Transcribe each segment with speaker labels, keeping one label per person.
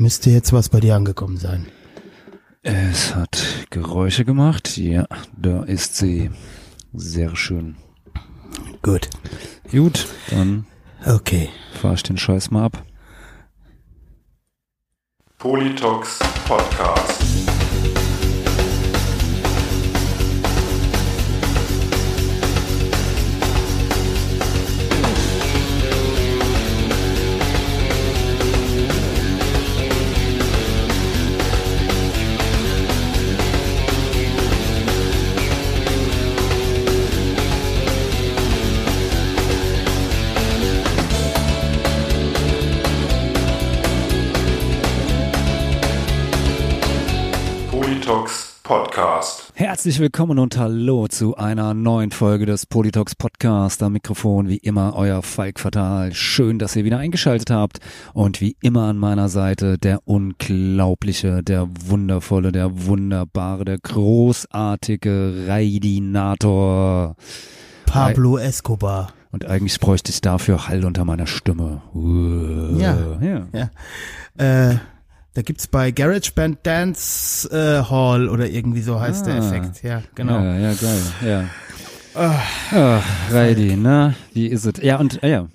Speaker 1: müsste jetzt was bei dir angekommen sein.
Speaker 2: Es hat Geräusche gemacht. Ja, da ist sie. Sehr schön.
Speaker 1: Gut.
Speaker 2: Gut, dann
Speaker 1: Okay.
Speaker 2: fahr ich den Scheiß mal ab.
Speaker 3: Politox Podcast.
Speaker 2: Herzlich willkommen und hallo zu einer neuen Folge des Politox Podcast. Am Mikrofon wie immer euer Falk Fatal. Schön, dass ihr wieder eingeschaltet habt. Und wie immer an meiner Seite der unglaubliche, der wundervolle, der wunderbare, der großartige Raidinator.
Speaker 1: Pablo Escobar.
Speaker 2: Und eigentlich bräuchte ich dafür Hall unter meiner Stimme. Uh,
Speaker 1: Ja.
Speaker 2: ja.
Speaker 1: Ja. Äh, da gibt's bei GarageBand Dance äh, Hall oder irgendwie so heißt der
Speaker 2: Ah.
Speaker 1: Effekt. Ja, genau.
Speaker 2: Ja, ja, geil, ja. Ach, Reidi, na, wie ist es? Ja, und, äh, ja,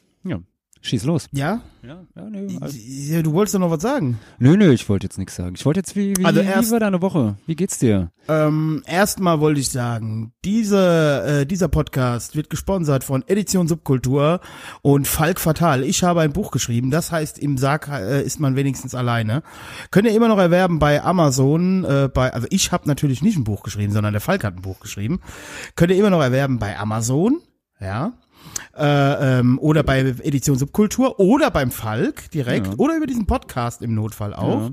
Speaker 2: schieß los.
Speaker 1: Ja?
Speaker 2: Ja, ja, nö, also,
Speaker 1: ja? Du wolltest doch noch was sagen.
Speaker 2: nö, nö, ich wollte jetzt nichts sagen. Ich wollte jetzt, wie, wie,
Speaker 1: Also
Speaker 2: wie
Speaker 1: erst-
Speaker 2: war deine Woche? Wie geht's dir?
Speaker 1: Ähm, erstmal wollte ich sagen, diese, äh, dieser Podcast wird gesponsert von Edition Subkultur und Falk Fatal. Ich habe ein Buch geschrieben, das heißt, im Sarg äh, ist man wenigstens alleine. Könnt ihr immer noch erwerben bei Amazon, äh, bei, also ich habe natürlich nicht ein Buch geschrieben, sondern der Falk hat ein Buch geschrieben. Könnt ihr immer noch erwerben bei Amazon, ja. Äh, ähm, oder bei Edition Subkultur oder beim Falk direkt
Speaker 2: Ja.
Speaker 1: oder über diesen Podcast im Notfall auch.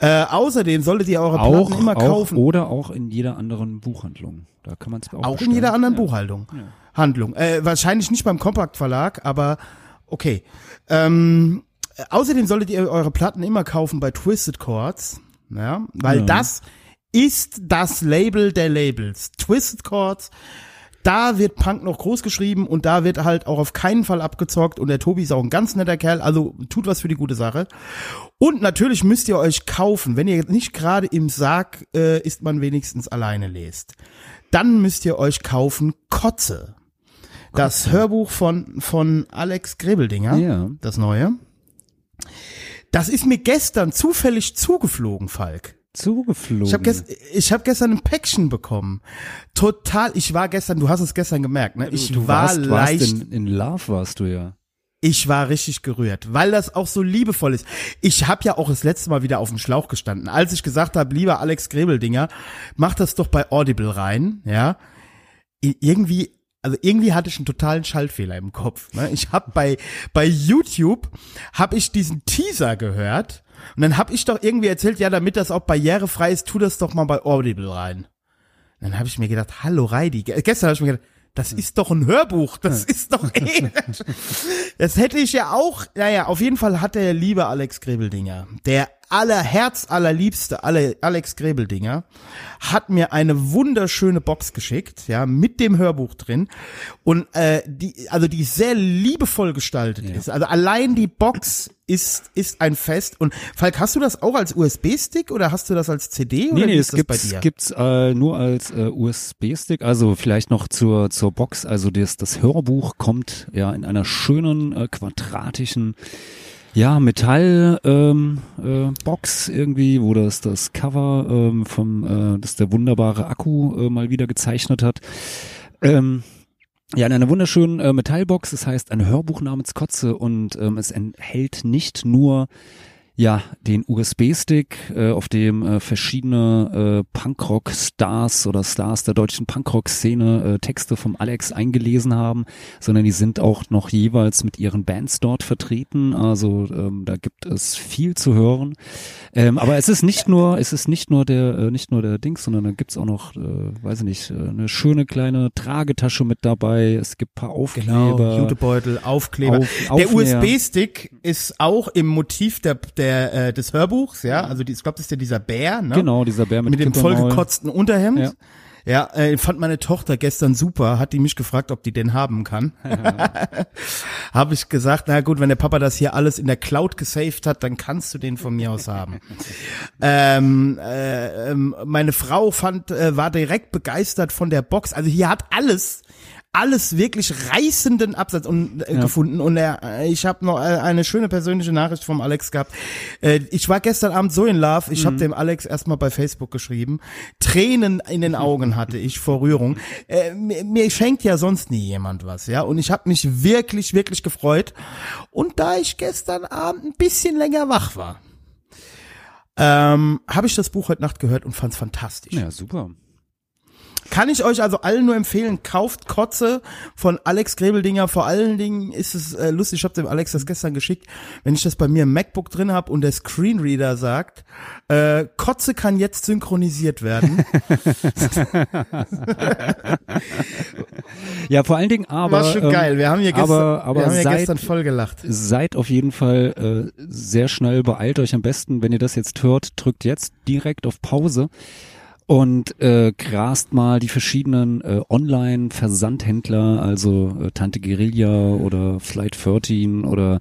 Speaker 1: Äh, außerdem solltet ihr eure
Speaker 2: Auch,
Speaker 1: Platten immer
Speaker 2: auch
Speaker 1: kaufen.
Speaker 2: oder auch in jeder anderen Buchhandlung. Da kann man es auch
Speaker 1: Auch in
Speaker 2: bestellen.
Speaker 1: jeder anderen
Speaker 2: ja.
Speaker 1: Buchhaltung. Handlung. Äh, wahrscheinlich nicht beim Compact Verlag, aber okay. Ähm, äh, außerdem solltet ihr eure Platten immer kaufen bei Twisted Chords, ja, weil
Speaker 2: Ja.
Speaker 1: das ist das Label der Labels. Twisted Chords, da wird Punk noch groß geschrieben und da wird halt auch auf keinen Fall abgezockt und der Tobi ist auch ein ganz netter Kerl, also tut was für die gute Sache. Und natürlich müsst ihr euch kaufen, wenn ihr nicht gerade im Sarg äh, ist man wenigstens alleine lest. Dann müsst ihr euch kaufen Kotze. Das Hörbuch von, von Alex Grebeldinger,
Speaker 2: Ja.
Speaker 1: das neue. Das ist mir gestern zufällig zugeflogen, Falk.
Speaker 2: Zugeflogen.
Speaker 1: Ich habe gest ich hab gestern ein Päckchen bekommen. Total, ich war gestern, du hast es gestern gemerkt, ne? Ich
Speaker 2: du, du
Speaker 1: war
Speaker 2: warst,
Speaker 1: leicht,
Speaker 2: warst in, in Love warst du ja.
Speaker 1: ich war richtig gerührt, weil das auch so liebevoll ist. Ich habe ja auch das letzte Mal wieder auf dem Schlauch gestanden, als ich gesagt habe, lieber Alex Grebeldinger, mach das doch bei Audible rein, ja. Irgendwie also irgendwie hatte ich einen totalen Schaltfehler im Kopf. Ne? Ich habe bei bei YouTube habe ich diesen Teaser gehört und dann habe ich doch irgendwie erzählt, ja, damit das auch barrierefrei ist, tu das doch mal bei Audible rein. Dann habe ich mir gedacht, hallo Reidi. Ge- Gestern habe ich mir gedacht, das ist doch ein Hörbuch, das ist doch eh. Das hätte ich ja auch. Naja, auf jeden Fall hat der liebe Alex Grebeldinger, der aller Herz allerliebste alle Alex Grebeldinger, hat mir eine wunderschöne Box geschickt, ja, mit dem Hörbuch drin und äh, die, also die sehr liebevoll gestaltet ist. Also allein die Box ist ist ein Fest. Und Falk, hast du das auch als USB-Stick oder hast du das als CD
Speaker 2: Nee,
Speaker 1: oder
Speaker 2: nee,
Speaker 1: wie
Speaker 2: es
Speaker 1: ist das bei
Speaker 2: gibt's,
Speaker 1: dir?
Speaker 2: gibt's äh, nur als äh, USB-Stick, also vielleicht noch zur zur Box. Also das das Hörbuch kommt ja in einer schönen äh, quadratischen ja Metall ähm, äh, Box irgendwie, wo das das Cover ähm, vom äh, das der wunderbare Akku äh, mal wieder gezeichnet hat. Ähm, ja, in einer wunderschönen äh, Metallbox. Das heißt ein Hörbuch namens Kotze und ähm, es enthält nicht nur ja, den USB-Stick, äh, auf dem äh, verschiedene äh, Punkrock-Stars oder Stars der deutschen Punkrock-Szene äh, Texte vom Alex eingelesen haben, sondern die sind auch noch jeweils mit ihren Bands dort vertreten. Also ähm, da gibt es viel zu hören. Ähm, aber es ist nicht nur, es ist nicht nur der, äh, nicht nur der Dings, sondern da gibt's auch noch, äh, weiß ich nicht, äh, eine schöne kleine Tragetasche mit dabei. Es gibt paar Aufkleber.
Speaker 1: Genau, Jutebeutel, Aufkleber.
Speaker 2: Auf-
Speaker 1: der. USB-Stick ist auch im Motiv der, der äh, des Hörbuchs, ja. Also die, ich glaube, das ist ja dieser Bär, ne?
Speaker 2: Genau, dieser Bär mit,
Speaker 1: mit dem vollgekotzten Unterhemd.
Speaker 2: Ja.
Speaker 1: Ja, äh, fand meine Tochter gestern super, hat die mich gefragt, ob die den haben kann. Habe ich gesagt, na gut, wenn der Papa das hier alles in der Cloud gesaved hat, dann kannst du den von mir aus haben. ähm, äh, ähm, meine Frau fand, äh, war direkt begeistert von der Box. Also hier hat alles alles wirklich reißenden Absatz und, äh,
Speaker 2: Ja.
Speaker 1: gefunden und er, äh, ich habe noch äh, eine schöne persönliche Nachricht vom Alex gehabt. Äh, ich war gestern Abend so in Love, ich habe dem Alex erstmal bei Facebook geschrieben. Tränen in den Augen hatte ich vor Rührung. Äh, mir, mir schenkt ja sonst nie jemand was, ja, und ich habe mich wirklich wirklich gefreut und da ich gestern Abend ein bisschen länger wach war, ähm, habe ich das Buch heute Nacht gehört und fand's fantastisch.
Speaker 2: Ja, super.
Speaker 1: Kann ich euch also allen nur empfehlen, kauft Kotze von Alex Grebeldinger. Vor allen Dingen ist es äh, lustig, ich habe dem Alex das gestern geschickt, wenn ich das bei mir im MacBook drin habe und der Screenreader sagt, äh, Kotze kann jetzt synchronisiert werden.
Speaker 2: Ja, vor allen Dingen aber.
Speaker 1: War schon
Speaker 2: ähm,
Speaker 1: geil. Wir haben hier gestern,
Speaker 2: aber, aber
Speaker 1: wir haben hier gestern voll gelacht.
Speaker 2: seid auf jeden Fall äh, sehr schnell, beeilt euch am besten, wenn ihr das jetzt hört, drückt jetzt direkt auf Pause und äh, grast mal die verschiedenen äh, Online-Versandhändler, also äh, Tante Guerilla oder Flight 13 oder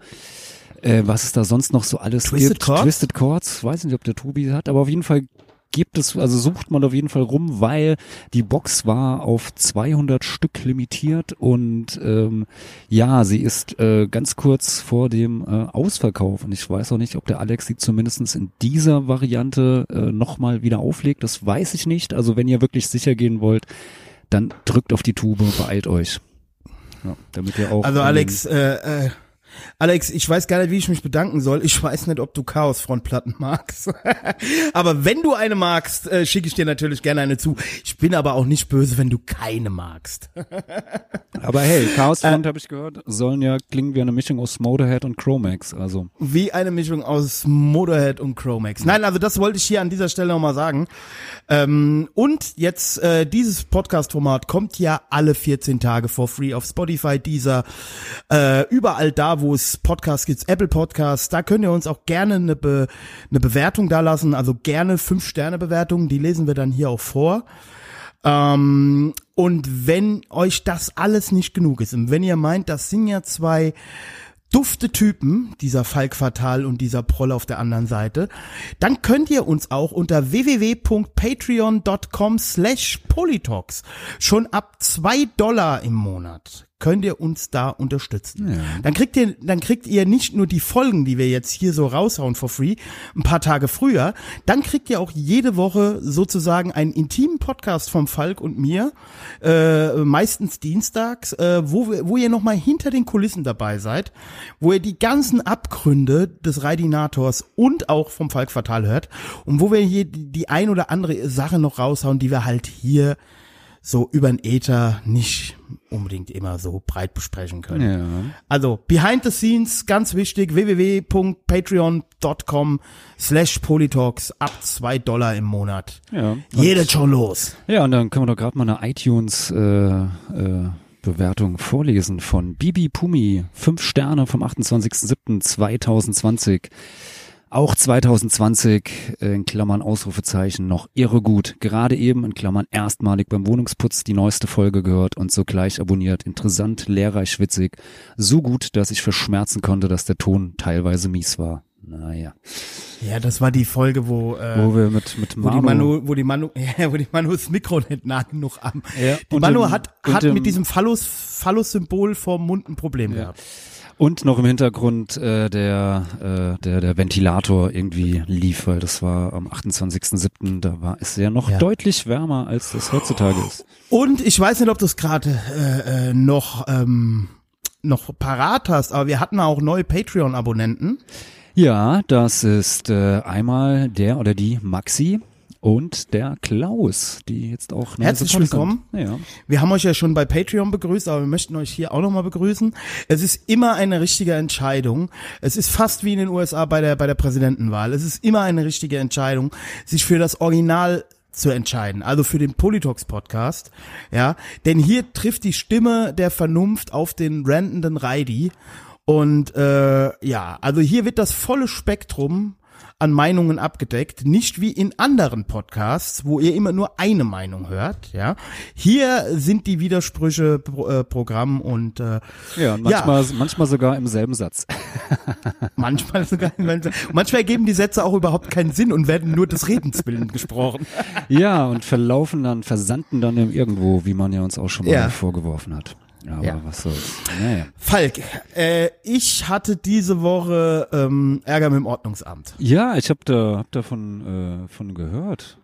Speaker 2: äh, was es da sonst noch so alles
Speaker 1: Twisted
Speaker 2: gibt.
Speaker 1: Chords?
Speaker 2: Twisted Chords, weiß nicht, ob der Tobi hat, aber auf jeden Fall gibt es, also sucht man auf jeden Fall rum, weil die Box war auf 200 Stück limitiert und ähm, ja, sie ist äh, ganz kurz vor dem äh, Ausverkauf und ich weiß auch nicht, ob der Alex sie zumindestens in dieser Variante äh, nochmal wieder auflegt, das weiß ich nicht, also wenn ihr wirklich sicher gehen wollt, dann drückt auf die Tube, beeilt euch. Ja, damit ihr auch
Speaker 1: Also Alex, äh, äh, Alex, ich weiß gar nicht, wie ich mich bedanken soll. Ich weiß nicht, ob du Chaos-Frontplatten magst. aber wenn du eine magst, äh, schicke ich dir natürlich gerne eine zu. Ich bin aber auch nicht böse, wenn du keine magst.
Speaker 2: Aber hey, Chaos
Speaker 1: Äh,
Speaker 2: Front habe ich gehört, sollen ja klingen wie eine Mischung aus Motorhead und Chromax. Also
Speaker 1: Wie eine Mischung aus Motorhead und Chromax. Nein, also das wollte ich hier an dieser Stelle nochmal sagen. Ähm, und jetzt, äh, dieses Podcast-Format kommt ja alle 14 Tage for free auf Spotify, dieser, äh, überall da, wo es Podcasts gibt, Apple Podcasts, da könnt ihr uns auch gerne eine, Be eine Bewertung da lassen, also gerne 5-Sterne-Bewertungen, die lesen wir dann hier auch vor. Ähm, und wenn euch das alles nicht genug ist und wenn ihr meint, das sind ja zwei dufte Typen, dieser Falk Fatal und dieser Proll auf der anderen Seite, dann könnt ihr uns auch unter www.patreon.com slash polytalks schon ab zwei Dollar im Monat könnt ihr uns da unterstützen. Dann kriegt ihr, dann kriegt ihr nicht nur die Folgen, die wir jetzt hier so raushauen for free, ein paar Tage früher, dann kriegt ihr auch jede Woche sozusagen einen intimen Podcast vom Falk und mir, äh, meistens dienstags, äh, wo, wo ihr nochmal hinter den Kulissen dabei seid, wo ihr die ganzen Abgründe des Raidinators und auch vom Falk Fatal hört und wo wir hier die, die ein oder andere Sache noch raushauen, die wir halt hier so über den Äther nicht unbedingt immer so breit besprechen können.
Speaker 2: ja.
Speaker 1: Also, behind the scenes, ganz wichtig, www.patreon.com slash polytalks ab zwei Dollar im Monat.
Speaker 2: Ja.
Speaker 1: Jedes schon los.
Speaker 2: Ja, und dann können wir doch gerade mal eine iTunes äh, äh, Bewertung vorlesen von Bibi Pumi. Fünf Sterne vom 28.07.2020. Auch 2020 äh, in Klammern Ausrufezeichen noch irre gut. Gerade eben in Klammern erstmalig beim Wohnungsputz die neueste Folge gehört und sogleich abonniert. Interessant, lehrreich, witzig. So gut, dass ich verschmerzen konnte, dass der Ton teilweise mies war. Naja.
Speaker 1: Ja, das war die Folge, wo, äh,
Speaker 2: Wo wir mit, mit
Speaker 1: wo die
Speaker 2: Manu,
Speaker 1: Manu, wo die Manu, ja, wo die Manu das Mikro nicht nah genug am.
Speaker 2: Ja,
Speaker 1: die Manu
Speaker 2: im-
Speaker 1: hat, hat mit diesem Phallus, Phallus-Symbol vorm Mund ein Problem gehabt.
Speaker 2: Und noch im Hintergrund äh, der, äh, der der Ventilator irgendwie lief, weil das war am 28.07. Da war es ja noch
Speaker 1: Ja.
Speaker 2: deutlich wärmer, als das heutzutage ist.
Speaker 1: Und ich weiß nicht, ob du es gerade äh, äh, noch ähm, noch parat hast, aber wir hatten auch neue Patreon-Abonnenten.
Speaker 2: Ja, das ist äh, einmal der oder die Maxi und der Klaus, die jetzt auch
Speaker 1: Herzlich willkommen.
Speaker 2: Ja.
Speaker 1: Wir haben euch ja schon bei Patreon begrüßt, aber wir möchten euch hier auch nochmal begrüßen. Es ist immer eine richtige Entscheidung. Es ist fast wie in den USA bei der, bei der Präsidentenwahl. Es ist immer eine richtige Entscheidung, sich für das Original zu entscheiden, also für den Politox Podcast, ja, denn hier trifft die Stimme der Vernunft auf den randenden Reidi und äh, ja, also hier wird das volle Spektrum an Meinungen abgedeckt, nicht wie in anderen Podcasts, wo ihr immer nur eine Meinung hört, ja. Hier sind die Widersprüche pro, äh, Programm und äh,
Speaker 2: Ja, und manchmal, manchmal sogar im selben Satz.
Speaker 1: manchmal sogar manchmal ergeben die Sätze auch überhaupt keinen Sinn und werden nur des Redens willen gesprochen.
Speaker 2: Ja, und verlaufen dann, versanden dann irgendwo, wie man ja uns auch schon mal
Speaker 1: Ja.
Speaker 2: vorgeworfen hat. Ja, aber
Speaker 1: Ja.
Speaker 2: was soll's. Naja.
Speaker 1: Falk, äh, ich hatte diese Woche ähm, Ärger mit dem Ordnungsamt.
Speaker 2: Ja, ich habe da, hab davon äh, von gehört.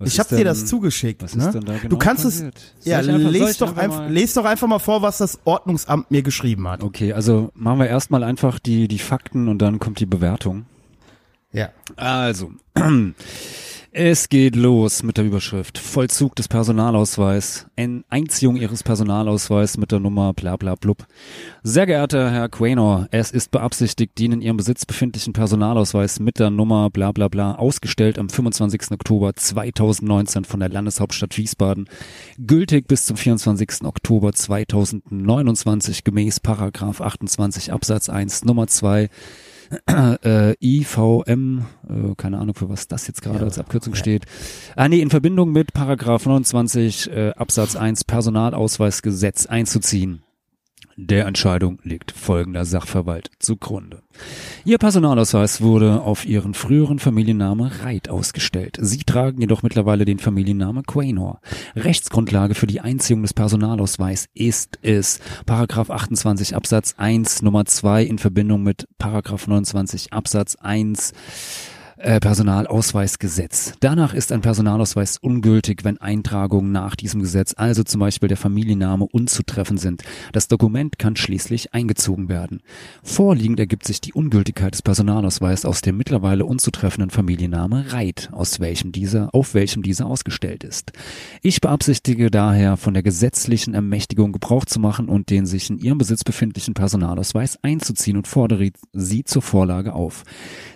Speaker 2: Was
Speaker 1: ich habe dir das zugeschickt.
Speaker 2: Was
Speaker 1: ne?
Speaker 2: ist denn da genau
Speaker 1: du kannst
Speaker 2: passiert?
Speaker 1: es,
Speaker 2: Soll
Speaker 1: ja,
Speaker 2: ich einfach- soll
Speaker 1: les
Speaker 2: ich
Speaker 1: doch
Speaker 2: einfach
Speaker 1: einfach,
Speaker 2: mal-
Speaker 1: les doch einfach mal vor, was das Ordnungsamt mir geschrieben hat.
Speaker 2: Okay, also machen wir erstmal einfach die, die Fakten und dann kommt die Bewertung.
Speaker 1: Ja.
Speaker 2: Also, es geht los mit der Überschrift Vollzug des Personalausweis, Ein Einziehung Ihres Personalausweis mit der Nummer bla bla blub. Sehr geehrter Herr Quaynor, es ist beabsichtigt, den in Ihrem Besitz befindlichen Personalausweis mit der Nummer bla bla bla, ausgestellt am 25. Oktober 2019 von der Landeshauptstadt Wiesbaden, gültig bis zum 24. Oktober 2029 gemäß Paragraph 28 Absatz 1 Nummer 2 äh, IVM, äh, keine Ahnung für was das jetzt gerade als Abkürzung steht. Ah nee, in Verbindung mit Paragraph 29 äh, Absatz 1 Personalausweisgesetz einzuziehen. Der Entscheidung liegt folgender Sachverhalt zugrunde. Ihr Personalausweis wurde auf Ihren früheren Familienname Reit ausgestellt. Sie tragen jedoch mittlerweile den Familienname Quaynor. Rechtsgrundlage für die Einziehung des Personalausweis ist es Paragraph 28 Absatz 1 Nummer 2 in Verbindung mit Paragraph 29 Absatz 1 äh, Personalausweisgesetz. Danach ist ein Personalausweis ungültig, wenn Eintragungen nach diesem Gesetz, also zum Beispiel der Familienname, unzutreffen sind. Das Dokument kann schließlich eingezogen werden. Vorliegend ergibt sich die Ungültigkeit des Personalausweises aus dem mittlerweile unzutreffenden Familienname Reit, aus welchem dieser, auf welchem dieser ausgestellt ist. Ich beabsichtige daher, von der gesetzlichen Ermächtigung Gebrauch zu machen und den sich in Ihrem Besitz befindlichen Personalausweis einzuziehen und fordere Sie zur Vorlage auf.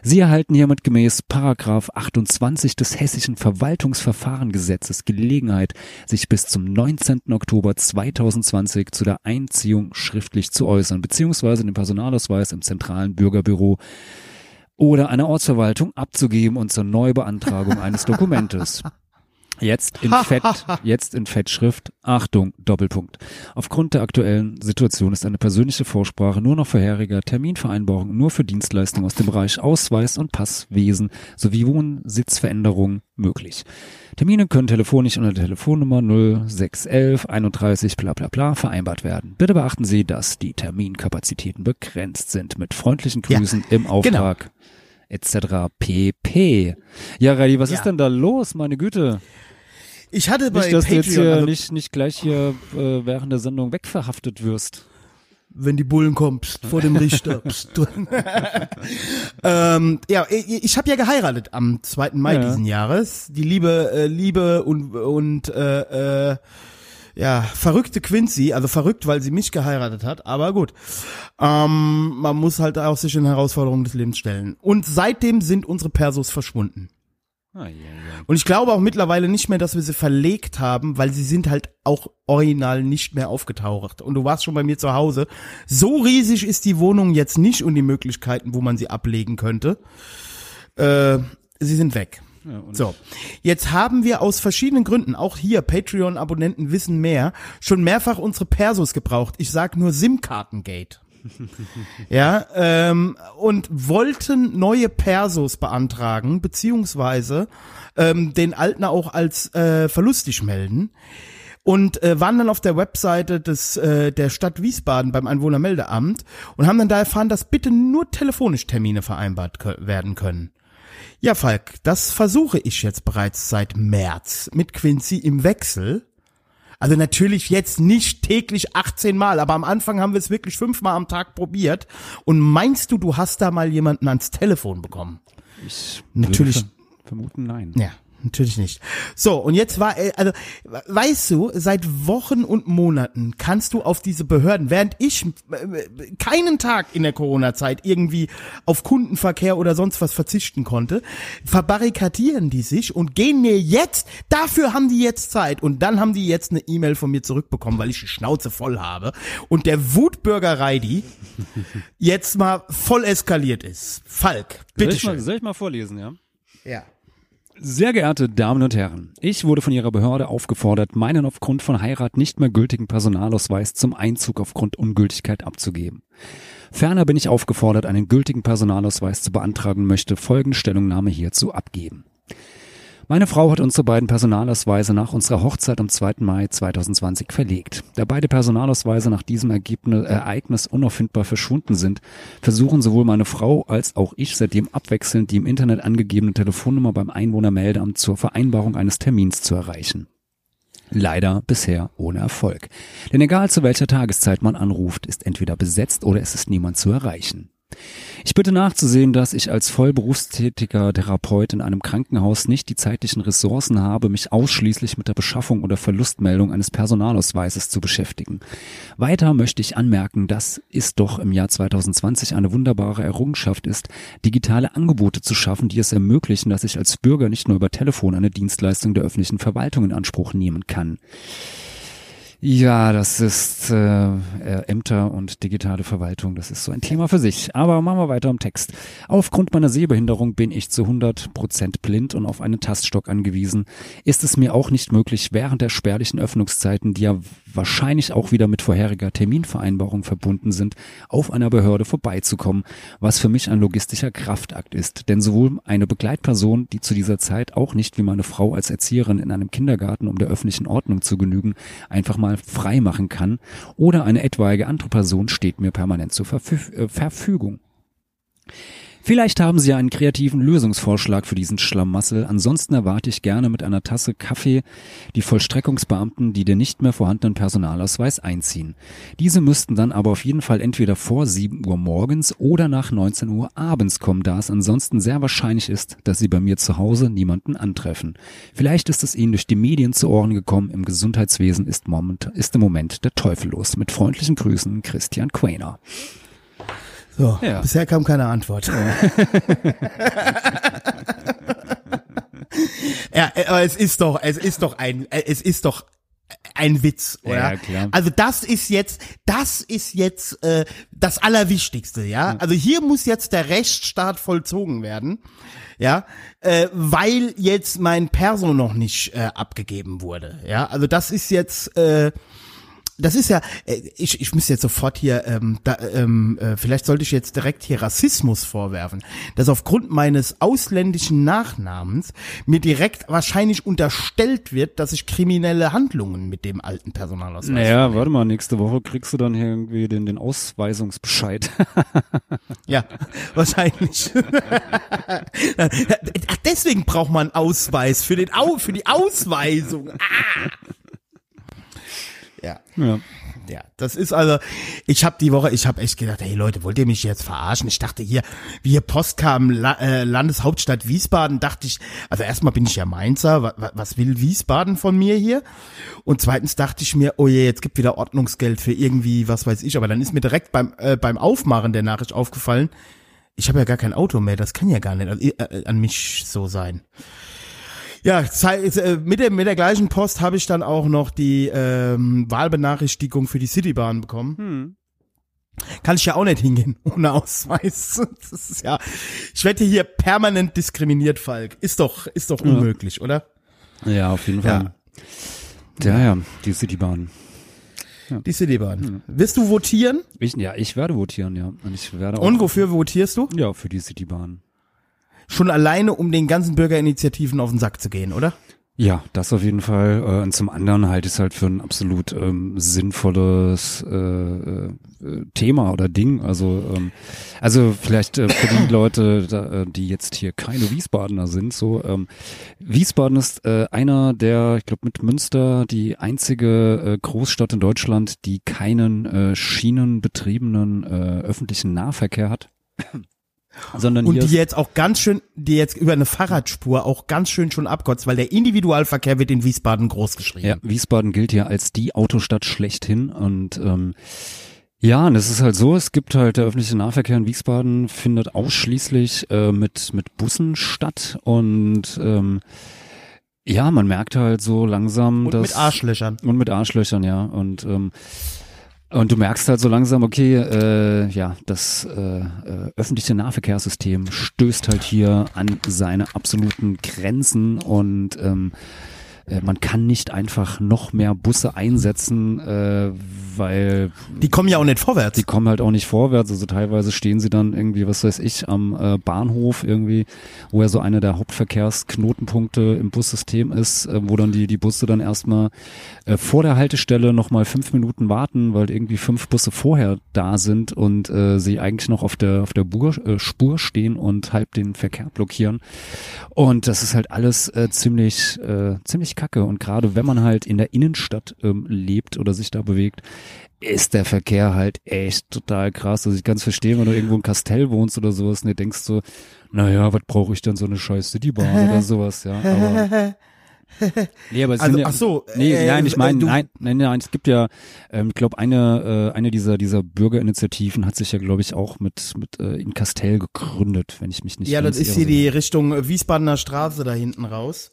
Speaker 2: Sie erhalten hiermit gemäß Paragraph 28 des Hessischen Verwaltungsverfahrengesetzes Gelegenheit, sich bis zum 19. Oktober 2020 zu der Einziehung schriftlich zu äußern, beziehungsweise den Personalausweis im zentralen Bürgerbüro oder einer Ortsverwaltung abzugeben und zur Neubeantragung eines Dokumentes. Jetzt in Fett, jetzt in Fettschrift. Achtung, Doppelpunkt. Aufgrund der aktuellen Situation ist eine persönliche Vorsprache nur noch vorheriger Terminvereinbarung nur für Dienstleistungen aus dem Bereich Ausweis und Passwesen sowie Wohnsitzveränderungen möglich. Termine können telefonisch unter der Telefonnummer 0611 31 bla bla bla vereinbart werden. Bitte beachten Sie, dass die Terminkapazitäten begrenzt sind. Mit freundlichen
Speaker 1: Ja,
Speaker 2: Grüßen im Auftrag. Etc. pp. Ja, Radi, was
Speaker 1: Ja.
Speaker 2: ist denn da los, meine Güte?
Speaker 1: Ich hatte bei
Speaker 2: Nicht, dass du jetzt
Speaker 1: Patreon,
Speaker 2: hier
Speaker 1: also,
Speaker 2: nicht, nicht gleich hier äh, während der Sendung wegverhaftet wirst.
Speaker 1: wenn die Bullen kommen, pst, vor dem Richter. Pst. ähm, ja, ich, ich habe ja geheiratet am 2. Mai
Speaker 2: Ja.
Speaker 1: diesen Jahres. Die liebe, äh, liebe und und äh, äh, ja verrückte Quincy, also verrückt, weil sie mich geheiratet hat. Aber gut, ähm, man muss halt auch sich den Herausforderungen des Lebens stellen. Und seitdem sind unsere Persos verschwunden.
Speaker 2: Ah, ja, ja.
Speaker 1: Und ich glaube auch mittlerweile nicht mehr, dass wir sie verlegt haben, weil sie sind halt auch original nicht mehr aufgetaucht. Und du warst schon bei mir zu Hause. So riesig ist die Wohnung jetzt nicht und die Möglichkeiten, wo man sie ablegen könnte. Äh, sie sind weg.
Speaker 2: Ja,
Speaker 1: So, jetzt haben wir aus verschiedenen Gründen, auch hier Patreon-Abonnenten wissen mehr, schon mehrfach unsere Persos gebraucht. Ich sag nur SIM-Kartengate. ja, ähm, und wollten neue Persos beantragen, beziehungsweise ähm, den alten auch als äh, verlustig melden und äh, waren dann auf der Webseite des äh, der Stadt Wiesbaden beim Einwohnermeldeamt und haben dann da erfahren, dass bitte nur telefonisch Termine vereinbart werden können. Ja, Falk, das versuche ich jetzt bereits seit März mit Quincy im Wechsel. Also natürlich jetzt nicht täglich 18 Mal, aber am Anfang haben wir es wirklich fünfmal am Tag probiert. Und meinst du, du hast da mal jemanden ans Telefon bekommen?
Speaker 2: ich
Speaker 1: Natürlich-
Speaker 2: vermuten, nein.
Speaker 1: Ja, natürlich nicht. So, und jetzt war, äh, also, weißt du, seit Wochen und Monaten kannst du auf diese Behörden, während ich äh, keinen Tag in der Corona-Zeit irgendwie auf Kundenverkehr oder sonst was verzichten konnte, verbarrikadieren die sich und gehen mir jetzt, dafür haben die jetzt Zeit und dann haben die jetzt eine E-Mail von mir zurückbekommen, weil ich die Schnauze voll habe und der Wutbürger Reidi jetzt mal voll eskaliert ist. Falk,
Speaker 2: Soll
Speaker 1: bitte
Speaker 2: ich, mal, soll ich mal vorlesen, ja?
Speaker 1: Ja.
Speaker 2: Sehr geehrte Damen und Herren, ich wurde von Ihrer Behörde aufgefordert, meinen aufgrund von Heirat nicht mehr gültigen Personalausweis zum Einzug aufgrund Ungültigkeit abzugeben. Ferner bin ich aufgefordert, einen gültigen Personalausweis zu beantragen möchte folgende Stellungnahme hierzu abgeben. Meine Frau hat unsere beiden Personalausweise nach unserer Hochzeit am 2. Mai 2020 verlegt. Da beide Personalausweise nach diesem Ergebnis, Ereignis unauffindbar verschwunden sind, versuchen sowohl meine Frau als auch ich seitdem abwechselnd die im Internet angegebene Telefonnummer beim Einwohnermeldeamt zur Vereinbarung eines Termins zu erreichen. Leider bisher ohne Erfolg. Denn egal zu welcher Tageszeit man anruft, ist entweder besetzt oder es ist niemand zu erreichen. Ich bitte nachzusehen, dass ich als vollberufstätiger Therapeut in einem Krankenhaus nicht die zeitlichen Ressourcen habe, mich ausschließlich mit der Beschaffung oder Verlustmeldung eines Personalausweises zu beschäftigen. Weiter möchte ich anmerken, dass es doch im Jahr 2020 eine wunderbare Errungenschaft ist, digitale Angebote zu schaffen, die es ermöglichen, dass ich als Bürger nicht nur über Telefon eine Dienstleistung der öffentlichen Verwaltung in Anspruch nehmen kann. Ja, das ist äh, äh, Ämter und digitale Verwaltung, das ist so ein Thema für sich. Aber machen wir weiter im Text. Aufgrund meiner Sehbehinderung bin ich zu 100 Prozent blind und auf einen Taststock angewiesen. Ist es mir auch nicht möglich, während der spärlichen Öffnungszeiten, die ja wahrscheinlich auch wieder mit vorheriger Terminvereinbarung verbunden sind, auf einer Behörde vorbeizukommen, was für mich ein logistischer Kraftakt ist. Denn sowohl eine Begleitperson, die zu dieser Zeit auch nicht wie meine Frau als Erzieherin in einem Kindergarten, um der öffentlichen Ordnung zu genügen, einfach mal frei machen kann, oder eine etwaige andere Person steht mir permanent zur äh, Verfügung. Vielleicht haben Sie einen kreativen Lösungsvorschlag für diesen Schlamassel. Ansonsten erwarte ich gerne mit einer Tasse Kaffee die Vollstreckungsbeamten, die den nicht mehr vorhandenen Personalausweis einziehen. Diese müssten dann aber auf jeden Fall entweder vor 7 Uhr morgens oder nach 19 Uhr abends kommen, da es ansonsten sehr wahrscheinlich ist, dass Sie bei mir zu Hause niemanden antreffen. Vielleicht ist es Ihnen durch die Medien zu Ohren gekommen, im Gesundheitswesen ist, moment, ist im Moment der Teufel los. Mit freundlichen Grüßen, Christian Quainer.
Speaker 1: So,
Speaker 2: Ja.
Speaker 1: bisher kam keine Antwort. ja, äh, aber es ist doch, es ist doch ein, äh, es ist doch ein Witz, oder?
Speaker 2: Ja, klar.
Speaker 1: Also das ist jetzt, das ist jetzt äh, das Allerwichtigste, ja. Also hier muss jetzt der Rechtsstaat vollzogen werden, ja, äh, weil jetzt mein Perso noch nicht äh, abgegeben wurde, ja. Also das ist jetzt äh, das ist ja, äh, ich, ich muss jetzt sofort hier, ähm, da, ähm, äh, vielleicht sollte ich jetzt direkt hier Rassismus vorwerfen, dass aufgrund meines ausländischen Nachnamens mir direkt wahrscheinlich unterstellt wird, dass ich kriminelle Handlungen mit dem alten Personalausweis.
Speaker 2: Naja, warte mal, nächste Woche kriegst du dann hier irgendwie den, den Ausweisungsbescheid.
Speaker 1: Ja, wahrscheinlich. Ach, deswegen braucht man Ausweis für den Au für die Ausweisung. Ah. Ja.
Speaker 2: ja.
Speaker 1: Ja, das ist also, ich habe die Woche, ich habe echt gedacht, hey Leute, wollt ihr mich jetzt verarschen? Ich dachte hier, wie hier Post kam, La äh, Landeshauptstadt Wiesbaden, dachte ich, also erstmal bin ich ja Mainzer, wa wa was will Wiesbaden von mir hier? Und zweitens dachte ich mir, oh je, jetzt gibt wieder Ordnungsgeld für irgendwie, was weiß ich, aber dann ist mir direkt beim, äh, beim Aufmachen der Nachricht aufgefallen, ich habe ja gar kein Auto mehr, das kann ja gar nicht also, äh, an mich so sein. Ja, äh, mit der, mit der gleichen Post habe ich dann auch noch die ähm, Wahlbenachrichtigung für die Citybahn bekommen. Kann ich ja auch nicht hingehen ohne Ausweis. Das ist ja, ich werde hier permanent diskriminiert, Falk. Ist doch, ist doch unmöglich, oder?
Speaker 2: Ja, auf jeden Fall. Ja, ja, die Citybahn.
Speaker 1: Die Citybahn. Wirst du votieren?
Speaker 2: Ich, ja, ich werde votieren, ja. Und ich werde auch.
Speaker 1: Und wofür votierst du?
Speaker 2: Ja, für die Citybahn.
Speaker 1: Schon alleine, um den ganzen Bürgerinitiativen auf den Sack zu gehen, oder?
Speaker 2: Ja, das auf jeden Fall. Äh, Und zum anderen halte ich es halt für ein absolut ähm, sinnvolles äh, äh, Thema oder Ding. Also, ähm, also vielleicht äh, für die Leute, da, äh, die jetzt hier keine Wiesbadener sind, so ähm, Wiesbaden ist äh, einer der, ich glaube mit Münster, die einzige äh, Großstadt in Deutschland, die keinen äh, schienenbetriebenen äh, öffentlichen Nahverkehr hat. Sondern
Speaker 1: Und die jetzt auch ganz schön, die jetzt über eine Fahrradspur auch ganz schön schon abkotzt, weil der Individualverkehr wird in Wiesbaden groß geschrieben.
Speaker 2: ja, Wiesbaden gilt ja als die Autostadt schlechthin und ähm, ja, und es ist halt so, es gibt halt der öffentliche Nahverkehr in Wiesbaden findet ausschließlich äh, mit mit Bussen statt und ähm, ja, man merkt halt so langsam,
Speaker 1: Und
Speaker 2: dass
Speaker 1: mit Arschlöchern.
Speaker 2: Und mit Arschlöchern, ja. Und ähm, und du merkst halt so langsam, okay, äh, ja, das äh, öffentliche Nahverkehrssystem stößt halt hier an seine absoluten Grenzen und ähm, äh, man kann nicht einfach noch mehr Busse einsetzen, äh, weil
Speaker 1: Die kommen ja auch nicht vorwärts.
Speaker 2: die kommen halt auch nicht vorwärts. Also teilweise stehen sie dann irgendwie, was weiß ich, am äh, Bahnhof irgendwie, wo ja so einer der Hauptverkehrsknotenpunkte im Bussystem ist, äh, wo dann die, die Busse dann erstmal äh, vor der Haltestelle nochmal fünf Minuten warten, weil irgendwie fünf Busse vorher da sind und äh, sie eigentlich noch auf der, auf der Bur, äh, Spur stehen und halb den Verkehr blockieren. Und das ist halt alles äh, ziemlich, äh, ziemlich kacke. Und gerade wenn man halt in der Innenstadt ähm, lebt oder sich da bewegt, ist der Verkehr halt echt total krass. Also ich kann es verstehen, wenn du irgendwo in Kastell wohnst oder sowas und dir denkst so, naja, was brauche ich denn so eine scheiß Citybahn oder sowas, ja. Aber, nee, aber es
Speaker 1: Also,
Speaker 2: sind ja,
Speaker 1: ach so,
Speaker 2: Nee,
Speaker 1: äh,
Speaker 2: nein, ich
Speaker 1: äh,
Speaker 2: meine,
Speaker 1: du-
Speaker 2: nein, nein, nein, es gibt ja, ähm, ich glaube, eine, äh, eine dieser, dieser Bürgerinitiativen hat sich ja, glaube ich, auch mit, mit äh, in Kastell gegründet, wenn ich mich nicht
Speaker 1: Ja,
Speaker 2: ganz
Speaker 1: das ist
Speaker 2: irre.
Speaker 1: hier die Richtung Wiesbadener Straße da hinten raus.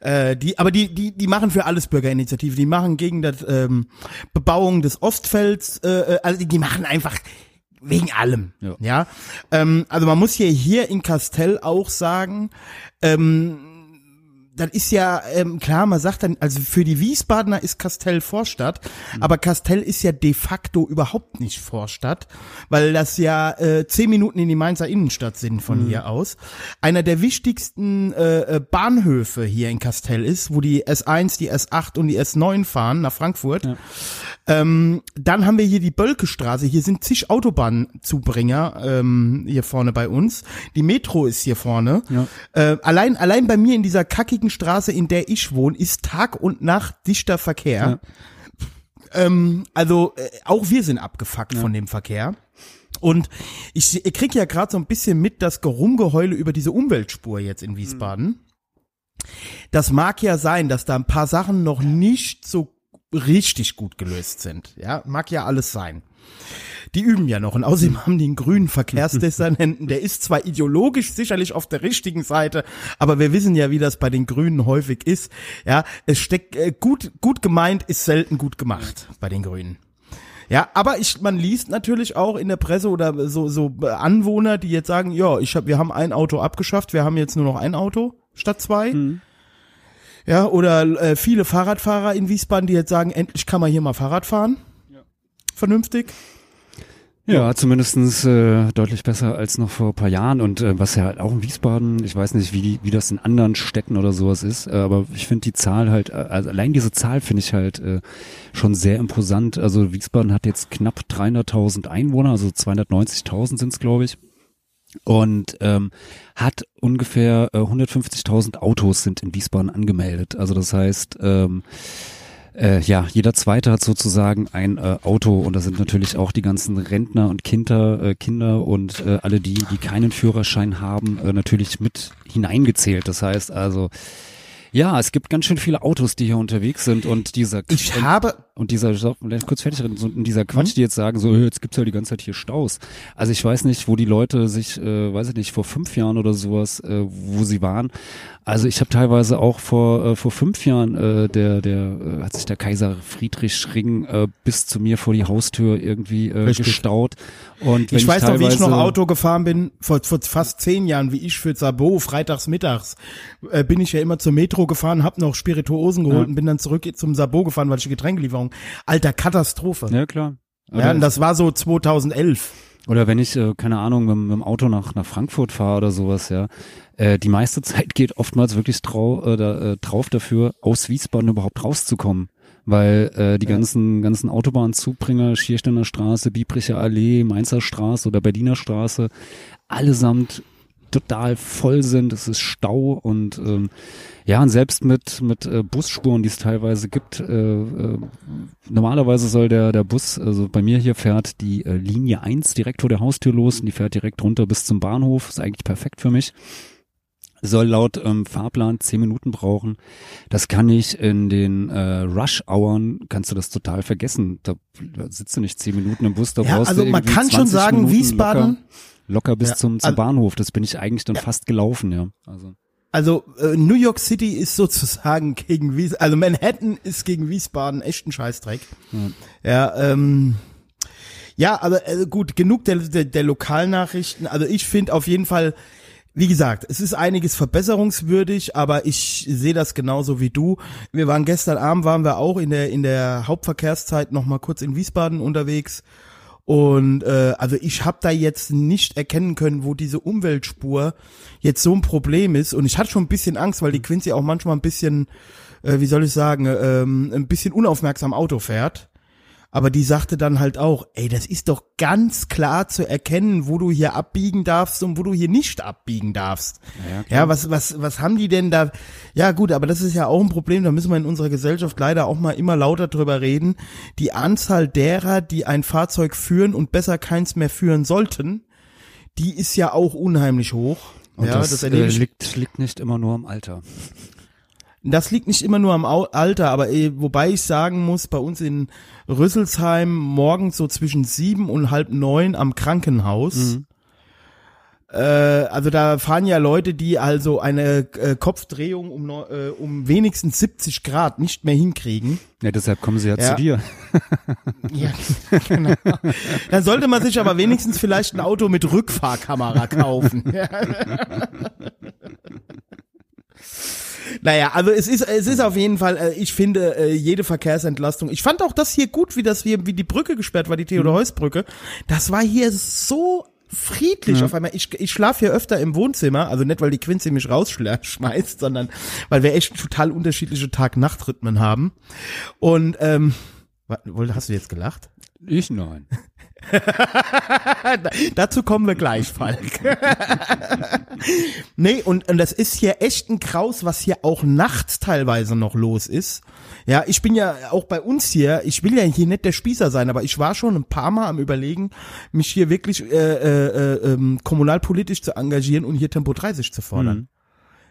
Speaker 1: Äh, die, aber die, die, die machen für alles Bürgerinitiative. Die machen gegen das ähm, Bebauung des Ostfelds, äh, äh, also die machen einfach wegen allem.
Speaker 2: Ja.
Speaker 1: Ja. Ähm, also man muss hier hier in Kastell auch sagen, ähm, das ist ja ähm, klar, man sagt dann, also für die Wiesbadener ist Kastell Vorstadt, aber Kastell ist ja de facto überhaupt nicht Vorstadt, weil das ja äh, zehn Minuten in die Mainzer Innenstadt sind von hier aus. Einer der wichtigsten äh, äh, Bahnhöfe hier in Kastell ist, wo die S1, die S8 und die S9 fahren nach Frankfurt. Ähm, dann haben wir hier die Bölkestraße. Hier sind zig Autobahnzubringer ähm, hier vorne bei uns. Die Metro ist hier vorne.
Speaker 2: Ja.
Speaker 1: Äh, allein, allein bei mir in dieser kackigen Straße, in der ich wohne, ist Tag und Nacht dichter Verkehr. Ähm, also äh, auch wir sind abgefuckt von dem Verkehr. Und ich, ich krieg ja gerade so ein bisschen mit das Gerumgeheule über diese Umweltspur jetzt in Wiesbaden. Das mag ja sein, dass da ein paar Sachen noch nicht so richtig gut gelöst sind. Ja, mag ja alles sein. Die üben ja noch und außerdem haben die einen grünen Verkehrsdezernenten, der ist zwar ideologisch sicherlich auf der richtigen Seite, aber wir wissen ja, wie das bei den Grünen häufig ist. Ja, es steckt äh, gut gut gemeint ist selten gut gemacht bei den Grünen. Ja, aber ich, man liest natürlich auch in der Presse oder so, so Anwohner, die jetzt sagen, ja, ich hab, wir haben ein Auto abgeschafft, wir haben jetzt nur noch ein Auto statt zwei. Ja, oder äh, viele Fahrradfahrer in Wiesbaden, die jetzt sagen, endlich kann man hier mal Fahrrad fahren. Vernünftig.
Speaker 2: Ja, zumindestens äh, deutlich besser als noch vor ein paar Jahren und äh, was ja halt auch in Wiesbaden, ich weiß nicht, wie, wie das in anderen Städten oder sowas ist, äh, aber ich finde die Zahl halt, äh, also allein diese Zahl finde ich halt äh, schon sehr imposant. Also Wiesbaden hat jetzt knapp 300.000 Einwohner, also 290.000 sind es, glaube ich. Und ähm, hat ungefähr äh, 150.000 Autos sind in Wiesbaden angemeldet. Also das heißt, ähm, äh, ja, jeder Zweite hat sozusagen ein äh, Auto und da sind natürlich auch die ganzen Rentner und Kinder, äh, Kinder und äh, alle die, die keinen Führerschein haben, äh, natürlich mit hineingezählt. Das heißt also, ja, es gibt ganz schön viele Autos, die hier unterwegs sind und dieser
Speaker 1: Ich habe,
Speaker 2: und dieser vielleicht kurz fertig reden, und dieser Quatsch, die jetzt sagen, so, jetzt gibt's ja die ganze Zeit hier Staus. Also ich weiß nicht, wo die Leute sich, äh, weiß ich nicht, vor fünf Jahren oder sowas, äh, wo sie waren. Also ich habe teilweise auch vor äh, vor fünf Jahren äh, der der äh, hat sich der Kaiser Friedrich Ring äh, bis zu mir vor die Haustür irgendwie äh,
Speaker 1: Richtig.
Speaker 2: gestaut und
Speaker 1: ich weiß noch, wie ich noch Auto gefahren bin, vor, vor fast zehn Jahren, wie ich für Sabo, freitags mittags, äh, bin ich ja immer zur Metro gefahren, hab noch Spirituosen geholt
Speaker 2: Ja.
Speaker 1: und bin dann zurück zum Sabo gefahren, weil ich die Getränkelieferung. Alter, Katastrophe.
Speaker 2: Ja klar.
Speaker 1: Ja, und das war so 2011.
Speaker 2: Oder wenn ich, äh, keine Ahnung, mit, mit dem Auto nach, nach Frankfurt fahre oder sowas, ja. Äh, die meiste Zeit geht oftmals wirklich trau, äh, da, äh, drauf dafür, aus Wiesbaden überhaupt rauszukommen. Weil äh, die ganzen, ganzen Autobahnzubringer, Schiersteiner Straße, Biebricher Allee, Mainzer Straße oder Berliner Straße, allesamt total voll sind, es ist Stau und ähm, ja, und selbst mit, mit äh, Busspuren, die es teilweise gibt, äh, äh, normalerweise soll der, der Bus, also bei mir hier fährt die äh, Linie 1 direkt vor der Haustür los und die fährt direkt runter bis zum Bahnhof, ist eigentlich perfekt für mich soll laut ähm, Fahrplan zehn Minuten brauchen. Das kann ich in den äh, Rush-Hours, kannst du das total vergessen. Da, da sitzt du nicht zehn Minuten im Bus, da
Speaker 1: Ja,
Speaker 2: brauchst
Speaker 1: also
Speaker 2: du
Speaker 1: man kann schon
Speaker 2: 20
Speaker 1: sagen,
Speaker 2: Minuten
Speaker 1: Wiesbaden-
Speaker 2: Locker, locker bis
Speaker 1: Ja,
Speaker 2: zum, zum
Speaker 1: also-
Speaker 2: Bahnhof. Das bin ich eigentlich dann fast gelaufen, ja. Also.
Speaker 1: Also äh, New York City ist sozusagen gegen Wies also Manhattan ist gegen Wiesbaden echt ein Scheißdreck. Ja, ähm, ja, aber äh, gut, genug der, der, der Lokalnachrichten. Also ich finde auf jeden Fall, wie gesagt, es ist einiges verbesserungswürdig, aber ich sehe das genauso wie du. Wir waren gestern Abend, waren wir auch in der in der Hauptverkehrszeit noch mal kurz in Wiesbaden unterwegs. Und äh, also ich habe da jetzt nicht erkennen können, wo diese Umweltspur jetzt so ein Problem ist. Und ich hatte schon ein bisschen Angst, weil die Quincy auch manchmal ein bisschen, äh, wie soll ich sagen, ähm, ein bisschen unaufmerksam Auto fährt. Aber die sagte dann halt auch, ey, das ist doch ganz klar zu erkennen, wo du hier abbiegen darfst und wo du hier nicht abbiegen darfst.
Speaker 2: Ja.
Speaker 1: Ja, was, was, was haben die denn da? Ja, gut, aber das ist ja auch ein Problem, da müssen wir in unserer Gesellschaft leider auch mal immer lauter drüber reden. Die Anzahl derer, die ein Fahrzeug führen und besser keins mehr führen sollten, die ist ja auch unheimlich hoch.
Speaker 2: Und
Speaker 1: ja,
Speaker 2: das,
Speaker 1: das
Speaker 2: äh, liegt, liegt nicht immer nur am Alter.
Speaker 1: Das liegt nicht immer nur am Alter, aber eh, wobei ich sagen muss, bei uns in Rüsselsheim morgens so zwischen sieben und halb neun am Krankenhaus. Äh, also da fahren ja Leute, die also eine äh, Kopfdrehung um, äh, um wenigstens 70 Grad nicht mehr hinkriegen.
Speaker 2: Ja, deshalb kommen sie ja,
Speaker 1: Ja.
Speaker 2: zu dir.
Speaker 1: Ja, genau. Dann sollte man sich aber wenigstens vielleicht ein Auto mit Rückfahrkamera kaufen. Ja. Naja, also es ist, es ist auf jeden Fall, äh, ich finde, äh, jede Verkehrsentlastung. Ich fand auch das hier gut, wie das hier, wie die Brücke gesperrt war, die Theodor-Heuss-Brücke. Das war hier so friedlich auf einmal. Ich, ich schlafe hier öfter im Wohnzimmer, also nicht, weil die Quincy mich rausschmeißt, sondern weil wir echt total unterschiedliche Tag-Nacht-Rhythmen haben. Und, ähm, hast du jetzt gelacht?
Speaker 2: Ich nein.
Speaker 1: Dazu kommen wir gleich, Falk. nee, und, und das ist hier echt ein Kraus, was hier auch nachts teilweise noch los ist. Ja, ich bin ja auch bei uns hier, ich will ja hier nicht der Spießer sein, aber ich war schon ein paar Mal am überlegen, mich hier wirklich äh, äh, äh, ähm, kommunalpolitisch zu engagieren und hier Tempo 30 zu fordern.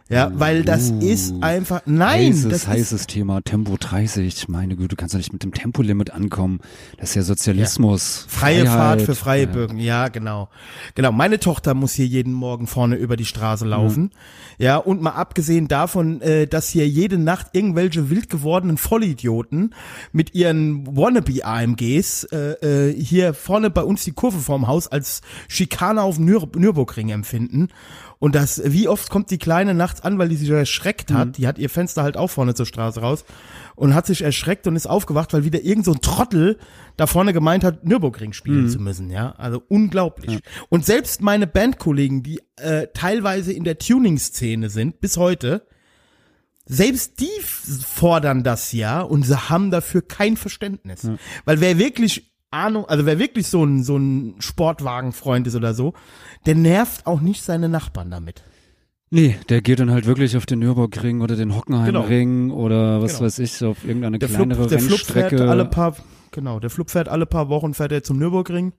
Speaker 1: Ja, weil das
Speaker 2: Uh.
Speaker 1: ist einfach, nein,
Speaker 2: heißes,
Speaker 1: das ist,
Speaker 2: heißes Thema, Tempo 30. Meine Güte, du kannst doch nicht mit dem Tempolimit ankommen. Das ist ja Sozialismus.
Speaker 1: Freie
Speaker 2: Freiheit.
Speaker 1: Fahrt für freie
Speaker 2: Ja.
Speaker 1: Bürger, ja, genau. Genau, meine Tochter muss hier jeden Morgen vorne über die Straße laufen. Ja, und mal abgesehen davon, äh, dass hier jede Nacht irgendwelche wild gewordenen Vollidioten mit ihren Wannabe-AMGs äh, äh, hier vorne bei uns die Kurve vorm Haus als Schikane auf dem Nür Nürburgring empfinden. Und das, wie oft kommt die Kleine nachts an, weil die sich erschreckt hat. Die hat ihr Fenster halt auch vorne zur Straße raus und hat sich erschreckt und ist aufgewacht, weil wieder irgend so ein Trottel da vorne gemeint hat, Nürburgring spielen zu müssen, ja. Also unglaublich. Und selbst meine Bandkollegen, die äh, teilweise in der Tuning-Szene sind, bis heute, selbst die fordern das ja und sie haben dafür kein Verständnis. Weil wer wirklich Ahnung, also wer wirklich so ein, so ein Sportwagenfreund ist oder so, der nervt auch nicht seine Nachbarn damit.
Speaker 2: Nee, der geht dann halt wirklich auf den Nürburgring oder den Hockenheimring oder was
Speaker 1: Genau.
Speaker 2: weiß ich, auf irgendeine
Speaker 1: Der Flup,
Speaker 2: kleinere
Speaker 1: der Flup fährt
Speaker 2: Rennstrecke.
Speaker 1: alle paar, genau, der Flup fährt alle paar Wochen fährt er zum Nürburgring.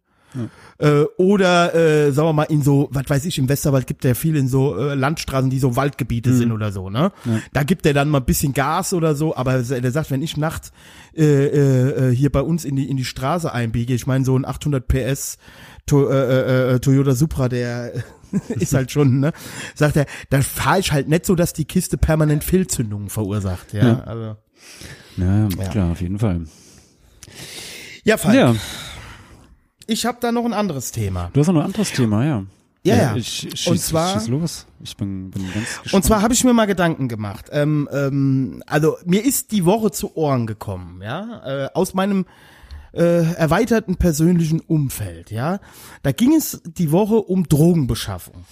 Speaker 1: Äh, oder, äh, sagen wir mal, in so, was weiß ich, im Westerwald gibt er viel in so äh, Landstraßen, die so Waldgebiete sind oder so, ne? Da gibt er dann mal ein bisschen Gas oder so, aber der sagt, wenn ich nachts äh, äh, äh, hier bei uns in die in die Straße einbiege, ich meine so ein 800 PS to, äh, äh, Toyota Supra, der ist halt schon, ne? Sagt er, da fahre ich halt nicht so, dass die Kiste permanent Fehlzündungen verursacht, ja.
Speaker 2: Ja.
Speaker 1: Also,
Speaker 2: Ja,
Speaker 1: Ja.
Speaker 2: klar, auf jeden Fall.
Speaker 1: ja, Falk,
Speaker 2: Ja,
Speaker 1: ich habe da noch ein anderes Thema.
Speaker 2: du hast noch ein anderes Thema, ja.
Speaker 1: Ja, ja.
Speaker 2: Ich, ich,
Speaker 1: Und
Speaker 2: schieß,
Speaker 1: zwar-
Speaker 2: schieß los. Ich bin, bin ganz gespannt.
Speaker 1: Und zwar habe ich mir mal Gedanken gemacht. Ähm, ähm, also mir ist die Woche zu Ohren gekommen, ja, äh, aus meinem äh, erweiterten persönlichen Umfeld, ja. Da ging es die Woche um Drogenbeschaffung.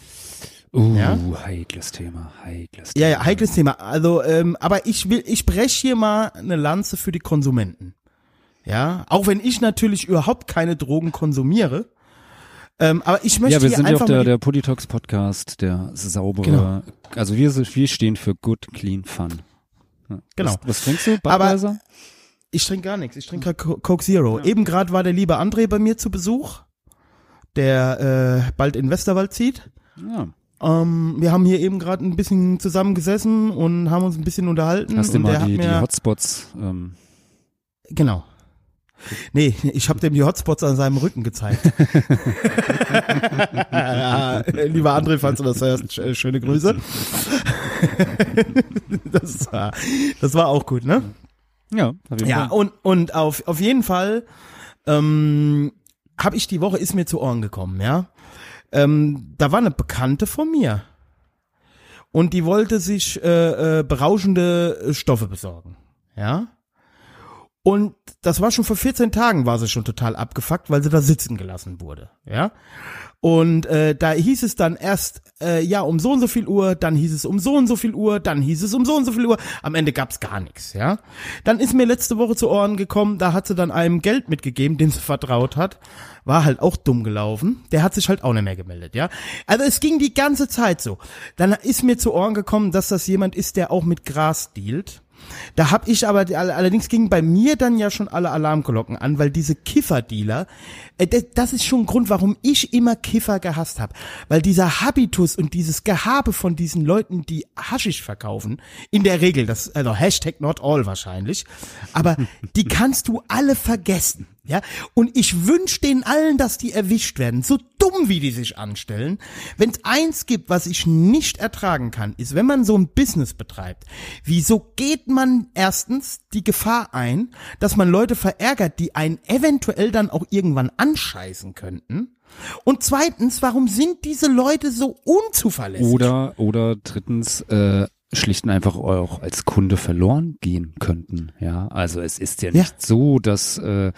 Speaker 2: uh,
Speaker 1: ja.
Speaker 2: heikles Thema, heikles
Speaker 1: Ja,
Speaker 2: Thema.
Speaker 1: ja, heikles Thema. Also, ähm, aber ich will, ich breche hier mal eine Lanze für die Konsumenten. Ja, auch wenn ich natürlich überhaupt keine Drogen konsumiere, Ähm, aber ich möchte
Speaker 2: Ja, wir sind ja auf der, der Politox Podcast, der saubere,
Speaker 1: Genau.
Speaker 2: also wir, wir stehen für Good, Clean, Fun. Ja.
Speaker 1: Genau.
Speaker 2: Was, was trinkst du?
Speaker 1: Aber-
Speaker 2: Budweiser?
Speaker 1: Ich trinke gar nichts. Ich trinke Co- Coke Zero. Eben gerade war der liebe André bei mir zu Besuch, der äh, bald in Westerwald zieht.
Speaker 2: Ja.
Speaker 1: Ähm, wir haben hier eben gerade ein bisschen zusammen gesessen und haben uns ein bisschen unterhalten.
Speaker 2: Hast du mal die, die Hotspots, ähm,
Speaker 1: Genau. Nee, ich habe dem die Hotspots an seinem Rücken gezeigt. ja, lieber André, falls du das hörst, sch- schöne Grüße. das, war, das war auch gut, ne?
Speaker 2: ja, auf jeden
Speaker 1: Ja, und, und auf, auf jeden Fall ähm, habe ich die Woche, ist mir zu Ohren gekommen, ja. Ähm, da war eine Bekannte von mir. Und die wollte sich äh, äh, berauschende äh, Stoffe besorgen, ja. Und das war schon vor 14 Tagen war sie schon total abgefuckt, weil sie da sitzen gelassen wurde, ja. Und äh, da hieß es dann erst, äh, ja, um so und so viel Uhr, dann hieß es um so und so viel Uhr, dann hieß es um so und so viel Uhr. Am Ende gab's gar nichts, ja. Dann ist mir letzte Woche zu Ohren gekommen, da hat sie dann einem Geld mitgegeben, dem sie vertraut hat. War halt auch dumm gelaufen. Der hat sich halt auch nicht mehr gemeldet, ja. Also es ging die ganze Zeit so. Dann ist mir zu Ohren gekommen, dass das jemand ist, der auch mit Gras dealt. Da hab ich aber, allerdings gingen bei mir dann ja schon alle Alarmglocken an, weil diese Kifferdealer, äh, das- das ist schon ein Grund, warum ich immer Kiffer gehasst habe. Weil dieser Habitus und dieses Gehabe von diesen Leuten, die Haschisch verkaufen, in der Regel, das, also Hashtag not all wahrscheinlich, aber die kannst du alle vergessen. Ja, und ich wünsche denen allen, dass die erwischt werden. So dumm, wie die sich anstellen. Wenn es eins gibt, was ich nicht ertragen kann, ist, wenn man so ein Business betreibt. Wieso geht man erstens die Gefahr ein, dass man Leute verärgert, die einen eventuell dann auch irgendwann anscheißen könnten? Und zweitens, warum sind diese Leute so unzuverlässig?
Speaker 2: Oder, oder drittens, äh, schlicht und einfach auch als Kunde verloren gehen könnten. Ja, also es ist ja
Speaker 1: Ja.
Speaker 2: nicht so, dass äh,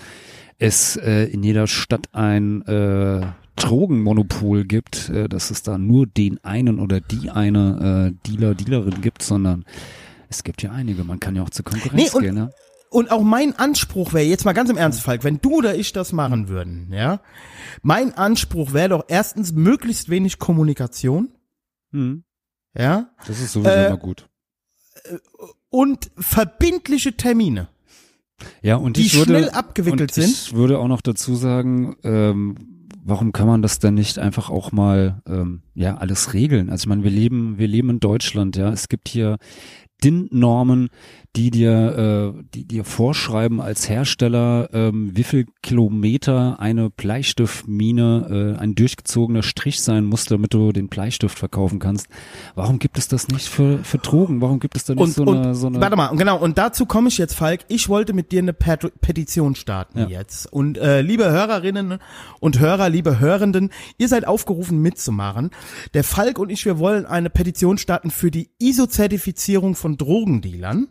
Speaker 2: es äh, in jeder Stadt ein äh, Drogenmonopol gibt, äh, dass es da nur den einen oder die eine äh, Dealer, Dealerin gibt, sondern es gibt ja einige. Man kann ja auch zur Konkurrenz
Speaker 1: Nee,
Speaker 2: gehen. Ne?
Speaker 1: Und auch mein Anspruch wäre, jetzt mal ganz im Ernst, Falk, wenn du oder ich das machen würden, ja, mein Anspruch wäre doch erstens möglichst wenig Kommunikation,
Speaker 2: Hm,
Speaker 1: ja,
Speaker 2: das ist sowieso
Speaker 1: Äh,
Speaker 2: immer gut.
Speaker 1: und verbindliche Termine.
Speaker 2: Ja, und
Speaker 1: die
Speaker 2: ich würde,
Speaker 1: schnell abgewickelt sind.
Speaker 2: Ich würde auch noch dazu sagen, ähm, warum kann man das denn nicht einfach auch mal ähm, ja alles regeln? Also ich meine, wir leben, wir leben in Deutschland, ja. Es gibt hier DIN-Normen, die dir, äh, die dir vorschreiben als Hersteller, ähm, wie viel Kilometer eine Bleistiftmine, äh, ein durchgezogener Strich sein muss, damit du den Bleistift verkaufen kannst. Warum gibt es das nicht für, für Drogen? Warum gibt es da nicht
Speaker 1: Und,
Speaker 2: so
Speaker 1: und
Speaker 2: eine, so eine
Speaker 1: warte mal, genau, und dazu komme ich jetzt, Falk. Ich wollte mit dir eine Pet Petition starten
Speaker 2: Ja.
Speaker 1: jetzt. Und äh, liebe Hörerinnen und Hörer, liebe Hörenden, ihr seid aufgerufen mitzumachen. Der Falk und ich, wir wollen eine Petition starten für die ISO-Zertifizierung von Drogendealern.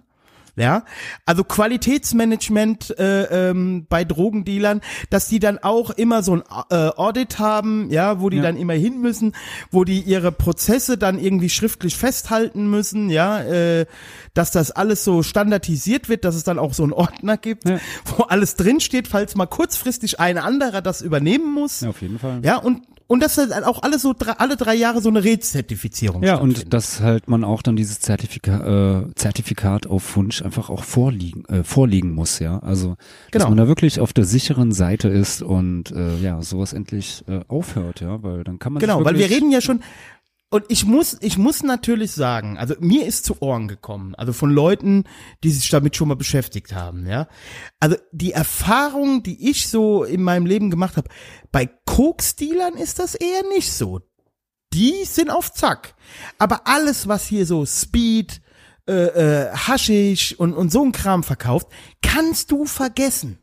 Speaker 1: Ja, also Qualitätsmanagement äh, ähm, bei Drogendealern, dass die dann auch immer so ein äh, Audit haben, ja, wo die
Speaker 2: Ja.
Speaker 1: dann immer hin müssen, wo die ihre Prozesse dann irgendwie schriftlich festhalten müssen, ja, äh, dass das alles so standardisiert wird, dass es dann auch so einen Ordner gibt,
Speaker 2: Ja.
Speaker 1: wo alles drinsteht, falls mal kurzfristig ein anderer das übernehmen muss.
Speaker 2: ja, auf jeden Fall.
Speaker 1: Ja, und und dass dann auch alles so alle drei Jahre so eine Rezertifizierung
Speaker 2: Ja, und dass halt man auch dann dieses Zertifika äh, Zertifikat auf Wunsch einfach auch vorliegen, äh, vorliegen muss, ja. Also, dass
Speaker 1: Genau.
Speaker 2: man da wirklich auf der sicheren Seite ist und äh, ja, sowas endlich äh, aufhört, ja, weil dann kann man
Speaker 1: Genau, weil wir reden ja schon und ich muss ich muss natürlich sagen, also mir ist zu Ohren gekommen, also von Leuten, die sich damit schon mal beschäftigt haben, ja. Also die Erfahrung, die ich so in meinem Leben gemacht habe, bei Koksdealern ist das eher nicht so. Die sind auf Zack. Aber alles, was hier so Speed, äh, äh, Haschisch und, und so ein Kram verkauft, kannst du vergessen.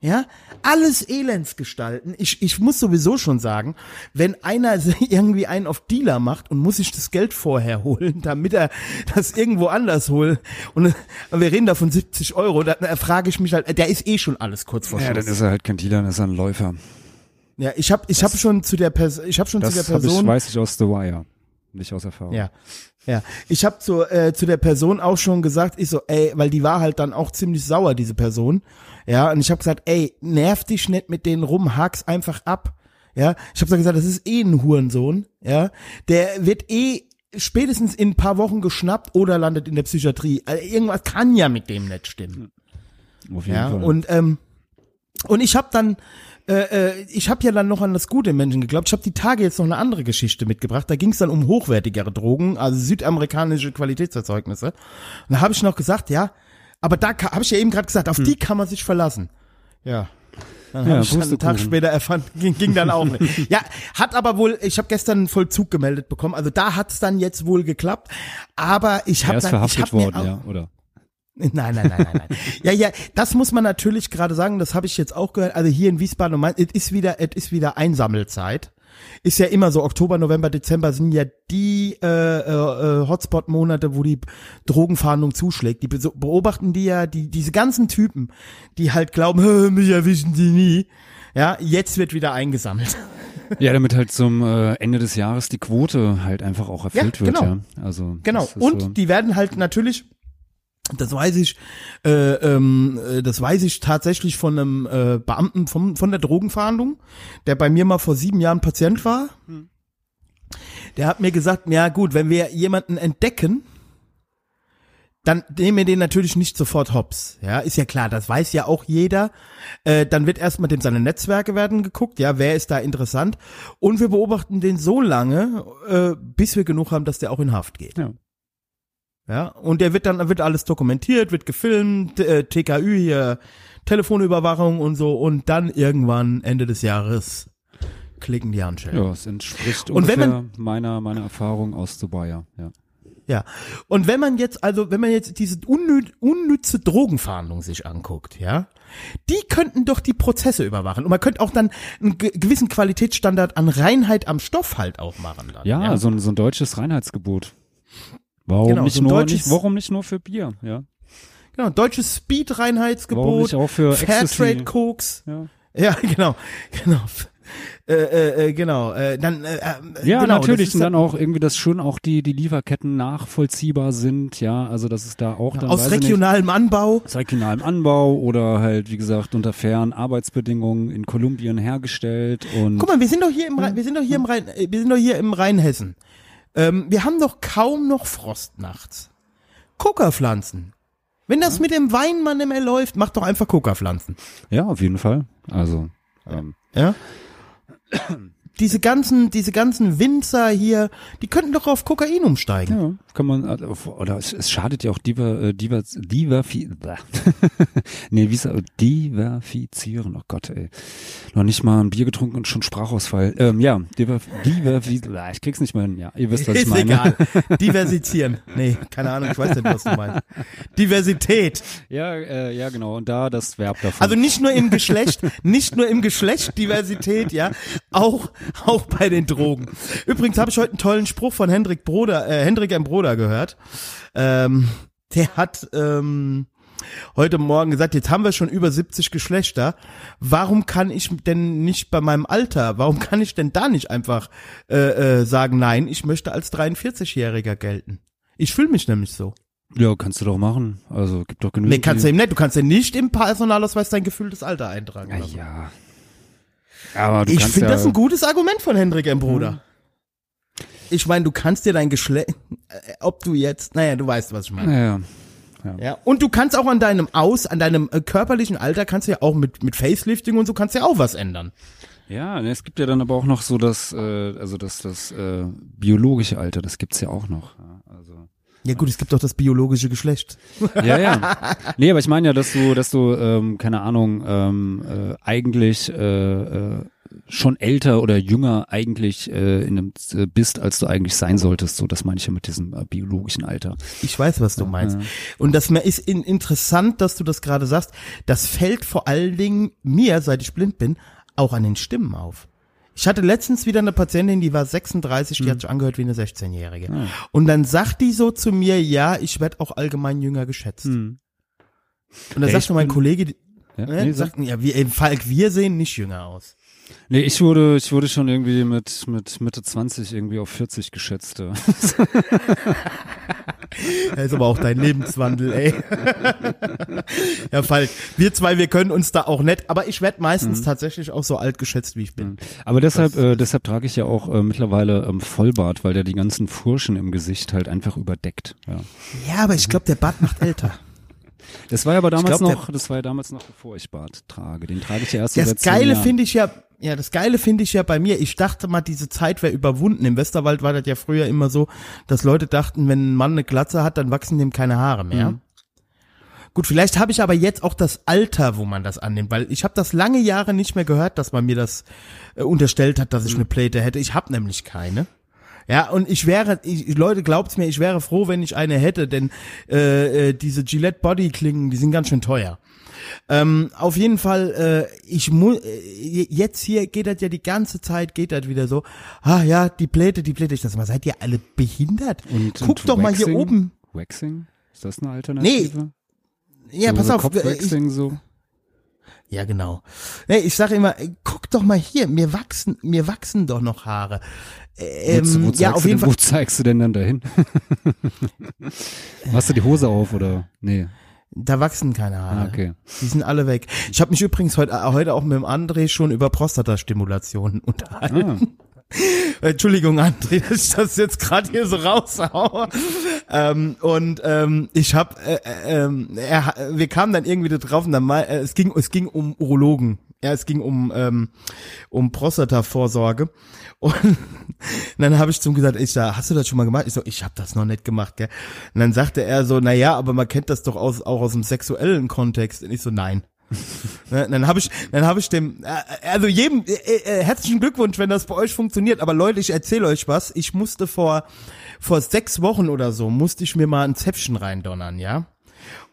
Speaker 1: Ja, alles Elends gestalten. Ich, ich muss sowieso schon sagen, wenn einer irgendwie einen auf Dealer macht und muss sich das Geld vorher holen, damit er das irgendwo anders holt, und wir reden da von 70 Euro, da, da frage ich mich halt, der ist eh schon alles kurz vor
Speaker 2: Ja,
Speaker 1: Schluss.
Speaker 2: dann ist er halt kein Dealer, dann ist er ein Läufer.
Speaker 1: Ja, ich habe ich hab schon zu der Person, ich habe schon zu der
Speaker 2: Das hab
Speaker 1: Person,
Speaker 2: ich, weiß ich aus The Wire, nicht aus Erfahrung.
Speaker 1: Ja. Ja, ich habe zu, äh, zu der Person auch schon gesagt, ich so, ey, weil die war halt dann auch ziemlich sauer, diese Person. Ja, und ich habe gesagt, ey, nerv dich nicht mit denen rum, hak's einfach ab. Ja, ich habe gesagt, das ist eh ein Hurensohn. Ja, der wird eh spätestens in ein paar Wochen geschnappt oder landet in der Psychiatrie. Also irgendwas kann ja mit dem nicht stimmen.
Speaker 2: Auf jeden
Speaker 1: Ja,
Speaker 2: Fall.
Speaker 1: und ähm, und ich habe dann äh, äh, ich habe ja dann noch an das Gute im Menschen geglaubt. Ich habe die Tage jetzt noch eine andere Geschichte mitgebracht. Da ging es dann um hochwertigere Drogen, also südamerikanische Qualitätserzeugnisse. Und da habe ich noch gesagt, ja, aber da habe ich ja eben gerade gesagt, auf die kann man sich verlassen. Ja. Dann
Speaker 2: Hm. Ja,
Speaker 1: ich einen Tag später erfahren, ging, ging dann auch nicht. Ja, hat aber wohl, ich habe gestern einen Vollzug gemeldet bekommen, also da hat's dann jetzt wohl geklappt, aber ich habe dann, ich
Speaker 2: verhaftet
Speaker 1: hab mir
Speaker 2: worden,
Speaker 1: auch,
Speaker 2: ja, oder?
Speaker 1: Nein, nein, nein, nein, nein. ja, ja, das muss man natürlich gerade sagen, das habe ich jetzt auch gehört. Also hier in Wiesbaden es ist wieder, es ist wieder Einsammelzeit. Ist ja immer so, Oktober, November, Dezember sind ja die äh, äh, äh, Hotspot-Monate, wo die Drogenfahndung zuschlägt. Die be- beobachten die ja, die, diese ganzen Typen, die halt glauben, "Hä, mich erwischen die nie. Ja, jetzt wird wieder eingesammelt.
Speaker 2: Ja, damit halt zum äh, Ende des Jahres die Quote halt einfach auch erfüllt
Speaker 1: Ja,
Speaker 2: wird,
Speaker 1: genau.
Speaker 2: ja. Also
Speaker 1: Genau. Und
Speaker 2: so.
Speaker 1: die werden halt natürlich, das weiß ich, äh, ähm, äh, das weiß ich tatsächlich von einem äh, Beamten vom, von der Drogenfahndung, der bei mir mal vor sieben Jahren Patient war. Der hat mir gesagt, ja gut, wenn wir jemanden entdecken, dann nehmen wir den natürlich nicht sofort hops. Ja, ist ja klar, das weiß ja auch jeder. Äh, dann wird erstmal dem seine Netzwerke werden geguckt, ja, wer ist da interessant. Und wir beobachten den so lange, äh, bis wir genug haben, dass der auch in Haft geht.
Speaker 2: Ja.
Speaker 1: Ja, und der wird dann wird alles dokumentiert, wird gefilmt, äh, TKÜ hier, Telefonüberwachung und so und dann irgendwann Ende des Jahres klicken die Handschellen.
Speaker 2: Ja, es entspricht
Speaker 1: Und wenn
Speaker 2: ungefähr meiner, meiner Erfahrung aus Dubai, ja. ja.
Speaker 1: Ja. Und wenn man jetzt, also wenn man jetzt diese unnü unnütze Drogenfahndung sich anguckt, ja, die könnten doch die Prozesse überwachen. Und man könnte auch dann einen ge gewissen Qualitätsstandard an Reinheit am Stoff halt auch machen. Dann,
Speaker 2: Ja, So, ein, so ein deutsches Reinheitsgebot. Warum,
Speaker 1: Genau,
Speaker 2: nicht
Speaker 1: so
Speaker 2: nur, nicht, warum nicht nur für Bier, ja?
Speaker 1: genau, deutsches
Speaker 2: Warum
Speaker 1: Speed-Reinheitsgebot,
Speaker 2: nicht auch für
Speaker 1: Fairtrade
Speaker 2: Ecstasy?
Speaker 1: Koks.
Speaker 2: Ja.
Speaker 1: Ja, genau, genau. Äh, äh, äh, genau, äh, dann äh, äh,
Speaker 2: Ja,
Speaker 1: genau,
Speaker 2: natürlich.
Speaker 1: das
Speaker 2: Und
Speaker 1: ist
Speaker 2: dann auch irgendwie, dass schon auch die, die Lieferketten nachvollziehbar sind, ja. Also, dass es da auch dann,
Speaker 1: aus
Speaker 2: ich nicht,
Speaker 1: regionalem Anbau.
Speaker 2: aus regionalem Anbau oder halt, wie gesagt, unter fairen Arbeitsbedingungen in Kolumbien hergestellt und
Speaker 1: Guck mal, wir sind doch hier im Rhein, wir sind doch hier im Rhein, äh, wir sind doch hier im Rheinhessen. Ähm, wir haben doch kaum noch Frost nachts. Coca-Pflanzen. Wenn das mit dem Wein mal nicht mehr läuft, mach doch einfach Coca-Pflanzen.
Speaker 2: ja, auf jeden Fall. Also, ähm,
Speaker 1: Ja? Diese ganzen, diese ganzen Winzer hier, die könnten doch auf Kokain umsteigen.
Speaker 2: ja, kann man, äh, oder es, es schadet ja auch diver, äh, diver, diverfi, nee, wie ist das? diversifizieren, oh Gott, ey. Noch nicht mal ein Bier getrunken und schon Sprachausfall. Ähm, ja, diver, diverfi, ich krieg's nicht mehr hin, ja, ihr wisst, was ich
Speaker 1: Ist
Speaker 2: meine.
Speaker 1: egal. Diversizieren. Nee, keine Ahnung, ich weiß nicht, was du meinst. Diversität.
Speaker 2: Ja, äh, ja, genau, und da das Verb davon.
Speaker 1: Also nicht nur im Geschlecht, nicht nur im Geschlecht Diversität, ja, auch auch bei den Drogen. Übrigens habe ich heute einen tollen Spruch von Hendrik Broder, äh, Hendrik M. Broder gehört. Ähm, der hat ähm, heute Morgen gesagt, jetzt haben wir schon über 70 Geschlechter. Warum kann ich denn nicht bei meinem Alter, warum kann ich denn da nicht einfach äh, äh, sagen, nein, ich möchte als 43-Jähriger gelten? Ich fühle mich nämlich so.
Speaker 2: ja, kannst du doch machen. Also, gibt doch genügend.
Speaker 1: Nee, kannst du eben nicht. Du kannst ja nicht im Personalausweis dein gefühltes Alter eintragen.
Speaker 2: ja,
Speaker 1: lassen.
Speaker 2: ja. Aber du
Speaker 1: Ich finde
Speaker 2: ja,
Speaker 1: das ein gutes Argument von Hendrik M. Bruder. Ich meine, du kannst dir dein Geschlecht, äh, ob du jetzt, naja, du weißt, was ich meine.
Speaker 2: Ja, ja.
Speaker 1: Ja. Und du kannst auch an deinem Aus, an deinem äh, körperlichen Alter, kannst du ja auch mit, mit Facelifting und so kannst du ja auch was ändern.
Speaker 2: Ja, ne, es gibt ja dann aber auch noch so das, äh, also das, das äh, biologische Alter, das gibt's ja auch noch. Ja.
Speaker 1: Ja gut, es gibt doch das biologische Geschlecht.
Speaker 2: Ja, ja. Nee, aber ich meine ja, dass du, dass du, ähm, keine Ahnung, ähm, äh, eigentlich äh, äh, schon älter oder jünger eigentlich äh, in einem äh, bist, als du eigentlich sein solltest. So, das meine ich ja mit diesem äh, biologischen Alter.
Speaker 1: Ich weiß, was du meinst. Und das ist in, interessant, dass du das gerade sagst. Das fällt vor allen Dingen mir, seit ich blind bin, auch an den Stimmen auf. Ich hatte letztens wieder eine Patientin, die war 36, die hat sich angehört wie eine 16-Jährige. Und dann sagt die so zu mir, ja, ich werde auch allgemein jünger geschätzt. Und dann
Speaker 2: Ja,
Speaker 1: sagt
Speaker 2: ich
Speaker 1: so mein Kollege, die-
Speaker 2: Ja,
Speaker 1: ne,
Speaker 2: nee, sag-
Speaker 1: sagt, ja, wir, Falk, wir sehen nicht jünger aus.
Speaker 2: Nee, ich wurde, ich wurde schon irgendwie mit, mit Mitte 20 irgendwie auf 40 geschätzt. Ja.
Speaker 1: Das ist aber auch dein Lebenswandel, ey. ja, Falk, wir zwei, wir können uns da auch nett, aber ich werde meistens tatsächlich auch so alt geschätzt, wie ich bin.
Speaker 2: Aber deshalb, äh, deshalb trage ich ja auch äh, mittlerweile ähm, Vollbart, weil der die ganzen Furchen im Gesicht halt einfach überdeckt. Ja.
Speaker 1: Ja, aber ich glaube, der Bart macht älter.
Speaker 2: Das war ja aber damals
Speaker 1: glaub,
Speaker 2: noch, das war ja damals noch, bevor ich Bart trage. Den trage ich ja erst
Speaker 1: Das Geile finde ich ja, ja, das Geile finde ich ja bei mir, ich dachte mal, diese Zeit wäre überwunden. Im Westerwald war das ja früher immer so, dass Leute dachten, wenn ein Mann eine Glatze hat, dann wachsen dem keine Haare mehr.
Speaker 2: Mhm.
Speaker 1: Gut, vielleicht habe ich aber jetzt auch das Alter, wo man das annimmt, weil ich habe das lange Jahre nicht mehr gehört, dass man mir das äh, unterstellt hat, dass ich eine Pläte hätte. Ich habe nämlich keine. Ja, und ich wäre, ich, Leute, glaubt's mir, ich wäre froh, wenn ich eine hätte, denn äh, äh, diese Gillette Body Klingen, die sind ganz schön teuer. Ähm, auf jeden Fall, äh, ich muss, äh, jetzt hier geht das ja die ganze Zeit, geht das wieder so, ah ja, die Pläte, die Pläte, ich das mal, seid ihr alle behindert?
Speaker 2: Und,
Speaker 1: Guck
Speaker 2: und
Speaker 1: doch mal hier
Speaker 2: Waxing?
Speaker 1: oben.
Speaker 2: Waxing? Ist das eine Alternative?
Speaker 1: Ja,
Speaker 2: so,
Speaker 1: pass
Speaker 2: so
Speaker 1: auf. äh, Ich,
Speaker 2: Kopfwaxing so.
Speaker 1: ja, genau. Nee, ich sage immer, guck doch mal hier, mir wachsen, mir wachsen doch noch Haare. Ähm,
Speaker 2: wo, wo, zeigst
Speaker 1: ja, auf jeden
Speaker 2: denn,
Speaker 1: Fall.
Speaker 2: wo zeigst du denn dann dahin? Hast du die Hose auf oder? Nee.
Speaker 1: Da wachsen keine Haare.
Speaker 2: Ah, okay.
Speaker 1: Die sind alle weg. Ich habe mich übrigens heute, äh, heute auch mit dem André schon über Prostatastimulation unterhalten.
Speaker 2: Ah,
Speaker 1: Entschuldigung, André, dass ich das jetzt gerade hier so raushaue. ähm, und ähm, ich habe, äh, äh, ähm, er, wir kamen dann irgendwie da drauf und dann mal, äh, es ging, es ging um Urologen. Ja, es ging um ähm, um Prostata-Vorsorge. Und dann habe ich zu ihm gesagt, ich sag, hast du das schon mal gemacht? Ich so, ich habe das noch nicht gemacht, gell? Und dann sagte er so, na ja, aber man kennt das doch aus, auch aus dem sexuellen Kontext. Und ich so, nein. Ne, Dann habe ich, dann habe ich dem, äh, also jedem äh, äh, herzlichen Glückwunsch, wenn das bei euch funktioniert. Aber Leute, ich erzähle euch was. Ich musste vor vor sechs Wochen oder so musste ich mir mal ein Zäpfchen reindonnern, ja.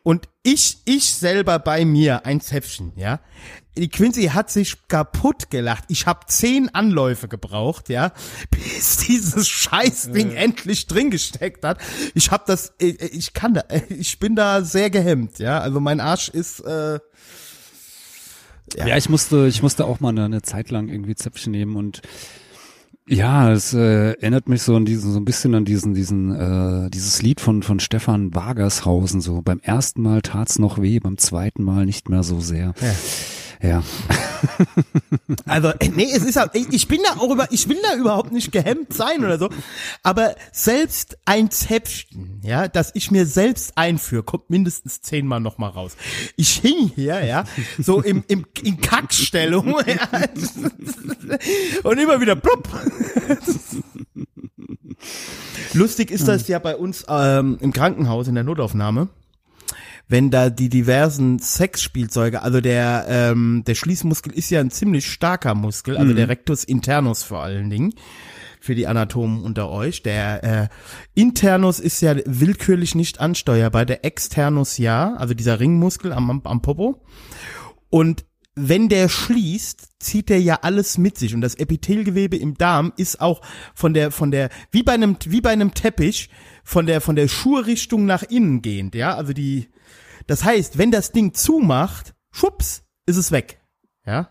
Speaker 1: Und ich, ich selber bei mir ein Zäpfchen, ja. Die Quincy hat sich kaputt gelacht. Ich habe zehn Anläufe gebraucht, ja, bis dieses Scheißding endlich drin gesteckt hat. Ich habe das, ich, ich kann da, ich bin da sehr gehemmt, ja. Also mein Arsch ist, äh,
Speaker 2: Ja. ich musste, ich musste auch mal eine, eine Zeit lang irgendwie Zäpfchen nehmen und ja, es äh, erinnert mich so an diesen, so ein bisschen an diesen, diesen, äh, dieses Lied von von Stefan Wagershausen. So beim ersten Mal tat's noch weh, beim zweiten Mal nicht mehr so sehr. Ja,
Speaker 1: Also, äh, nee, es ist, ich bin da auch über, ich will da überhaupt nicht gehemmt sein oder so. Aber selbst ein Zäpfchen, ja, das ich mir selbst einführe, kommt mindestens zehnmal noch mal raus. Ich hing hier, ja, so im, im, in Kackstellung, ja, und immer wieder plupp. Lustig ist das ja bei uns ähm, im Krankenhaus in der Notaufnahme wenn da die diversen Sexspielzeuge, also der ähm, der Schließmuskel ist ja ein ziemlich starker Muskel, also der Rectus internus vor allen Dingen für die Anatomen unter euch. Der äh, Internus ist ja willkürlich nicht ansteuerbar, der Externus ja, also dieser Ringmuskel am, am Popo. Und wenn der schließt, zieht der ja alles mit sich und das Epithelgewebe im Darm ist auch von der von der wie bei einem wie bei einem Teppich von der von der Schuhrichtung nach innen gehend, ja? Also die das heißt, wenn das Ding zumacht, schwupps, ist es weg. Ja?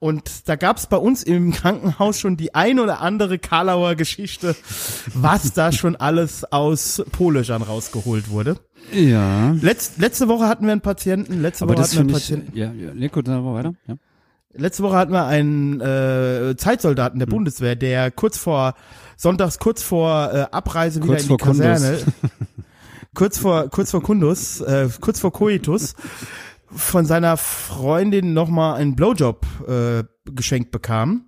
Speaker 1: Und da gab's bei uns im Krankenhaus schon die ein oder andere Karlauer Geschichte, was da schon alles aus Polöchern rausgeholt wurde.
Speaker 2: ja.
Speaker 1: Letz, letzte Woche hatten wir einen Patienten, letzte
Speaker 2: Aber
Speaker 1: Woche hatten wir einen
Speaker 2: ich,
Speaker 1: Patienten.
Speaker 2: ja, ja, Nico, dann mal weiter. Ja.
Speaker 1: Letzte Woche hatten wir einen äh, Zeitsoldaten der
Speaker 2: Hm.
Speaker 1: Bundeswehr, der kurz vor sonntags kurz vor äh, Abreise
Speaker 2: Kurz
Speaker 1: wieder in die. Kaserne, kurz vor kurz vor Kundus, äh, kurz vor Coitus von seiner Freundin nochmal einen Blowjob äh, geschenkt bekam.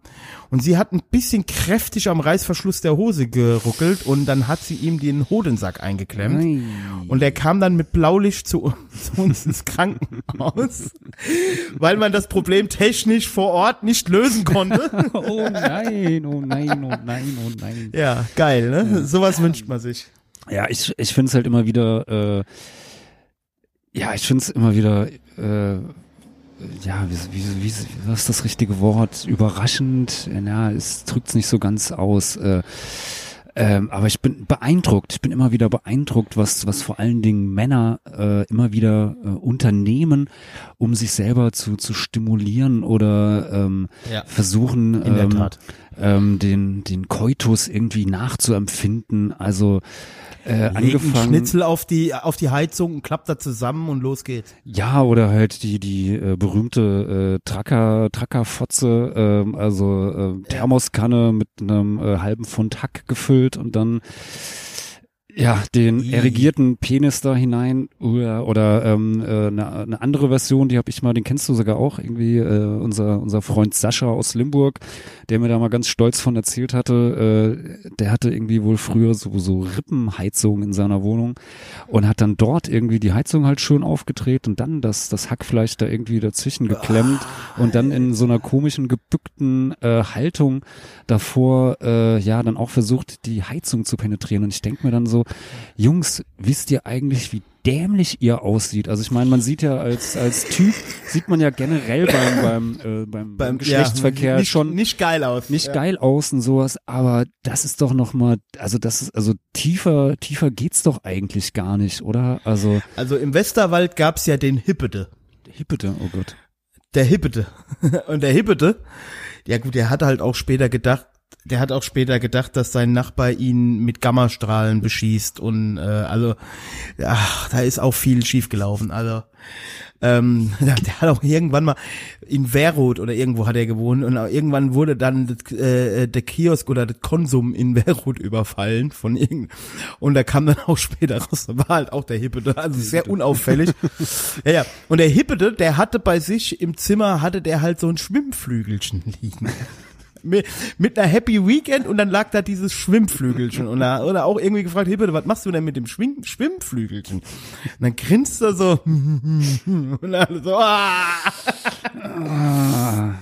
Speaker 1: Und sie hat ein bisschen kräftig am Reißverschluss der Hose geruckelt und dann hat sie ihm den Hodensack eingeklemmt. Und er kam dann mit Blaulicht zu, zu uns ins Krankenhaus, weil man das Problem technisch vor Ort nicht lösen konnte.
Speaker 2: Oh nein, oh nein, oh nein, oh nein.
Speaker 1: Ja, geil, ne? Sowas wünscht man sich.
Speaker 2: Ja, ich, ich finde es halt immer wieder, äh, ja, ich finde es immer wieder, äh, ja, wie, wie, wie, was ist das richtige Wort? Überraschend, ja, es drückt es nicht so ganz aus. Äh, ähm, aber ich bin beeindruckt, ich bin immer wieder beeindruckt, was, was vor allen Dingen Männer äh, immer wieder äh, unternehmen, um sich selber zu, zu stimulieren oder ähm,
Speaker 1: Ja.
Speaker 2: versuchen,
Speaker 1: In der
Speaker 2: ähm,
Speaker 1: Tat.
Speaker 2: Ähm, den, den Koitus irgendwie nachzuempfinden. Also Äh,
Speaker 1: Legt einen
Speaker 2: angefangen,
Speaker 1: Schnitzel auf die, auf die Heizung und klappt da zusammen und los geht's.
Speaker 2: ja, oder halt die, die äh, berühmte äh, Tracker, Trackerfotze, ähm, also äh, Thermoskanne mit einem äh, halben Pfund Hack gefüllt und dann ja, den
Speaker 1: Ih.
Speaker 2: erigierten Penis da hinein oder, oder ähm, äh, eine, eine andere Version, die habe ich mal, den kennst du sogar auch, irgendwie äh, unser, unser Freund Sascha aus Limburg, der mir da mal ganz stolz von erzählt hatte, äh, der hatte irgendwie wohl früher so, so Rippenheizung in seiner Wohnung und hat dann dort irgendwie die Heizung halt schön aufgedreht und dann das, das Hackfleisch da irgendwie dazwischen geklemmt und dann in so einer komischen gebückten äh, Haltung davor äh, ja dann auch versucht, die Heizung zu penetrieren. Und ich denk mir dann so, Jungs, wisst ihr eigentlich, wie dämlich ihr aussieht? Also ich meine, man sieht ja als als Typ sieht man ja generell beim beim äh, beim, beim Geschlechtsverkehr
Speaker 1: ja, nicht,
Speaker 2: schon
Speaker 1: nicht geil aus.
Speaker 2: nicht
Speaker 1: ja.
Speaker 2: geil aus und sowas, aber das ist doch noch mal, also das ist also tiefer tiefer geht's doch eigentlich gar nicht, oder? Also
Speaker 1: Also im Westerwald gab's ja den Hippete.
Speaker 2: Hippete, oh Gott.
Speaker 1: Der Hippete. Und der Hippete, ja gut, der hat halt auch später gedacht, der hat auch später gedacht, dass sein Nachbar ihn mit Gammastrahlen beschießt und äh, also, ach, da ist auch viel schiefgelaufen. Also ähm, der, der hat auch irgendwann mal in Verrot oder irgendwo hat er gewohnt und irgendwann wurde dann das, äh, der Kiosk oder das Konsum in Verrot überfallen von irgend und da kam dann auch später raus, da war halt auch der Hippete, also sehr unauffällig. ja, ja. Und der Hippete, der hatte bei sich im Zimmer, hatte der halt so ein Schwimmflügelchen liegen. Mit, mit einer Happy Weekend und dann lag da dieses Schwimmflügelchen und da, oder auch irgendwie gefragt, Hippete, was machst du denn mit dem Schwim Schwimmflügelchen? Und dann grinst er so und alle so, ah.
Speaker 2: Ah,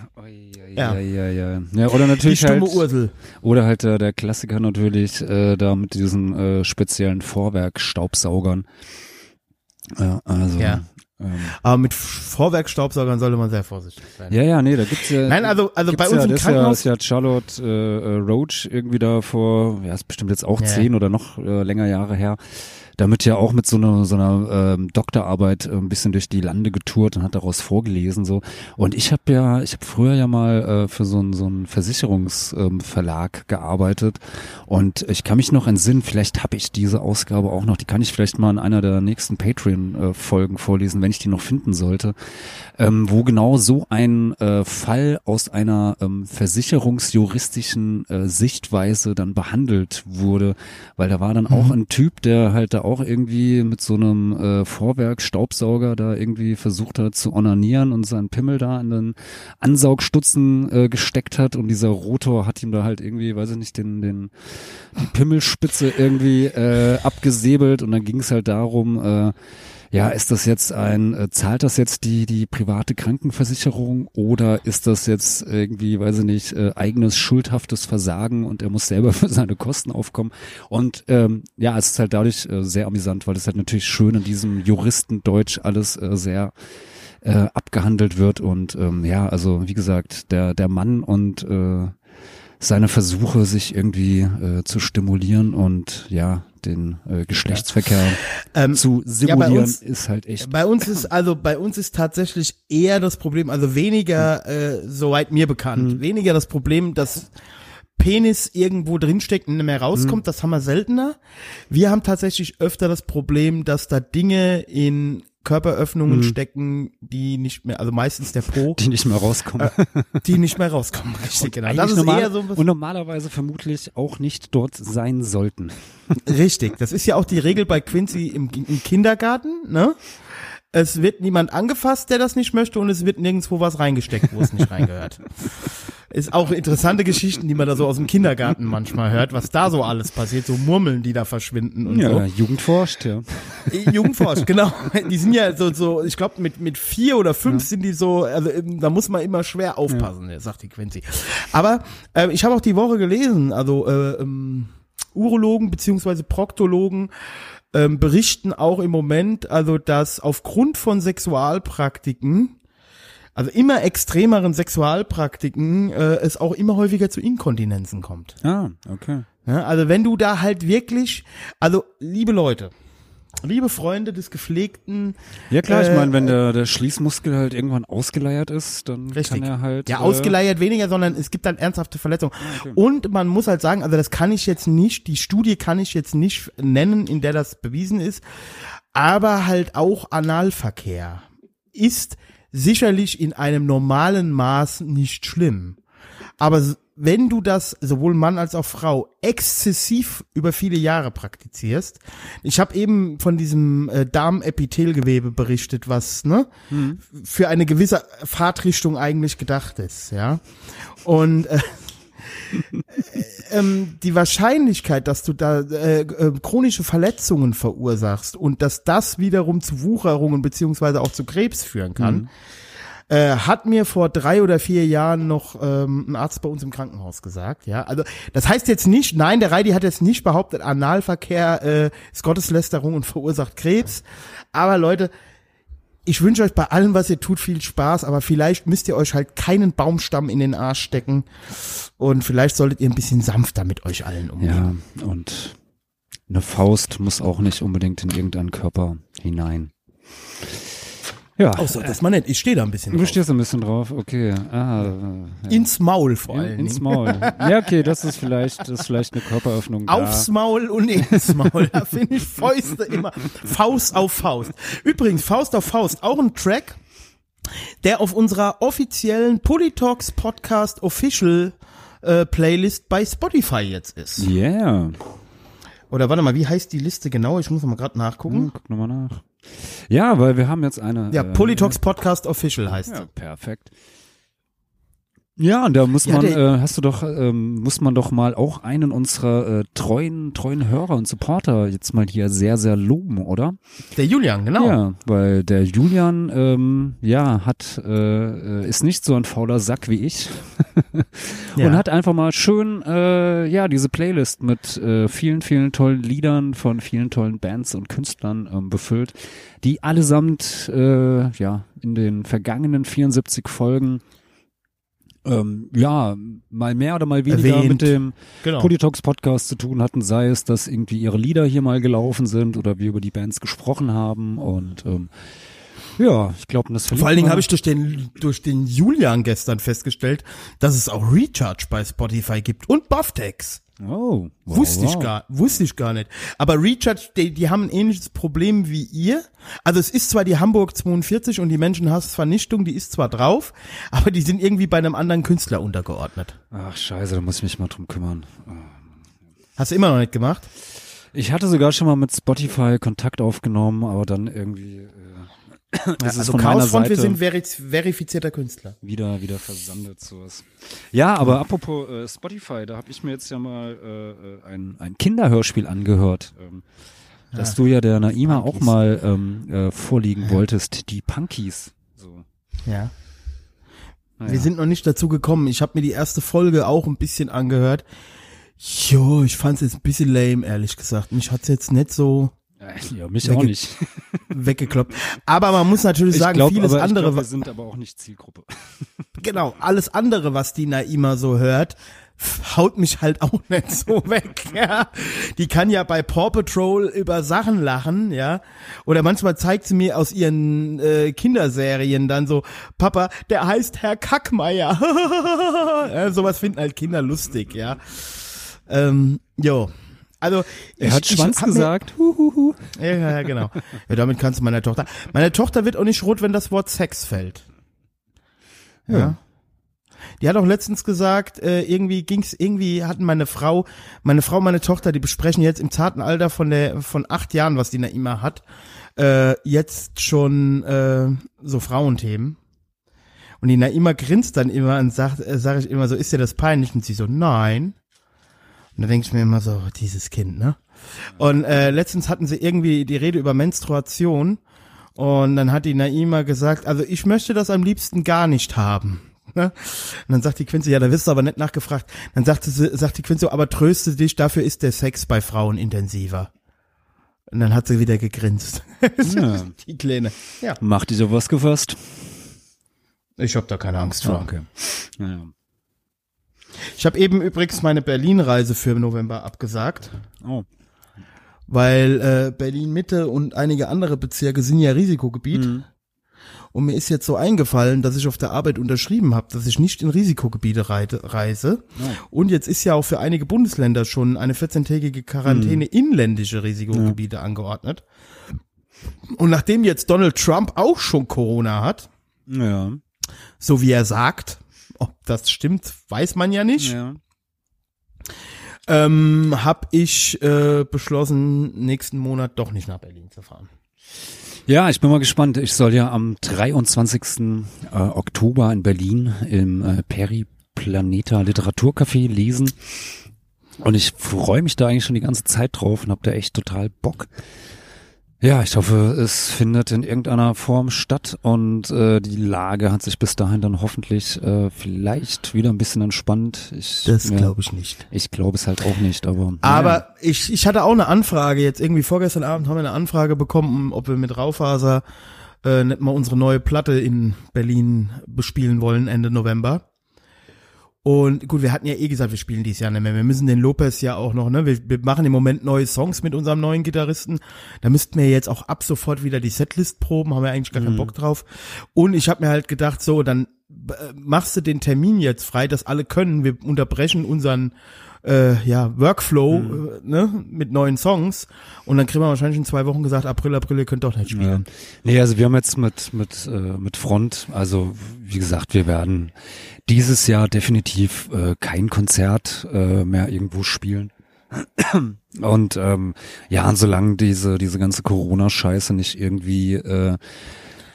Speaker 1: Ja.
Speaker 2: ja. Ja, ja, ja. Oder
Speaker 1: die
Speaker 2: natürlich
Speaker 1: stumme
Speaker 2: halt,
Speaker 1: Ursel.
Speaker 2: oder halt äh, der Klassiker natürlich äh, da mit diesen äh, speziellen Vorwerkstaubsaugern. Ja, also.
Speaker 1: Ja.
Speaker 2: Ähm,
Speaker 1: Aber mit Vorwerkstaubsaugern sollte man sehr vorsichtig sein.
Speaker 2: ja, ja, nee, da gibt's ja.
Speaker 1: Nein, also, also bei uns
Speaker 2: ja,
Speaker 1: im
Speaker 2: das ist ja,
Speaker 1: Krankenhaus.
Speaker 2: ist ja Charlotte äh, äh, Roach irgendwie da vor, ja, ist bestimmt jetzt auch
Speaker 1: Ja.
Speaker 2: zehn oder noch äh, länger Jahre her. Damit ja auch mit so einer so einer ähm, Doktorarbeit äh, ein bisschen durch die Lande getourt und hat daraus vorgelesen so. Und ich habe ja, ich habe früher ja mal äh, für so einen so einen Versicherungsverlag ähm, gearbeitet. Und ich kann mich noch entsinnen, vielleicht habe ich diese Ausgabe auch noch, die kann ich vielleicht mal in einer der nächsten Patreon-Folgen vorlesen, wenn ich die noch finden sollte, ähm, wo genau so ein äh, Fall aus einer ähm, versicherungsjuristischen äh, Sichtweise dann behandelt wurde, weil da war dann auch ein Typ, der halt da auch irgendwie mit so einem äh, Vorwerk Staubsauger da irgendwie versucht hat zu onanieren und seinen Pimmel da in den Ansaugstutzen äh, gesteckt hat und dieser Rotor hat ihm da halt irgendwie, weiß ich nicht, den den die Pimmelspitze irgendwie äh, abgesäbelt und dann ging es halt darum, äh, ja, ist das jetzt ein, äh, zahlt das jetzt die, die private Krankenversicherung oder ist das jetzt irgendwie, weiß ich nicht, äh, eigenes schuldhaftes Versagen und er muss selber für seine Kosten aufkommen? Und ähm, ja, es ist halt dadurch äh, sehr amüsant, weil es halt natürlich schön in diesem Juristendeutsch alles äh, sehr äh, abgehandelt wird und ähm, ja, also wie gesagt, der, der Mann und äh, seine Versuche, sich irgendwie äh, zu stimulieren und ja, den äh, Geschlechtsverkehr
Speaker 1: Ähm,
Speaker 2: zu
Speaker 1: ja,
Speaker 2: simulieren,
Speaker 1: bei uns,
Speaker 2: ist halt echt.
Speaker 1: bei uns ist, also bei uns ist tatsächlich eher das Problem, also weniger, äh, soweit mir bekannt,
Speaker 2: Hm.
Speaker 1: weniger das Problem, dass Penis irgendwo drinsteckt und nicht mehr rauskommt,
Speaker 2: Hm.
Speaker 1: das haben wir seltener. Wir haben tatsächlich öfter das Problem, dass da Dinge in Körperöffnungen stecken, die nicht mehr, also meistens der Po,
Speaker 2: die nicht mehr rauskommen.
Speaker 1: die nicht mehr rauskommen. Richtig, genau. Das ist
Speaker 2: normal,
Speaker 1: eher so
Speaker 2: und normalerweise vermutlich auch nicht dort sein sollten.
Speaker 1: Richtig, das ist ja auch die Regel bei Quincy im, im Kindergarten, ne? Es wird niemand angefasst, der das nicht möchte und es wird nirgendwo was reingesteckt, wo es nicht reingehört. Ist auch interessante Geschichten, die man da so aus dem Kindergarten manchmal hört, was da so alles passiert, so Murmeln, die da verschwinden und
Speaker 2: Ja,
Speaker 1: so.
Speaker 2: Jugend forscht, ja.
Speaker 1: Jugendforsch, genau. Die sind ja so, so ich glaube, mit, mit vier oder fünf sind die so, also ähm, da muss man immer schwer aufpassen, sagt die Quincy. Aber äh, ich habe auch die Woche gelesen, also äh, ähm, Urologen beziehungsweise Proktologen ähm, berichten auch im Moment, also dass aufgrund von Sexualpraktiken, also immer extremeren Sexualpraktiken, äh, es auch immer häufiger zu Inkontinenzen kommt.
Speaker 2: Ah, okay.
Speaker 1: Ja, also wenn du da halt wirklich, also liebe Leute, liebe Freunde des gepflegten,
Speaker 2: Ja klar, ich
Speaker 1: Äh,
Speaker 2: meine, wenn der, der Schließmuskel halt irgendwann ausgeleiert ist, dann
Speaker 1: Richtig.
Speaker 2: kann er halt.
Speaker 1: ja,
Speaker 2: äh,
Speaker 1: ausgeleiert weniger, sondern es gibt dann ernsthafte Verletzungen. Und man muss halt sagen, also das kann ich jetzt nicht, die Studie kann ich jetzt nicht nennen, in der das bewiesen ist, aber halt auch Analverkehr ist sicherlich in einem normalen Maß nicht schlimm. Aber wenn du das sowohl Mann als auch Frau exzessiv über viele Jahre praktizierst, ich habe eben von diesem äh, Darmepithelgewebe berichtet, was ne für eine gewisse Fahrtrichtung eigentlich gedacht ist, ja. Und äh, ähm, die Wahrscheinlichkeit, dass du da äh, äh, chronische Verletzungen verursachst und dass das wiederum zu Wucherungen beziehungsweise auch zu Krebs führen kann, äh, hat mir vor drei oder vier Jahren noch ähm, ein Arzt bei uns im Krankenhaus gesagt. Ja, also das heißt jetzt nicht, nein, der Reidi hat jetzt nicht behauptet, Analverkehr äh, ist Gotteslästerung und verursacht Krebs. Aber Leute, ich wünsche euch bei allem, was ihr tut, viel Spaß, aber vielleicht müsst ihr euch halt keinen Baumstamm in den Arsch stecken und vielleicht solltet ihr ein bisschen sanfter mit euch allen umgehen.
Speaker 2: Ja, und eine Faust muss auch nicht unbedingt in irgendeinen Körper hinein. Ja,
Speaker 1: Außer, das man nicht. Ich stehe da ein bisschen
Speaker 2: du
Speaker 1: drauf.
Speaker 2: stehst ein bisschen drauf, okay. Ah, ja.
Speaker 1: Ins Maul vor
Speaker 2: In,
Speaker 1: allem.
Speaker 2: ins Maul. Ja, okay, das ist vielleicht, das ist vielleicht eine Körperöffnung. da.
Speaker 1: Aufs Maul und ins Maul. Da finde ich Fäuste immer. Faust auf Faust. Übrigens, Faust auf Faust, auch ein Track, der auf unserer offiziellen Politox Podcast Official äh, Playlist bei Spotify jetzt ist.
Speaker 2: Yeah.
Speaker 1: Oder warte mal, wie heißt die Liste genau? Ich muss mal gerade nachgucken.
Speaker 2: Hm, guck nochmal nach. Ja, weil wir haben jetzt eine.
Speaker 1: Ja,
Speaker 2: äh,
Speaker 1: Politox Podcast Official heißt
Speaker 2: Ja, perfekt. Ja, und da muss
Speaker 1: Ja,
Speaker 2: man, äh, hast du doch, ähm, muss man doch mal auch einen unserer äh, treuen, treuen Hörer und Supporter jetzt mal hier sehr, sehr loben, oder?
Speaker 1: Der Julian, genau.
Speaker 2: Ja, weil der Julian, ähm, ja, hat, äh, äh, ist nicht so ein fauler Sack wie ich
Speaker 1: Ja.
Speaker 2: und hat einfach mal schön, äh, ja, diese Playlist mit äh, vielen, vielen tollen Liedern von vielen tollen Bands und Künstlern ähm, befüllt, die allesamt, äh, ja, in den vergangenen 74 Folgen ähm, ja, mal mehr oder mal weniger
Speaker 1: Erwähnt.
Speaker 2: mit dem
Speaker 1: genau.
Speaker 2: Politox Podcast zu tun hatten, sei es, dass irgendwie ihre Lieder hier mal gelaufen sind oder wir über die Bands gesprochen haben und ähm, ja, ich glaube, das
Speaker 1: Vor allen Dingen habe ich durch den, durch den Julian gestern festgestellt, dass es auch Recharge bei Spotify gibt und Bufftex.
Speaker 2: Oh, wow,
Speaker 1: wusste
Speaker 2: wow.
Speaker 1: ich gar, wusste ich gar nicht. Aber Recharge, die, die haben ein ähnliches Problem wie ihr. Also es ist zwar die Hamburg 42 und die Menschenhassvernichtung, die ist zwar drauf, aber die sind irgendwie bei einem anderen Künstler untergeordnet.
Speaker 2: Ach scheiße, da muss ich mich mal drum kümmern.
Speaker 1: Hast du immer noch nicht gemacht?
Speaker 2: Ich hatte sogar schon mal mit Spotify Kontakt aufgenommen, aber dann irgendwie äh, das ist
Speaker 1: also Chaosfront, wir sind verifizierter Künstler.
Speaker 2: wieder wieder versandet sowas. Ja, aber apropos äh, Spotify, da habe ich mir jetzt ja mal äh, äh, ein, ein Kinderhörspiel angehört, ähm, dass du ja der Naima auch mal ähm, äh, vorliegen wolltest, die Punkies. So.
Speaker 1: Ja.
Speaker 2: Naja.
Speaker 1: Wir sind noch nicht dazu gekommen. Ich habe mir die erste Folge auch ein bisschen angehört. Jo, ich fand's jetzt ein bisschen lame, ehrlich gesagt. Mich hat's jetzt nicht so
Speaker 2: Ja, mich auch nicht.
Speaker 1: weggekloppt. Aber man muss natürlich
Speaker 2: Ich
Speaker 1: sagen,
Speaker 2: glaub,
Speaker 1: vieles
Speaker 2: aber,
Speaker 1: andere,
Speaker 2: Ich glaub, wir sind aber auch nicht Zielgruppe.
Speaker 1: genau, alles andere, was die Naima so hört, haut mich halt auch nicht so weg, ja. Die kann ja bei Paw Patrol über Sachen lachen, ja. Oder manchmal zeigt sie mir aus ihren äh, Kinderserien dann so, Papa, der heißt Herr Kackmeier. ja, sowas finden halt Kinder lustig, ja. Ähm, jo. Also,
Speaker 2: Er hat Schwanz
Speaker 1: mir-
Speaker 2: gesagt. Huhuhu.
Speaker 1: Ja, ja, ja, genau. Ja, damit kannst du meiner Tochter. Meine Tochter wird auch nicht rot, wenn das Wort Sex fällt. Ja. Die hat auch letztens gesagt, äh, irgendwie ging's, irgendwie hatten meine Frau, meine Frau, meine Tochter, die besprechen jetzt im zarten Alter von der, von acht Jahren, was die Naima hat, äh, jetzt schon äh, so Frauenthemen. Und die Naima grinst dann immer und sagt, äh, sage ich immer so, ist dir das peinlich? Und sie so, nein. Und da denke ich mir immer so, dieses Kind, ne? Und äh, letztens hatten sie irgendwie die Rede über Menstruation und dann hat die Naima gesagt, also ich möchte das am liebsten gar nicht haben. Ne? Und dann sagt die Quince, ja, da wirst du aber nicht nachgefragt. Dann sagte sie, sagt die Quince, aber tröste dich, dafür ist der Sex bei Frauen intensiver. Und dann hat sie wieder gegrinst.
Speaker 2: Ja.
Speaker 1: die Kleine. Ja.
Speaker 2: Macht dich auf was gefasst?
Speaker 1: Ich hab da keine Angst vor.
Speaker 2: okay. Ja.
Speaker 1: Ich habe eben übrigens meine Berlin-Reise für November abgesagt.
Speaker 2: Oh.
Speaker 1: weil äh, Berlin Mitte und einige andere Bezirke sind ja Risikogebiet.
Speaker 2: Mhm.
Speaker 1: Und mir ist jetzt so eingefallen, dass ich auf der Arbeit unterschrieben habe, dass ich nicht in Risikogebiete reise. Und jetzt ist ja auch für einige Bundesländer schon eine 14-tägige Quarantäne inländische Risikogebiete angeordnet. Und nachdem jetzt Donald Trump auch schon Corona hat,
Speaker 2: Ja.
Speaker 1: so wie er sagt, ob das stimmt, weiß man ja nicht,
Speaker 2: ja.
Speaker 1: ähm, habe ich äh, beschlossen, nächsten Monat doch nicht nach Berlin zu fahren.
Speaker 2: Ja, ich bin mal gespannt. Ich soll ja am 23. Äh, Oktober in Berlin im äh, Periplaneta Literaturcafé lesen. Und ich freue mich da eigentlich schon die ganze Zeit drauf und habe da echt total Bock. Ja, ich hoffe, es findet in irgendeiner Form statt und äh, die Lage hat sich bis dahin dann hoffentlich äh, vielleicht wieder ein bisschen entspannt. Ich,
Speaker 1: Das
Speaker 2: ja,
Speaker 1: glaube ich nicht.
Speaker 2: Ich glaube es halt auch nicht, aber.
Speaker 1: Aber
Speaker 2: naja.
Speaker 1: ich, ich hatte auch eine Anfrage, jetzt irgendwie vorgestern Abend haben wir eine Anfrage bekommen, ob wir mit Raufaser äh, nicht mal unsere neue Platte in Berlin bespielen wollen, Ende November. Und gut, wir hatten ja eh gesagt, wir spielen dieses Jahr nicht mehr. Wir müssen den Lopez ja auch noch, ne? Wir, wir machen im Moment neue Songs mit unserem neuen Gitarristen. Da müssten wir jetzt auch ab sofort wieder die Setlist proben, haben wir eigentlich gar keinen Bock drauf. Und ich habe mir halt gedacht, so, dann äh, machst du den Termin jetzt frei, dass alle können. Wir unterbrechen unseren äh, ja, Workflow äh, ne, mit neuen Songs und dann kriegen wir wahrscheinlich in zwei Wochen gesagt, April, April, ihr könnt doch nicht
Speaker 2: Ja.
Speaker 1: spielen.
Speaker 2: Nee, also wir haben jetzt mit, mit, äh, mit Front, also wie gesagt, wir werden dieses Jahr definitiv äh, kein Konzert äh, mehr irgendwo spielen. Und ähm, ja, solange diese, diese ganze Corona-Scheiße nicht irgendwie äh,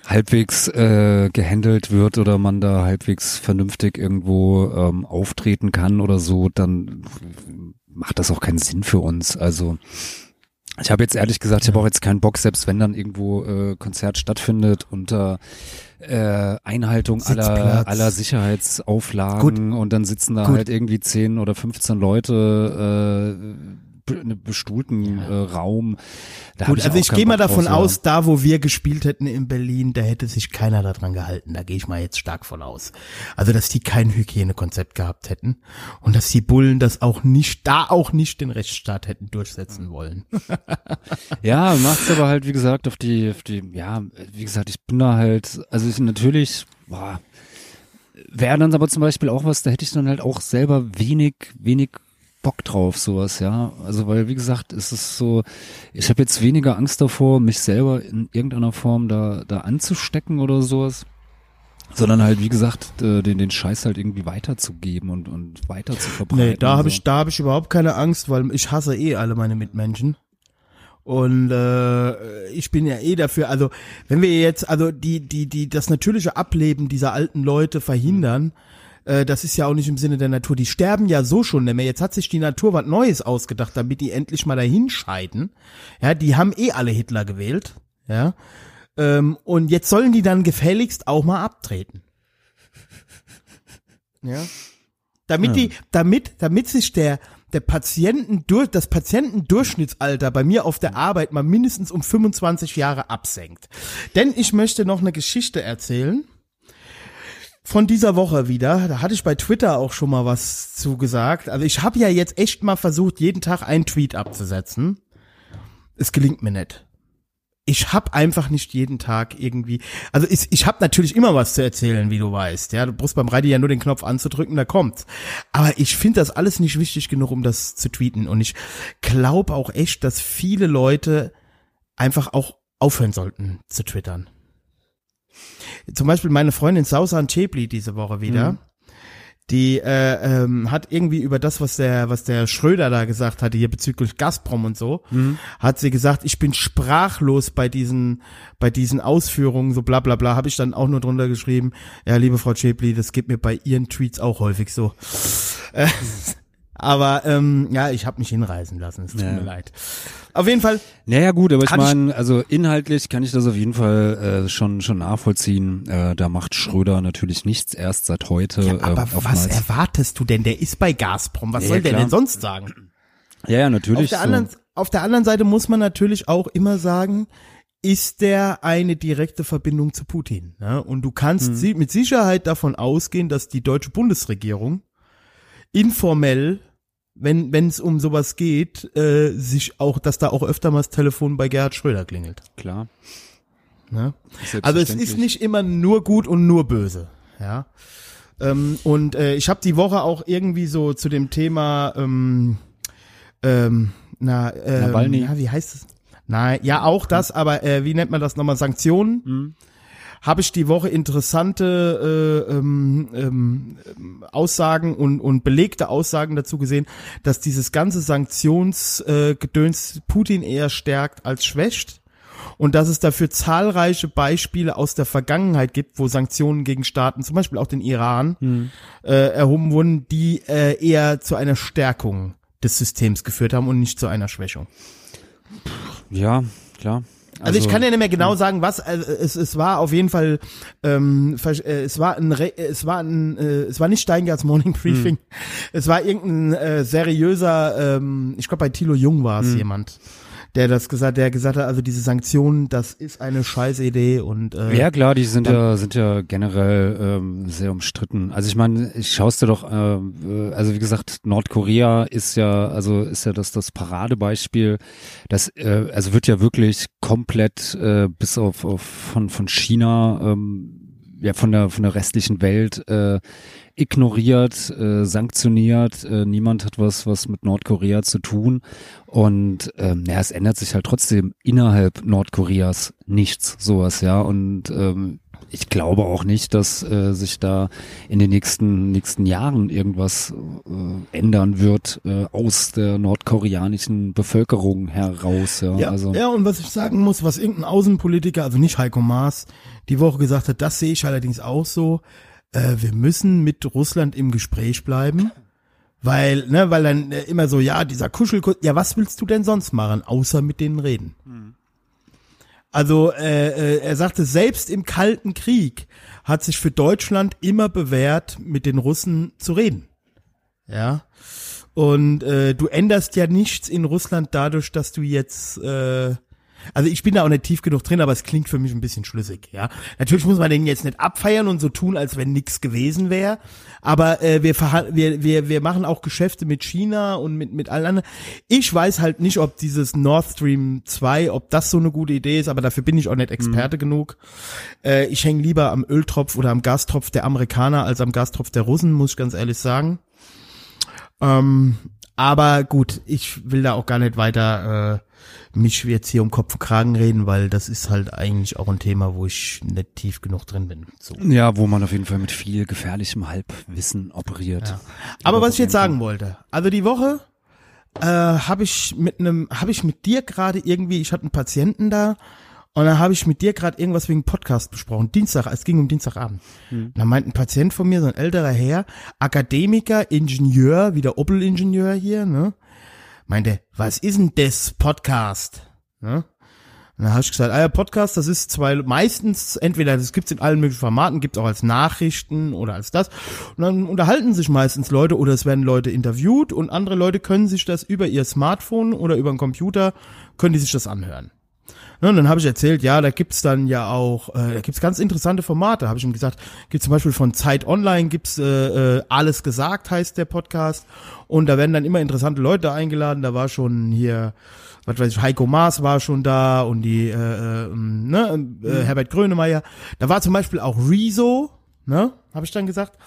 Speaker 2: halbwegs äh, gehandelt wird oder man da halbwegs vernünftig irgendwo ähm, auftreten kann oder so, dann macht das auch keinen Sinn für uns. Also ich habe jetzt ehrlich gesagt, ich habe auch jetzt keinen Bock, selbst wenn dann irgendwo äh, Konzert stattfindet unter äh, Einhaltung aller,
Speaker 1: Sitzplatz.
Speaker 2: aller Sicherheitsauflagen und dann sitzen da
Speaker 1: Gut.
Speaker 2: halt irgendwie 10 oder 15 Leute äh, einem bestuhlten äh, Raum. Da
Speaker 1: Gut, also
Speaker 2: auch
Speaker 1: ich gehe mal davon
Speaker 2: ja.
Speaker 1: aus, da wo wir gespielt hätten in Berlin, da hätte sich keiner daran gehalten. Da gehe ich mal jetzt stark von aus. Also, dass die kein Hygienekonzept gehabt hätten und dass die Bullen das auch nicht, da auch nicht den Rechtsstaat hätten durchsetzen wollen.
Speaker 2: Ja, macht's aber halt, wie gesagt, auf die, auf die, ja, wie gesagt, ich bin da halt, also ich natürlich, boah, wäre dann aber zum Beispiel auch was, da hätte ich dann halt auch selber wenig, wenig Bock drauf, sowas, ja. Also weil, wie gesagt, es ist so, ich habe jetzt weniger Angst davor, mich selber in irgendeiner Form da, da anzustecken oder sowas. Sondern halt, wie gesagt, den, den Scheiß halt irgendwie weiterzugeben und, und weiter zu verbreiten.
Speaker 1: Nee, da habe
Speaker 2: so.
Speaker 1: ich, da habe ich überhaupt keine Angst, weil ich hasse eh alle meine Mitmenschen. Und äh, ich bin ja eh dafür, also wenn wir jetzt, also die, die, die, das natürliche Ableben dieser alten Leute verhindern, äh, das ist ja auch nicht im Sinne der Natur. Die sterben ja so schon nicht mehr. Jetzt hat sich die Natur was Neues ausgedacht, damit die endlich mal dahin scheiden. Ja, die haben eh alle Hitler gewählt. Ja. Ähm, und jetzt sollen die dann gefälligst auch mal abtreten. Ja. Damit die, damit, damit sich der, der Patienten durch, das Patientendurchschnittsalter bei mir auf der Arbeit mal mindestens um 25 Jahre absenkt. Denn ich möchte noch eine Geschichte erzählen. Von dieser Woche wieder, da hatte ich bei Twitter auch schon mal was zu gesagt. Also ich habe ja jetzt echt mal versucht, jeden Tag einen Tweet abzusetzen. Es gelingt mir nicht ich hab einfach nicht jeden Tag irgendwie, also ich, ich habe natürlich immer was zu erzählen, wie du weißt. Ja, du brauchst beim Radio ja nur den Knopf anzudrücken, da kommt's. Aber ich finde das alles nicht wichtig genug, um das zu tweeten. Und ich glaube auch echt, dass viele Leute einfach auch aufhören sollten zu twittern. Zum Beispiel meine Freundin Sausan Chebli diese Woche wieder. Die äh, ähm, hat irgendwie über das, was der, was der Schröder da gesagt hatte, hier bezüglich Gazprom und so, hat sie gesagt, ich bin sprachlos bei diesen, bei diesen Ausführungen, so bla bla bla, habe ich dann auch nur drunter geschrieben, ja, liebe Frau Chebli, das geht mir bei ihren Tweets auch häufig so. Äh, Aber ähm, ja, ich habe mich hinreißen lassen, es tut
Speaker 2: Ja.
Speaker 1: mir leid. Auf jeden Fall,
Speaker 2: Naja gut, aber ich meine, also inhaltlich kann ich das auf jeden Fall äh, schon schon nachvollziehen. Äh, da macht Schröder natürlich nichts erst seit heute.
Speaker 1: ja,
Speaker 2: äh,
Speaker 1: aber was
Speaker 2: oftmals.
Speaker 1: erwartest du denn? Der ist bei Gazprom, was
Speaker 2: Ja,
Speaker 1: soll der denn sonst sagen?
Speaker 2: ja, ja, natürlich.
Speaker 1: Auf der,
Speaker 2: so.
Speaker 1: anderen, auf der anderen Seite muss man natürlich auch immer sagen, ist der eine direkte Verbindung zu Putin. Ne? Und du kannst sie- mit Sicherheit davon ausgehen, dass die deutsche Bundesregierung informell wenn wenn es um sowas geht, äh, sich auch, dass da auch öfter mal das Telefon bei Gerhard Schröder klingelt.
Speaker 2: Klar.
Speaker 1: Ne? Also es ist nicht immer nur gut und nur böse, ja. Ähm, und äh, ich habe die Woche auch irgendwie so zu dem Thema, ähm, ähm, na, äh, ja, wie heißt es? Nein, ja auch das, aber äh, wie nennt man das nochmal? Sanktionen.
Speaker 2: Mhm.
Speaker 1: Habe ich die Woche interessante äh, ähm, ähm, Aussagen und, und belegte Aussagen dazu gesehen, dass dieses ganze Sanktionsgedöns äh, Putin eher stärkt als schwächt und dass es dafür zahlreiche Beispiele aus der Vergangenheit gibt, wo Sanktionen gegen Staaten, zum Beispiel auch den Iran, äh, erhoben wurden, die äh, eher zu einer Stärkung des Systems geführt haben und nicht zu einer Schwächung.
Speaker 2: Ja, klar.
Speaker 1: Also, ich kann ja nicht mehr genau sagen, was. Also es, es war auf jeden Fall, ähm, äh, es war ein, Re es war ein, äh, es war nicht Steingarts Morning Briefing. Es war irgendein äh, seriöser, ähm, ich glaube bei Thilo Jung war es jemand, der das gesagt, der gesagt hat, also diese Sanktionen, das ist eine scheiß Idee und äh,
Speaker 2: Ja klar, die sind ja sind ja generell ähm, sehr umstritten. Also ich meine, ich schaust dir doch, ähm, äh, also wie gesagt, Nordkorea ist ja also ist ja das das Paradebeispiel. Das äh, also wird ja wirklich komplett äh, bis auf, auf von von China ähm, ja von der von der restlichen Welt äh, ignoriert, äh, sanktioniert. Äh, niemand hat was was mit Nordkorea zu tun und ähm, ja, es ändert sich halt trotzdem innerhalb Nordkoreas nichts, sowas, ja. Und ähm, ich glaube auch nicht, dass äh, sich da in den nächsten nächsten Jahren irgendwas äh, ändern wird äh, aus der nordkoreanischen Bevölkerung heraus. Ja,
Speaker 1: Ja,
Speaker 2: also
Speaker 1: ja, und was ich sagen muss, was irgendein Außenpolitiker, also nicht Heiko Maas, die Woche gesagt hat, das sehe ich allerdings auch so, äh, wir müssen mit Russland im Gespräch bleiben, weil, ne, weil dann äh, immer so, ja, dieser Kuschelkurs, ja, was willst du denn sonst machen, außer mit denen reden? Also äh, äh, er sagte, selbst im Kalten Krieg hat sich für Deutschland immer bewährt, mit den Russen zu reden. Ja. Und äh, du änderst ja nichts in Russland dadurch, dass du jetzt äh, also ich bin da auch nicht tief genug drin, aber es klingt für mich ein bisschen schlüssig, ja. Natürlich muss man den jetzt nicht abfeiern und so tun, als wenn nichts gewesen wäre, aber äh, wir, wir, wir, wir machen auch Geschäfte mit China und mit, mit allen anderen. Ich weiß halt nicht, ob dieses Nord Stream 2, ob das so eine gute Idee ist, aber dafür bin ich auch nicht Experte genug. Äh, ich hänge lieber am Öltropf oder am Gastropf der Amerikaner als am Gastropf der Russen, muss ich ganz ehrlich sagen. Ähm, aber gut, ich will da auch gar nicht weiter äh, mich jetzt hier um Kopf und Kragen reden, weil das ist halt eigentlich auch ein Thema, wo ich nicht tief genug drin bin. So.
Speaker 2: ja, wo man auf jeden Fall mit viel gefährlichem Halbwissen operiert.
Speaker 1: Ja. Aber was ich jetzt sagen wollte, also die Woche äh, habe ich mit einem, habe ich mit dir gerade irgendwie, ich hatte einen Patienten da und dann habe ich mit dir gerade irgendwas wegen Podcast besprochen. Dienstag, es ging um Dienstagabend. Und dann meint ein Patient von mir, so ein älterer Herr, Akademiker, Ingenieur, wieder Opel-Ingenieur hier, ne? Meinte, was ist denn das Podcast? Ne? Und dann habe ich gesagt, ah ja, Podcast, das ist zwei, meistens, entweder das gibt's in allen möglichen Formaten, gibt's auch als Nachrichten oder als das. Und dann unterhalten sich meistens Leute oder es werden Leute interviewt und andere Leute können sich das über ihr Smartphone oder über den Computer, können die sich das anhören. Ne, und dann habe ich erzählt, ja, da gibt's dann ja auch, äh, da gibt's ganz interessante Formate, habe ich ihm gesagt. Gibt zum Beispiel von Zeit Online, gibt's äh, äh, Alles gesagt, heißt der Podcast. Und da werden dann immer interessante Leute eingeladen. Da war schon hier, was weiß ich, Heiko Maas war schon da und die, äh, äh, ne, äh, Herbert Grönemeyer. Da war zum Beispiel auch Rezo, ne, habe ich dann gesagt.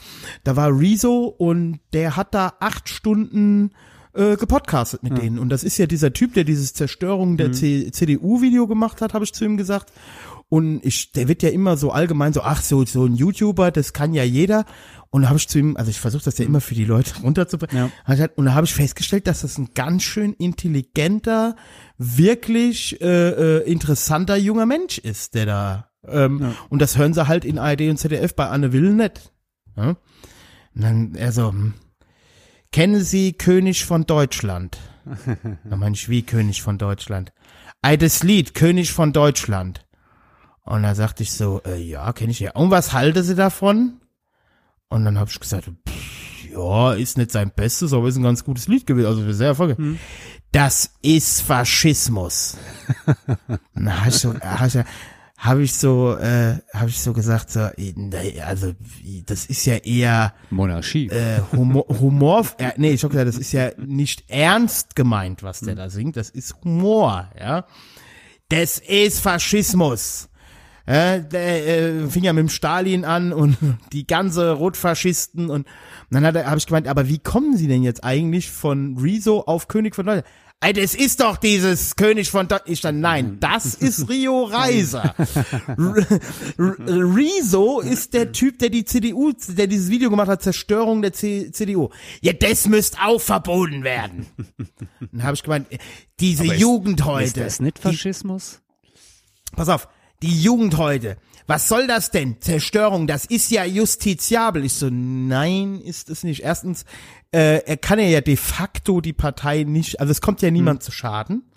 Speaker 1: Da war Rezo und der hat da acht Stunden äh, gepodcastet mit denen. Und das ist ja dieser Typ, der dieses Zerstörung der C CDU-Video gemacht hat, habe ich zu ihm gesagt. Und ich, der wird ja immer so allgemein so, ach so, so ein YouTuber, das kann ja jeder. Und da habe ich zu ihm, also ich versuche das ja immer für die Leute runterzubringen.
Speaker 2: Ja.
Speaker 1: Halt- Und da habe ich festgestellt, dass das ein ganz schön intelligenter, wirklich äh, äh, interessanter junger Mensch ist, der da. Ähm, Und das hören sie halt in ARD und ZDF bei Anne Will nicht. Ja? Und dann er so, hm, kennen Sie König von Deutschland? Da meine ich, wie König von Deutschland? Ei, das Lied, König von Deutschland. Und da sagte ich so, äh, ja, kenne ich ja. Und was halte sie davon? Und dann habe ich gesagt, pff, ja, ist nicht sein Bestes, aber ist ein ganz gutes Lied gewesen, also sehr erfolgreich. Das ist Faschismus. Na, hast du, hast du, habe ich so, äh, habe ich so gesagt, so, also das ist ja eher
Speaker 2: Monarchie.
Speaker 1: äh, Humor, Humor äh, nee, ich hab gesagt, das ist ja nicht ernst gemeint, was der da singt, das ist Humor, ja. Das ist Faschismus. Äh, der äh, fing ja mit dem Stalin an und die ganze Rotfaschisten und, und dann habe ich gemeint, aber wie kommen Sie denn jetzt eigentlich von Rezo auf König von Deutschland? Ey, das ist doch dieses König von Deutschland. Ich dann, nein, das ist Rio Reiser. R- R- Rezo ist der Typ, der die CDU, der dieses Video gemacht hat, Zerstörung der C CDU. Ja, das müsste auch verboten werden. Dann habe ich gemeint, diese Jugend heute.
Speaker 2: Ist das nicht
Speaker 1: die,
Speaker 2: Faschismus?
Speaker 1: pass auf, die Jugend heute. Was soll das denn? Zerstörung, das ist ja justiziabel. Ich so, nein, ist es nicht. Erstens, äh, er kann ja de facto die Partei nicht, also es kommt ja niemand zu Schaden.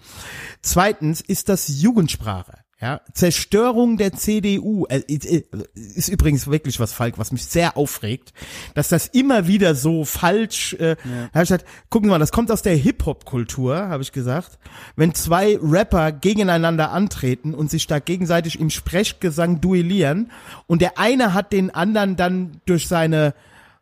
Speaker 1: Zweitens ist das Jugendsprache. Ja, Zerstörung der CDU äh, äh, ist übrigens wirklich was Falk, was mich sehr aufregt, dass das immer wieder so falsch. Äh, hab ich gesagt, gucken Sie mal, das kommt aus der Hip-Hop-Kultur, habe ich gesagt. Wenn zwei Rapper gegeneinander antreten und sich da gegenseitig im Sprechgesang duellieren und der eine hat den anderen dann durch seine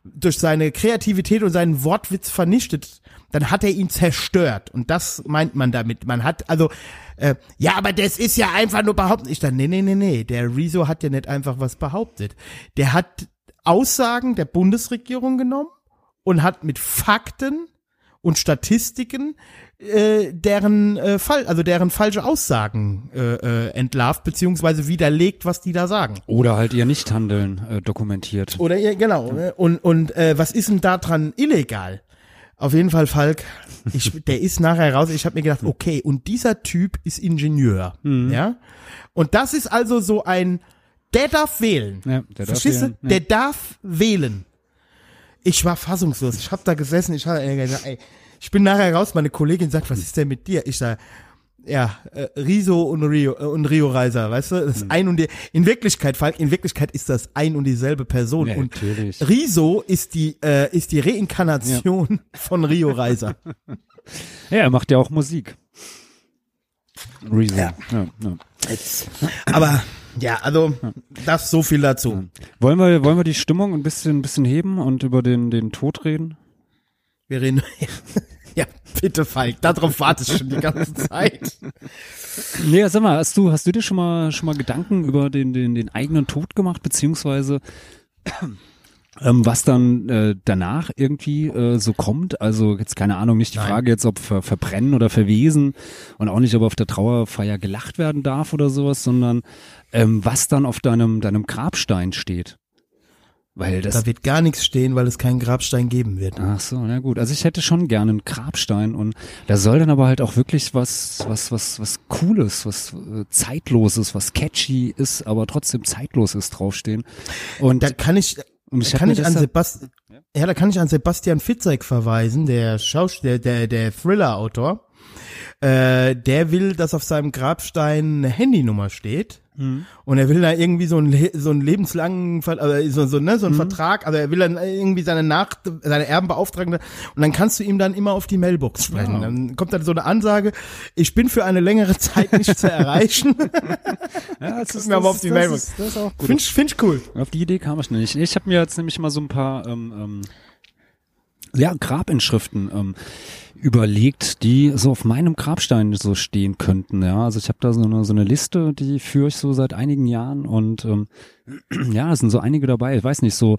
Speaker 1: durch seine Kreativität und seinen Wortwitz vernichtet, dann hat er ihn zerstört. Und das meint man damit. Man hat, also, äh, ja, aber das ist ja einfach nur behaupten. Ich dann, nee, nee, nee, nee. Der Rezo hat ja nicht einfach was behauptet. Der hat Aussagen der Bundesregierung genommen und hat mit Fakten und Statistiken äh, deren äh, Fall, also deren falsche Aussagen äh, äh, entlarvt beziehungsweise widerlegt, was die da sagen.
Speaker 2: Oder halt ihr Nichthandeln äh, dokumentiert.
Speaker 1: Oder ja, genau. ne? Und und äh, was ist denn da dran illegal? Auf jeden Fall, Falk, ich, der ist nachher raus. Ich habe mir gedacht, okay, und dieser Typ ist Ingenieur, ja. Und das ist also so ein, der darf wählen.
Speaker 2: Ja, der darf
Speaker 1: Verstehst
Speaker 2: wählen, ja.
Speaker 1: Der darf wählen. Ich war fassungslos. Ich habe da gesessen. Ich habe gesagt, ey, ich bin nachher raus. Meine Kollegin sagt, was ist denn mit dir? Ich sag, ja, äh, Riso und Rio äh, und Rio Reiser, weißt du? Das ist
Speaker 2: Hm.
Speaker 1: ein und die, in Wirklichkeit, in Wirklichkeit ist das ein und dieselbe Person.
Speaker 2: Ja,
Speaker 1: und
Speaker 2: natürlich.
Speaker 1: Riso ist die äh, ist die Reinkarnation von Rio Reiser.
Speaker 2: Ja, er macht ja auch Musik. Reason. Ja. Ja,
Speaker 1: Aber ja, also das so viel dazu.
Speaker 2: Wollen wir, wollen wir die Stimmung ein bisschen, ein bisschen heben und über den, den Tod reden?
Speaker 1: Wir reden. Ja, bitte, Falk. Darauf warte ich schon die ganze Zeit.
Speaker 2: Nee, sag mal, hast du, hast du dir schon mal, schon mal Gedanken über den, den, den eigenen Tod gemacht, beziehungsweise ähm, was dann äh, danach irgendwie äh, so kommt? Also jetzt keine Ahnung, nicht die
Speaker 1: Nein.
Speaker 2: Frage jetzt, ob ver, verbrennen oder verwesen und auch nicht, ob auf der Trauerfeier gelacht werden darf oder sowas, sondern ähm, was dann auf deinem, deinem Grabstein steht. Weil das
Speaker 1: Da wird gar nichts stehen, weil es keinen Grabstein geben wird.
Speaker 2: Ach so, na gut. Also ich hätte schon gerne einen Grabstein und da soll dann aber halt auch wirklich was, was, was, was Cooles, was äh, Zeitloses, was catchy ist, aber trotzdem zeitlos ist draufstehen. Und,
Speaker 1: Da kann ich,
Speaker 2: und ich
Speaker 1: da kann ich an Sebastian, ja, da kann ich an Sebastian Fitzek verweisen, der Schauspieler, der, der Thriller-Autor. Äh, der will, dass auf seinem Grabstein eine Handynummer steht.
Speaker 2: Mhm.
Speaker 1: Und er will da irgendwie so einen, so einen lebenslangen, also so, so, ne,
Speaker 2: Mhm.
Speaker 1: so einen Vertrag, also er will dann irgendwie seine Nach seine Erben beauftragen und dann kannst du ihm dann immer auf die Mailbox sprechen.
Speaker 2: Ja.
Speaker 1: Dann kommt dann so eine Ansage, ich bin für eine längere Zeit nicht zu erreichen.
Speaker 2: ja, das
Speaker 1: mir aber auf die Mailbox.
Speaker 2: ist, das ist auch gut.
Speaker 1: Find ich, find ich cool.
Speaker 2: Auf die Idee kam ich nicht. Ich habe mir jetzt nämlich mal so ein paar ähm, ähm, ja, Grabinschriften ähm, überlegt, die so auf meinem Grabstein so stehen könnten. Ja, also ich habe da so eine, so eine Liste, die führe ich so seit einigen Jahren und ähm, ja, es sind so einige dabei. Ich weiß nicht, so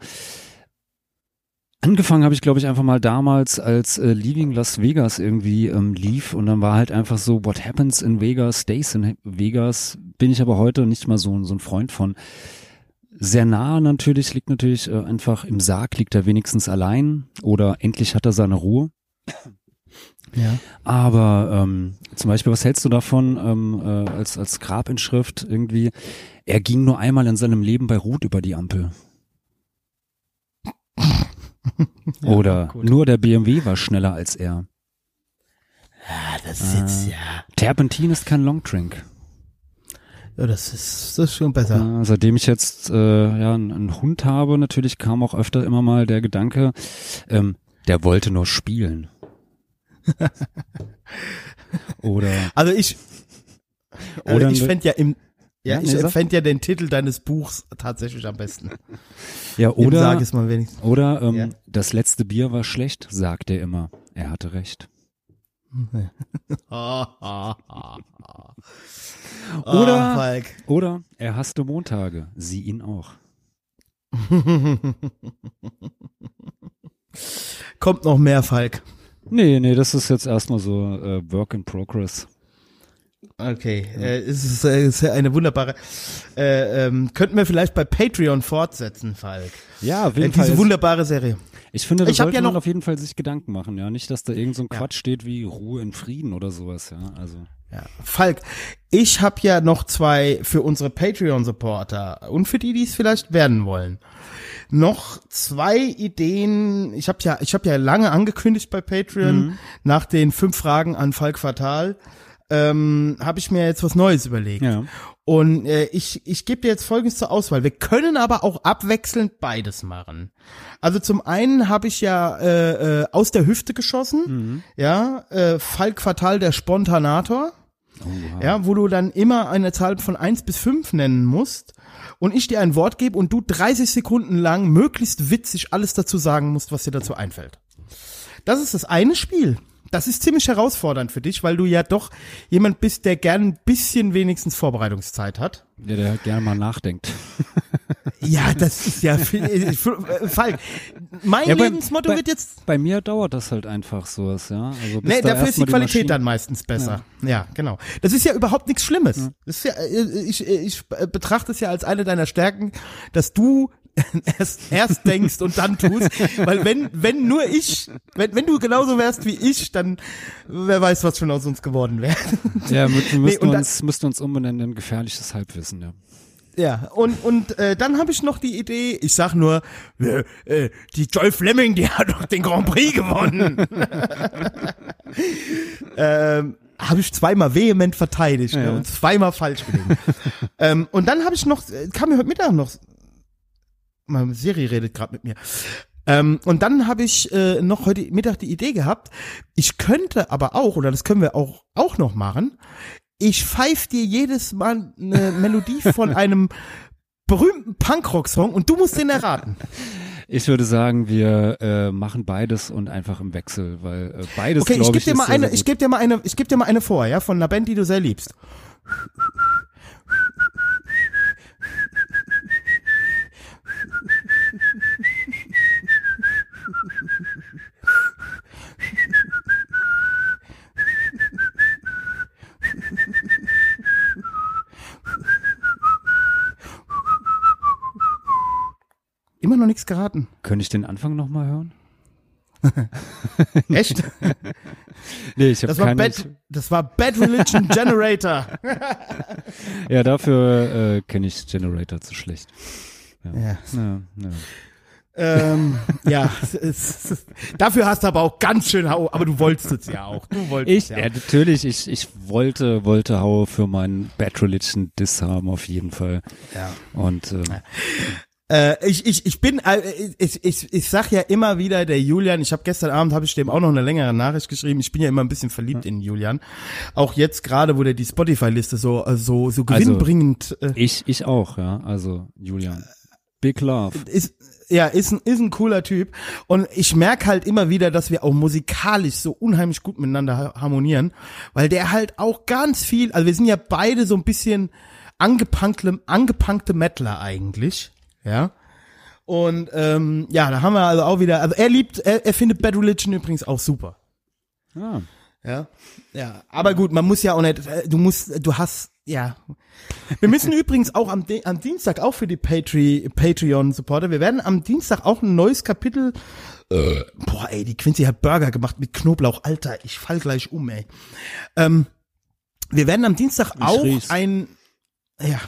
Speaker 2: Angefangen habe ich, glaube ich, einfach mal damals, als äh, Leaving Las Vegas irgendwie ähm, lief und dann war halt einfach so, what happens in Vegas, stays in Vegas, bin ich aber heute nicht mal so, so ein Freund von. Sehr nah natürlich, liegt natürlich äh, einfach im Sarg, liegt er wenigstens allein oder endlich hat er seine Ruhe.
Speaker 1: Ja.
Speaker 2: Aber ähm, zum Beispiel, was hältst du davon ähm, äh, als, als Grabinschrift irgendwie? Er ging nur einmal in seinem Leben bei Ruth über die Ampel. Oder
Speaker 1: gut.
Speaker 2: nur der BMW war schneller als er.
Speaker 1: Ah, das ist jetzt, ja.
Speaker 2: Terpentin ist kein Longdrink.
Speaker 1: ja. Das ist, das ist schon besser.
Speaker 2: Äh, seitdem ich jetzt äh, ja einen, einen Hund habe, natürlich kam auch öfter immer mal der Gedanke, ähm, der wollte nur spielen. Oder
Speaker 1: Also ich,
Speaker 2: Oder
Speaker 1: also ich
Speaker 2: ne-
Speaker 1: fänd ja im, Ja,
Speaker 2: Ja,
Speaker 1: ich
Speaker 2: nee,
Speaker 1: fände ja den Titel deines Buchs tatsächlich am besten.
Speaker 2: Ja, oder,
Speaker 1: sag es mal wenigstens.
Speaker 2: oder ähm,
Speaker 1: Ja.
Speaker 2: das letzte Bier war schlecht, sagt er immer. Er hatte recht. Oder-
Speaker 1: Falk.
Speaker 2: Oder er hasste Montage, sie ihn auch.
Speaker 1: Kommt noch mehr, Falk.
Speaker 2: Nee, nee, das ist jetzt erstmal so äh, Work in Progress.
Speaker 1: Okay, äh, es ist, äh, ist eine wunderbare. Äh, ähm, könnten wir vielleicht bei Patreon fortsetzen, Falk?
Speaker 2: Ja, auf
Speaker 1: Äh, diese wunderbare Serie.
Speaker 2: Ich finde, da
Speaker 1: Ich
Speaker 2: sollte
Speaker 1: ja
Speaker 2: man auf jeden Fall sich Gedanken machen, ja. Nicht, dass da irgend so ein. Quatsch steht wie Ruhe in Frieden oder sowas, ja. Also.
Speaker 1: Ja. Falk, ich habe ja noch zwei für unsere Patreon-Supporter und für die, die es vielleicht werden wollen. Noch zwei Ideen. Ich habe ja, ich habe ja lange angekündigt bei Patreon nach den fünf Fragen an Falk Fatal. Ähm, habe ich mir jetzt was Neues überlegt.
Speaker 2: Ja.
Speaker 1: Und äh, ich, ich gebe dir jetzt Folgendes zur Auswahl. Wir können aber auch abwechselnd beides machen. Also zum einen habe ich ja äh, äh, aus der Hüfte geschossen, ja, äh, Falk Fatal der Spontanator,
Speaker 2: Oh, wow.
Speaker 1: ja, wo du dann immer eine Zahl von eins bis fünf nennen musst und ich dir ein Wort gebe und du 30 Sekunden lang möglichst witzig alles dazu sagen musst, was dir dazu einfällt. Das ist das eine Spiel. Das ist ziemlich herausfordernd für dich, weil du ja doch jemand bist, der gern ein bisschen wenigstens Vorbereitungszeit hat.
Speaker 2: Ja, der gerne mal nachdenkt.
Speaker 1: Ja, das ist ja viel, äh, Falk. Mein
Speaker 2: Ja, bei-
Speaker 1: Lebensmotto
Speaker 2: bei-
Speaker 1: wird jetzt
Speaker 2: Bei mir dauert das halt einfach sowas, ja. Also
Speaker 1: Nee,
Speaker 2: da
Speaker 1: dafür ist die Qualität
Speaker 2: Maschine-
Speaker 1: dann meistens besser. Ja. genau. Das ist ja überhaupt nichts Schlimmes. Das ist ja, äh, ich, ich betrachte es ja als eine deiner Stärken, dass du erst, erst denkst und dann tust, weil wenn, wenn nur ich, wenn, wenn du genauso wärst wie ich, dann wer weiß, was schon aus uns geworden wäre.
Speaker 2: Ja, wir müssten,
Speaker 1: dann-
Speaker 2: uns, müssten uns umbenennen in gefährliches Halbwissen, ja.
Speaker 1: Ja, und, und äh, dann habe ich noch die Idee, ich sag nur, äh, äh, die Joy Fleming, die hat doch den Grand Prix gewonnen. ähm, habe ich zweimal vehement verteidigt ne,
Speaker 2: Ja.
Speaker 1: und zweimal falsch gelegen. ähm, und dann habe ich noch, äh, kam mir heute Mittag noch, meine Siri redet gerade mit mir. Ähm, und dann habe ich äh, noch heute Mittag die Idee gehabt, ich könnte aber auch, oder das können wir auch, auch noch machen, ich pfeif dir jedes Mal eine Melodie von einem berühmten Punkrock-Song und du musst den erraten.
Speaker 2: Ich würde sagen, wir äh, machen beides und einfach im Wechsel, weil äh, beides,
Speaker 1: Okay, ich gebe dir mal eine, ich gebe dir mal eine, ich gebe dir mal eine vor, ja, von einer Band, die du sehr liebst. Immer noch nichts geraten.
Speaker 2: Könnte ich den Anfang nochmal hören?
Speaker 1: Echt?
Speaker 2: Nee, ich habe
Speaker 1: Das war
Speaker 2: keine.
Speaker 1: Bad, das war Bad Religion Generator.
Speaker 2: Ja, dafür äh, kenne ich Generator zu schlecht.
Speaker 1: Ja.
Speaker 2: Ja, ja.
Speaker 1: Ähm, ja, es, es, es, dafür hast du aber auch ganz schön Hau, aber du wolltest es ja auch. Du wolltest
Speaker 2: Ich,
Speaker 1: es
Speaker 2: ja,
Speaker 1: ja.
Speaker 2: natürlich, ich, ich wollte, wollte Hau für meinen Bad Religion Diss haben, auf jeden Fall.
Speaker 1: ja.
Speaker 2: Und ähm,
Speaker 1: Äh, ich, ich, ich bin, äh, ich, ich, ich sag ja immer wieder, der Julian, ich habe gestern Abend, habe ich dem auch noch eine längere Nachricht geschrieben, ich bin ja immer ein bisschen verliebt in Julian. Auch jetzt gerade, wo der die Spotify-Liste so, äh, so, so
Speaker 2: Also-
Speaker 1: gewinnbringend äh,
Speaker 2: ich, ich auch, ja. Also Julian. Big Love.
Speaker 1: ist, ja, ist ein, ist ein cooler Typ. Und ich merk halt immer wieder, dass wir auch musikalisch so unheimlich gut miteinander ha- harmonieren, weil der halt auch ganz viel, also wir sind ja beide so ein bisschen angepunkte, angepunkte Mettler eigentlich, ja. Und ähm, ja, da haben wir also auch wieder, also er liebt, er, er findet Bad Religion übrigens auch super.
Speaker 2: Ah,
Speaker 1: Ja, ja, aber gut, man muss ja auch nicht, äh, du musst, du hast, ja. Wir müssen übrigens auch am, am Dienstag, auch für die Patri Patreon-Supporter, wir werden am Dienstag auch ein neues Kapitel, äh, boah ey, die Quincy hat Burger gemacht mit Knoblauch, Alter, ich fall gleich um, ey. Ähm, wir werden am Dienstag
Speaker 2: Ich
Speaker 1: auch
Speaker 2: riech's.
Speaker 1: ein, ja,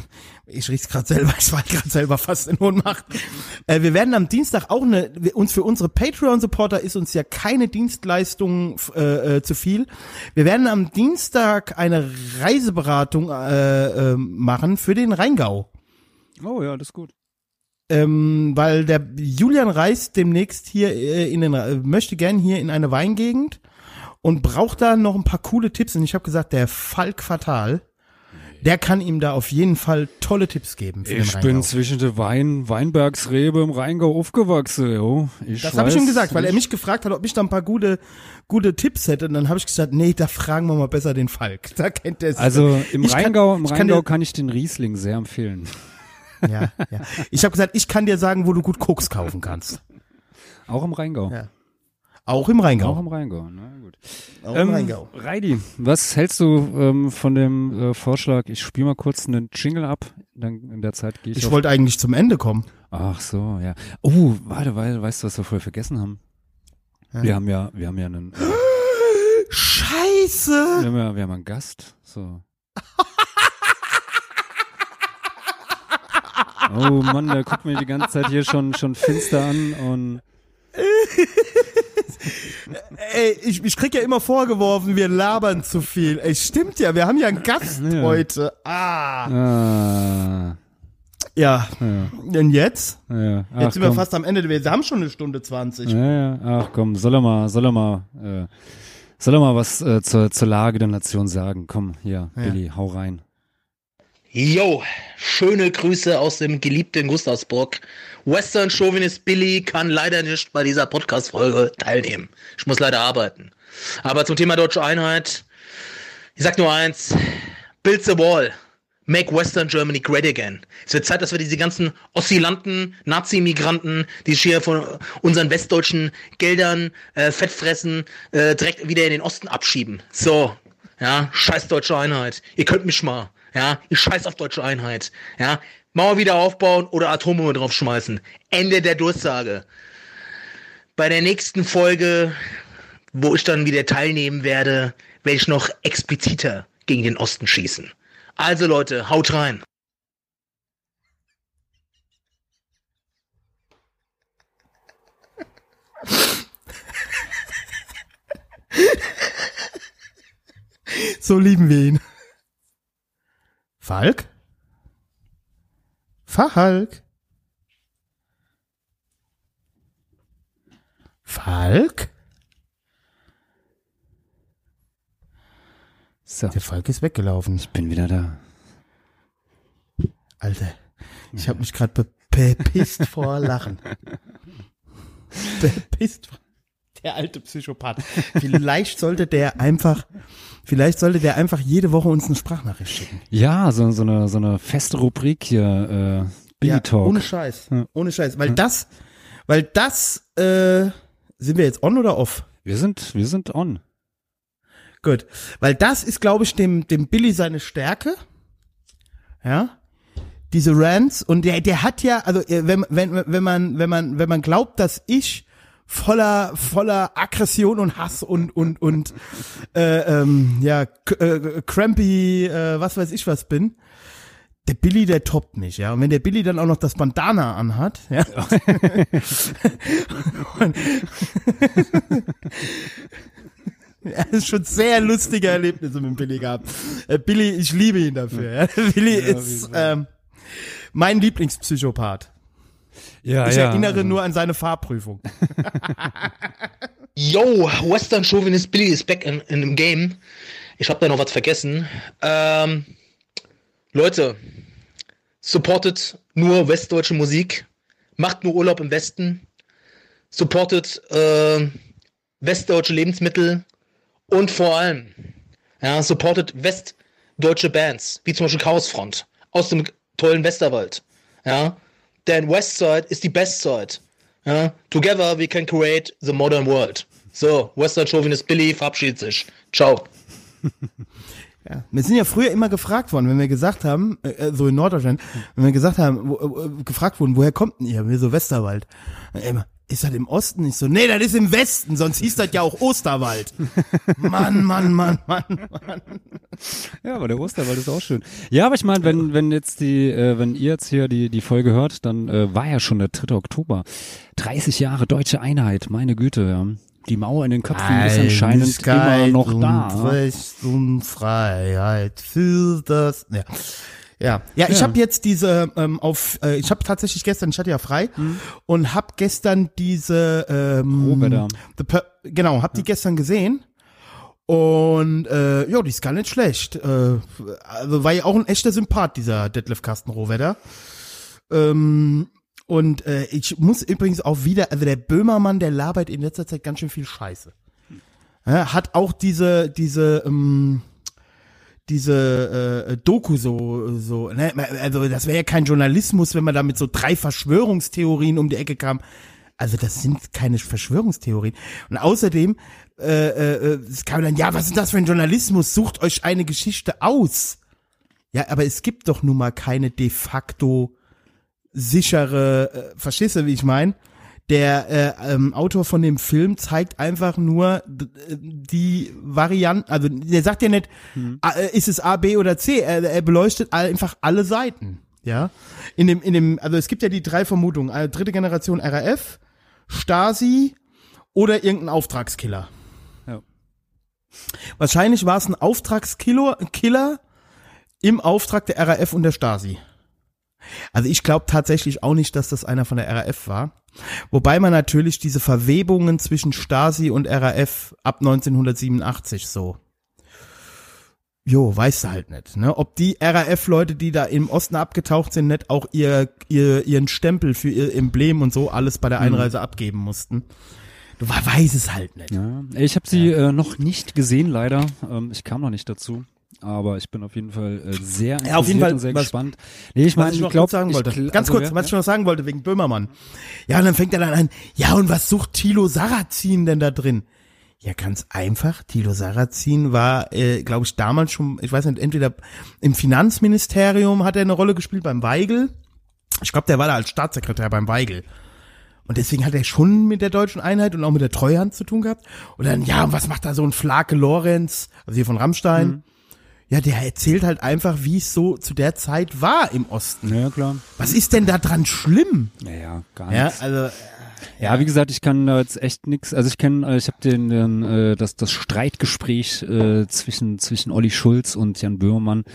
Speaker 1: ich riech's gerade selber, ich war gerade selber fast in Ohnmacht. Äh, wir werden am Dienstag auch eine, uns für unsere Patreon-Supporter ist uns ja keine Dienstleistung äh, äh, zu viel. Wir werden am Dienstag eine Reiseberatung äh, äh, machen für den Rheingau.
Speaker 2: oh ja, das ist gut.
Speaker 1: Ähm, weil der Julian reist demnächst hier äh, in den, äh, möchte gern hier in eine Weingegend und braucht da noch ein paar coole Tipps. Und ich habe gesagt, der Falk Fatal, der kann ihm da auf jeden Fall tolle Tipps geben für den
Speaker 2: Ich bin zwischen der Wein, Weinbergsrebe im Rheingau aufgewachsen, jo. Ich
Speaker 1: Das habe ich ihm gesagt, weil er mich gefragt hat, ob ich da ein paar gute, gute Tipps hätte. Und dann habe ich gesagt, nee, da fragen wir mal besser den Falk. Da kennt er sich.
Speaker 2: Also im
Speaker 1: Ich kann-
Speaker 2: Rheingau, im
Speaker 1: kann
Speaker 2: Rheingau
Speaker 1: dir-
Speaker 2: kann ich den Riesling sehr empfehlen.
Speaker 1: ja, ja. Ich habe gesagt, ich kann dir sagen, wo du gut Koks kaufen kannst.
Speaker 2: Auch im Rheingau.
Speaker 1: Ja. Auch im Rheingau.
Speaker 2: Auch im Rheingau, na gut.
Speaker 1: Auch
Speaker 2: Ähm,
Speaker 1: im Rheingau.
Speaker 2: Reidi, was hältst du ähm, von dem äh, Vorschlag, ich spiele mal kurz einen Jingle ab, dann in der Zeit gehe ich,
Speaker 1: Ich wollte eigentlich zum Ende kommen.
Speaker 2: Ach so, ja. Oh, warte, weil, weißt du, was wir vorher vergessen haben?
Speaker 1: Ja.
Speaker 2: Wir haben ja, wir haben ja einen, äh,
Speaker 1: Scheiße!
Speaker 2: wir haben ja, wir haben einen Gast, so. Oh Mann, der guckt mir die ganze Zeit hier schon, schon finster an und
Speaker 1: Ey, ich, ich krieg ja immer vorgeworfen, wir labern zu viel. Ey, stimmt ja, wir haben ja einen Gast
Speaker 2: Ja.
Speaker 1: heute. Ah.
Speaker 2: ah,
Speaker 1: Ja.
Speaker 2: ja,
Speaker 1: Und jetzt?
Speaker 2: ja. Ach,
Speaker 1: Jetzt sind wir
Speaker 2: komm.
Speaker 1: fast am Ende. Wir haben schon eine Stunde 20.
Speaker 2: Ja, ja, ach komm, soll er mal, soll er mal, äh, soll er mal was äh, zur, zur Lage der Nation sagen? Komm, hier,
Speaker 1: Ja.
Speaker 2: Billy, hau rein.
Speaker 4: Yo, schöne Grüße aus dem geliebten Gustavsburg. Western Chauvinist Billy kann leider nicht bei dieser Podcast-Folge teilnehmen. Ich muss leider arbeiten. Aber zum Thema deutsche Einheit, ich sag nur eins, build the wall. Make Western Germany great again. Es wird Zeit, dass wir diese ganzen Oszilanten, Nazi-Migranten, die sich hier von unseren westdeutschen Geldern äh, fett fressen, äh, direkt wieder in den Osten abschieben. So, ja, scheiß deutsche Einheit. Ihr könnt mich mal. Ja, ich scheiß auf deutsche Einheit. Ja, Mauer wieder aufbauen oder Atombombe draufschmeißen. Ende der Durchsage. Bei der nächsten Folge, wo ich dann wieder teilnehmen werde, werde ich noch expliziter gegen den Osten schießen. Also Leute, haut rein.
Speaker 1: So lieben wir ihn. Falk? Falk? Falk?
Speaker 2: So,
Speaker 1: Der Falk ist weggelaufen.
Speaker 2: ich bin wieder da.
Speaker 1: Alter, ich habe mich gerade be bepisst vor Lachen. Bepisst. vor- Der alte Psychopath. Vielleicht sollte der einfach, vielleicht sollte der einfach jede Woche uns eine Sprachnachricht schicken.
Speaker 2: Ja, so, so eine, so eine feste Rubrik hier, äh, Billy
Speaker 1: Ja,
Speaker 2: Talk.
Speaker 1: Ohne Scheiß.
Speaker 2: Ja.
Speaker 1: Ohne Scheiß. Weil das, weil das, äh, sind wir jetzt on oder off?
Speaker 2: wir sind, wir sind on.
Speaker 1: Gut. Weil das ist, glaube ich, dem, dem Billy seine Stärke. Ja. Diese Rants. Und der, der hat ja, also, äh, wenn, wenn, wenn man, wenn man, wenn man glaubt, dass ich voller, voller Aggression und Hass und, und, und, äh, ähm, ja, äh, crampy, äh, was weiß ich was bin. Der Billy, der toppt mich, ja. Und wenn der Billy dann auch noch das Bandana anhat, ja. Ja, das ist schon sehr lustige Erlebnisse mit dem Billy gehabt. Äh, Billy, ich liebe ihn dafür. Ja. Billy ist ähm, mein Lieblingspsychopath.
Speaker 2: Ja,
Speaker 1: Ich
Speaker 2: ja.
Speaker 1: erinnere nur an seine Fahrprüfung.
Speaker 4: Yo, Western Chauvinist Billy ist back in, in dem Game. Ich habe da noch was vergessen. Ähm, Leute, supportet nur westdeutsche Musik, macht nur Urlaub im Westen, supportet äh, westdeutsche Lebensmittel und vor allem ja, supportet westdeutsche Bands, wie zum Beispiel Chaosfront aus dem tollen Westerwald. Ja, denn Westside ist die Best Side. Ja, together we can create the modern world. So, Western Chauvinist Billy verabschiedet sich. Ciao.
Speaker 1: Ja. Wir sind ja früher immer gefragt worden, wenn wir gesagt haben, äh, äh, so in Norddeutschland, wenn wir gesagt haben, wo, äh, gefragt wurden, woher kommt denn ihr? Wir so Westerwald. Immer, ist das im Osten? Ich so, nee, das ist im Westen, sonst hieß das ja auch Osterwald. Mann, Mann, Mann, Mann, Mann.
Speaker 2: Ja, aber der Osterwald ist auch schön. Ja, aber ich meine, wenn, wenn jetzt die, äh, wenn ihr jetzt hier die, die Folge hört, dann äh, war ja schon der 3. Oktober. 30 Jahre deutsche Einheit, meine Güte, ja. Die Mauer in den Köpfen ist anscheinend immer noch
Speaker 1: und
Speaker 2: da.
Speaker 1: Recht und Freiheit für das. Ja. Ja, ja, ich
Speaker 2: Ja.
Speaker 1: habe jetzt diese ähm, auf, äh, ich habe tatsächlich gestern, ich hatte ja frei und habe gestern diese ähm, genau, habe die gestern gesehen Und äh, ja, die ist gar nicht schlecht. Äh, also war ja auch ein echter Sympath, dieser Detlef Kastenrohwetter. Ähm, und äh, ich muss übrigens auch wieder, also der Böhmermann, der labert in letzter Zeit ganz schön viel Scheiße. Ja, hat auch diese, diese, ähm, diese äh, Doku so, so, ne? also das wäre ja kein Journalismus, wenn man da mit so drei Verschwörungstheorien um die Ecke kam. Also das sind keine Verschwörungstheorien. Und außerdem äh, äh, es kam dann, ja, was ist das für ein Journalismus? Sucht euch eine Geschichte aus. Ja, aber es gibt doch nun mal keine de facto sichere, äh, du, wie ich meine? Der äh, ähm, Autor von dem Film zeigt einfach nur äh, die Varianten, also der sagt ja nicht, äh, ist es A, B oder C, er, er beleuchtet einfach alle Seiten. Ja, in dem, in dem, also es gibt ja die drei Vermutungen, äh, dritte Generation RAF, Stasi oder irgendein Auftragskiller.
Speaker 2: Ja.
Speaker 1: Wahrscheinlich war es ein Auftragskiller Killer im Auftrag der RAF und der Stasi. Also ich glaube tatsächlich auch nicht, dass das einer von der RAF war. Wobei man natürlich diese Verwebungen zwischen Stasi und RAF ab 1987 so. Jo, weißt du halt nicht, ne? Ob die RAF-Leute, die da im Osten abgetaucht sind, nicht auch ihr, ihr, ihren Stempel für ihr Emblem und so alles bei der Einreise abgeben mussten. Du we- weißt es halt nicht.
Speaker 2: Ja, ich habe sie äh, noch nicht gesehen, leider. Ähm, ich kam noch nicht dazu. Aber ich bin auf jeden Fall äh, sehr
Speaker 1: Ja, auf jeden Fall,
Speaker 2: und sehr
Speaker 1: was-
Speaker 2: gespannt. Nee, ich meine,
Speaker 1: ich noch
Speaker 2: ich glaube,
Speaker 1: kurz sagen wollte.
Speaker 2: Ich,
Speaker 1: Ganz
Speaker 2: also,
Speaker 1: kurz,
Speaker 2: ja,
Speaker 1: was ich noch sagen wollte wegen Böhmermann. Ja, und dann fängt er dann an, ja, und was sucht Thilo Sarrazin denn da drin? Ja, ganz einfach. Thilo Sarrazin war, äh, glaube ich, damals schon, ich weiß nicht, entweder im Finanzministerium hat er eine Rolle gespielt beim Weigel. Ich glaube, der war da als Staatssekretär beim Weigel. Und deswegen hat er schon mit der deutschen Einheit und auch mit der Treuhand zu tun gehabt. Und dann, ja, und was macht da so ein Flake Lorenz, also hier von Rammstein?
Speaker 2: Mhm.
Speaker 1: Ja, der erzählt halt einfach, wie es so zu der Zeit war im Osten.
Speaker 2: Ja, klar.
Speaker 1: Was ist denn da dran schlimm?
Speaker 2: Ja, ja, gar
Speaker 1: Ja,
Speaker 2: nichts.
Speaker 1: also
Speaker 2: Ja, wie gesagt, ich kann da jetzt echt nix. Also ich kenne, äh, ich habe den, den äh, das das Streitgespräch äh, zwischen zwischen Olli Schulz und Jan Böhmermann.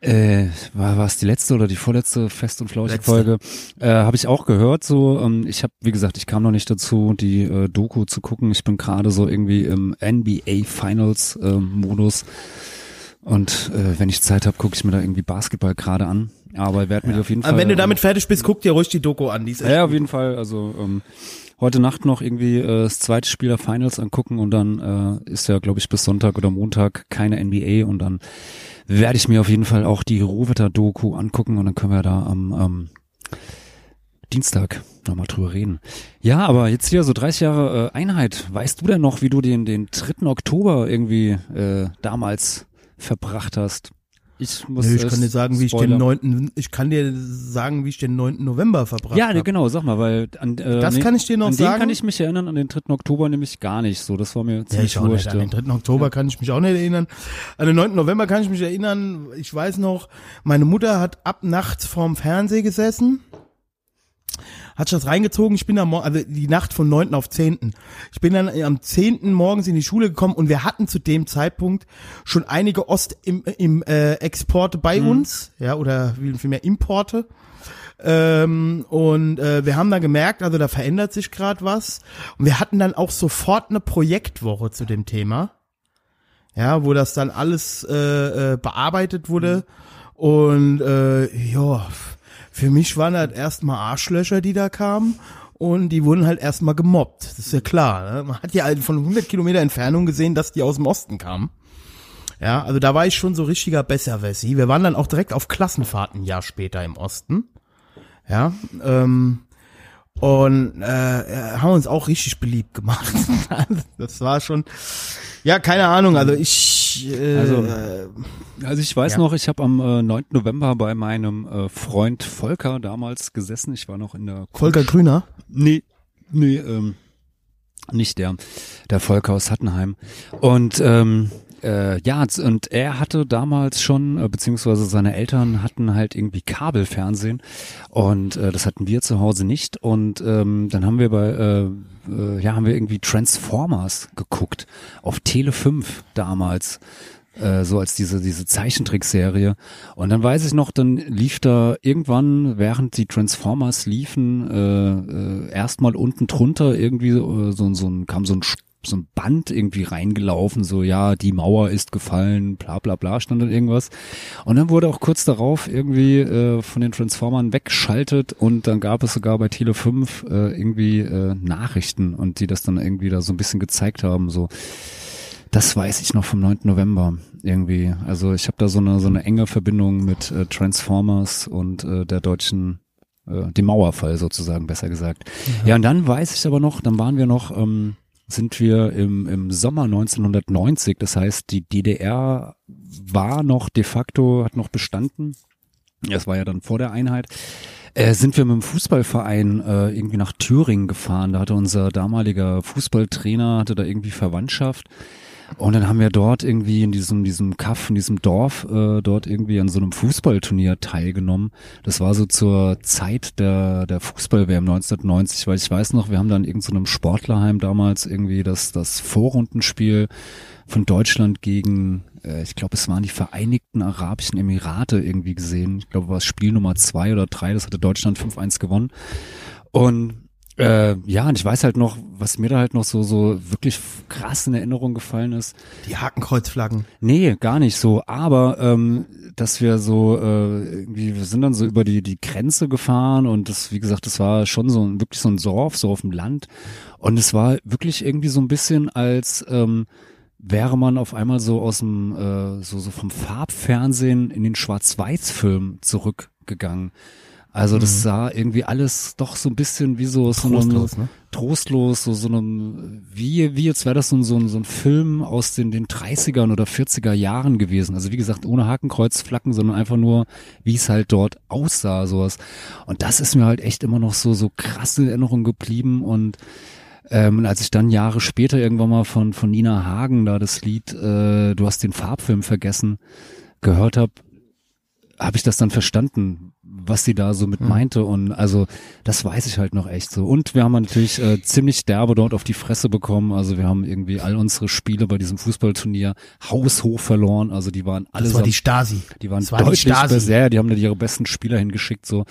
Speaker 2: Äh, war war es die letzte oder die vorletzte Fest und Flauschig
Speaker 1: Letzte.
Speaker 2: Folge? Äh, habe ich auch gehört. So, ähm, ich habe, wie gesagt, ich kam noch nicht dazu, die äh, Doku zu gucken. Ich bin gerade so irgendwie im NBA Finals äh, Modus. Und äh, wenn ich Zeit habe, gucke ich mir da irgendwie Basketball gerade an. Aber werde mir die auf jeden Fall.
Speaker 1: Aber wenn du
Speaker 2: ähm,
Speaker 1: damit fertig bist, guck dir ruhig die Doku an. Die ist
Speaker 2: ja, auf jeden Fall. Also ähm, heute Nacht noch irgendwie äh, das zweite Spiel der Finals angucken und dann äh, ist ja, glaube ich, bis Sonntag oder Montag keine NBA und dann werde ich mir auf jeden Fall auch die Rohwetter-Doku angucken und dann können wir da am ähm, Dienstag nochmal drüber reden. Ja, aber jetzt hier so 30 Jahre äh, Einheit. Weißt du denn noch, wie du den, den 3. Oktober irgendwie äh, damals verbracht hast? Ich muss
Speaker 1: Nö, ich kann dir sagen, wie ich
Speaker 2: Spoiler.
Speaker 1: den 9. Ich kann dir sagen, wie ich den 9. November verbracht
Speaker 2: Ja,
Speaker 1: habe.
Speaker 2: genau, sag mal, weil an, äh,
Speaker 1: Das
Speaker 2: nee,
Speaker 1: kann ich dir noch
Speaker 2: an
Speaker 1: sagen.
Speaker 2: Den kann ich mich erinnern, an den 3. Oktober nämlich gar nicht so. Das war mir
Speaker 1: Ja,
Speaker 2: ziemlich
Speaker 1: ich auch nicht.
Speaker 2: wurscht.
Speaker 1: An den 3. Oktober kann ich mich auch nicht erinnern. An den 9. November kann ich mich erinnern. Ich weiß noch, meine Mutter hat ab nachts vorm Fernseher gesessen. Hat das reingezogen. Ich bin da, mor- also die Nacht von 9. auf 10. Ich bin dann am 10. morgens in die Schule gekommen und wir hatten zu dem Zeitpunkt schon einige Ost im, im äh, Exporte bei uns, ja, oder vielmehr Importe. Ähm, und äh, wir haben da gemerkt, also da verändert sich gerade was. Und wir hatten dann auch sofort eine Projektwoche zu dem Thema. Ja, wo das dann alles äh, äh, bearbeitet wurde. Und äh, ja, für mich waren halt erstmal Arschlöcher, die da kamen. Und die wurden halt erstmal gemobbt. Das ist ja klar. Ne? Man hat ja halt von 100 Kilometer Entfernung gesehen, dass die aus dem Osten kamen. Ja, also da war ich schon so richtiger Besserwessi. Wir waren dann auch direkt auf Klassenfahrten ein Jahr später im Osten. Ja, ähm, und äh, haben uns auch richtig beliebt gemacht. das war schon, ja, keine Ahnung. Also ich, äh,
Speaker 2: Also,
Speaker 1: äh,
Speaker 2: Also ich weiß
Speaker 1: Ja.
Speaker 2: noch, ich habe am äh, 9. November bei meinem äh, Freund Volker damals gesessen. Ich war noch in der
Speaker 1: Volker Grüner.
Speaker 2: Nee, nee, ähm, nicht der. Der Volker aus Hattenheim. Und ähm, äh, ja, und er hatte damals schon, äh, beziehungsweise seine Eltern hatten halt irgendwie Kabelfernsehen und äh, das hatten wir zu Hause nicht. Und ähm, dann haben wir bei, äh, äh, ja, haben wir irgendwie Transformers geguckt auf Tele 5 damals äh, so als diese diese Zeichentrickserie und dann weiß ich noch dann lief da irgendwann während die Transformers liefen äh, äh, erstmal unten drunter irgendwie so, äh, so, so ein kam so ein so ein Band irgendwie reingelaufen, so ja, die Mauer ist gefallen, bla bla bla, stand dann irgendwas. Und dann wurde auch kurz darauf irgendwie äh, von den Transformern weggeschaltet und dann gab es sogar bei Tele 5 äh, irgendwie äh, Nachrichten und die das dann irgendwie da so ein bisschen gezeigt haben, so das weiß ich noch vom 9. November irgendwie. Also ich habe da so eine so eine enge Verbindung mit äh, Transformers und äh, der deutschen äh, dem Mauerfall sozusagen, besser gesagt. Ja. ja, und dann weiß ich aber noch, dann waren wir noch, ähm, sind wir im, im Sommer 1990, das heißt, die DDR war noch de facto, hat noch bestanden. Das war ja dann vor der Einheit. Äh, sind wir mit dem Fußballverein äh, irgendwie nach Thüringen gefahren. Da hatte unser damaliger Fußballtrainer, hatte da irgendwie Verwandtschaft. Und dann haben wir dort irgendwie in diesem, diesem Kaff, in diesem Dorf, äh, dort irgendwie an so einem Fußballturnier teilgenommen. Das war so zur Zeit der, der Fußball-WM 1990, weil ich weiß noch, wir haben dann in irgendeinem so Sportlerheim damals irgendwie das, das Vorrundenspiel von Deutschland gegen, äh, ich glaube, es waren die Vereinigten Arabischen Emirate irgendwie gesehen. Ich glaube, war es Spiel Nummer zwei oder drei, das hatte Deutschland 5-1 gewonnen. Und äh, ja, und ich weiß halt noch, was mir da halt noch so so wirklich krass in Erinnerung gefallen ist.
Speaker 1: Die Hakenkreuzflaggen.
Speaker 2: Nee, gar nicht so. Aber ähm, dass wir so äh, irgendwie, wir sind dann so über die die Grenze gefahren und das, wie gesagt, das war schon so ein, wirklich so ein Dorf, so auf dem Land. Und es war wirklich irgendwie so ein bisschen als ähm, wäre man auf einmal so aus dem äh, so so vom Farbfernsehen in den Schwarz-Weiß-Film zurückgegangen. Also das mhm. sah irgendwie alles doch so ein bisschen wie so, so trostlos, einem, ne? trostlos, so, so einem, wie, wie jetzt wäre das so, so, ein, so ein Film aus den, den 30ern oder 40er Jahren gewesen. Also wie gesagt, ohne Hakenkreuzflacken, sondern einfach nur, wie es halt dort aussah, sowas. Und das ist mir halt echt immer noch so, so krass in Erinnerung geblieben und ähm, als ich dann Jahre später irgendwann mal von, von Nina Hagen da das Lied äh, Du hast den Farbfilm vergessen gehört habe, habe ich das dann verstanden, was sie da so mit mhm. meinte und also das weiß ich halt noch echt so. Und wir haben natürlich äh, ziemlich derbe dort auf die Fresse bekommen. Also wir haben irgendwie all unsere Spiele bei diesem Fußballturnier haushoch verloren. Also die waren alle.
Speaker 1: Das war die Stasi.
Speaker 2: Die waren war deutlich die besser. Ja, die haben da ihre besten Spieler hingeschickt so.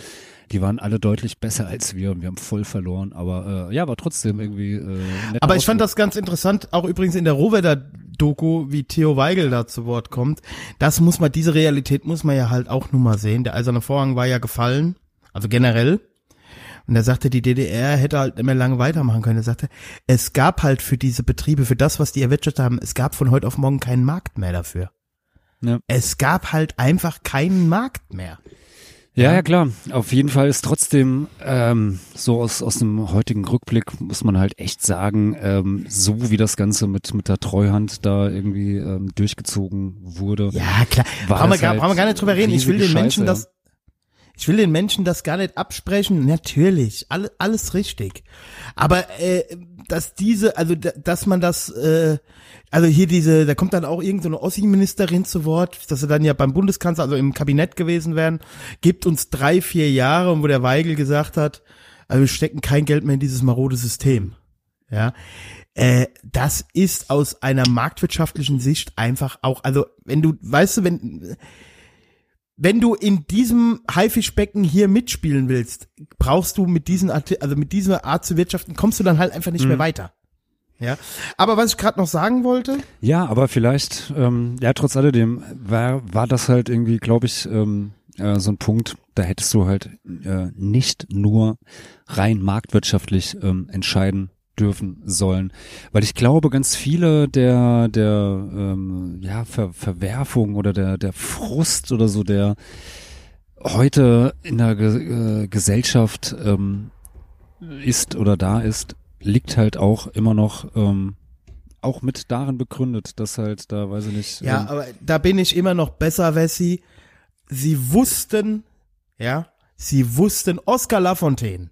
Speaker 2: Die waren alle deutlich besser als wir und wir haben voll verloren. Aber äh, ja, war trotzdem irgendwie. Äh,
Speaker 1: aber ich fand das ganz interessant, auch übrigens in der Rohwedder Doku, wie Theo Weigel da zu Wort kommt. Das muss man, diese Realität muss man ja halt auch nur mal sehen. Der eiserne Vorhang war ja gefallen, also generell. Und er sagte, die DDR hätte halt mehr lange weitermachen können. Er sagte, es gab halt für diese Betriebe, für das, was die erwirtschaftet haben, es gab von heute auf morgen keinen Markt mehr dafür. Ja. Es gab halt einfach keinen Markt mehr.
Speaker 2: Ja, ja, klar. Auf jeden Fall ist trotzdem ähm, so aus, aus dem heutigen Rückblick muss man halt echt sagen, ähm, so wie das Ganze mit, mit der Treuhand da irgendwie ähm, durchgezogen wurde.
Speaker 1: Ja, klar. Brauchen wir, gar, halt brauchen wir gar nicht drüber reden. Ich will den Menschen Scheiße, das, ich will den Menschen das gar nicht absprechen. Natürlich, alles, alles richtig. Aber äh, dass diese, also dass man das, äh, also hier diese, da kommt dann auch irgendeine so Ossi-Ministerin zu Wort, dass sie dann ja beim Bundeskanzler, also im Kabinett gewesen wären, gibt uns drei, vier Jahre, wo der Weigel gesagt hat, also wir stecken kein Geld mehr in dieses marode System. Ja, äh, das ist aus einer marktwirtschaftlichen Sicht einfach auch, also wenn du, weißt du, wenn wenn du in diesem Haifischbecken hier mitspielen willst, brauchst du mit diesen also mit dieser Art zu wirtschaften, kommst du dann halt einfach nicht mhm. mehr weiter. Ja, aber was ich gerade noch sagen wollte.
Speaker 2: Ja, aber vielleicht, ähm, ja, trotz alledem war, war das halt irgendwie, glaube ich, ähm, äh, so ein Punkt, da hättest du halt äh, nicht nur rein marktwirtschaftlich ähm, entscheiden dürfen sollen, weil ich glaube, ganz viele der der ähm, ja Ver Verwerfung oder der der Frust oder so der heute in der Ge äh, Gesellschaft ähm, ist oder da ist, liegt halt auch immer noch ähm, auch mit darin begründet, dass halt da, weiß ich nicht.
Speaker 1: Ja, ähm, aber da bin ich immer noch besser, Wessi. Sie wussten, ja, sie wussten, Oscar Lafontaine,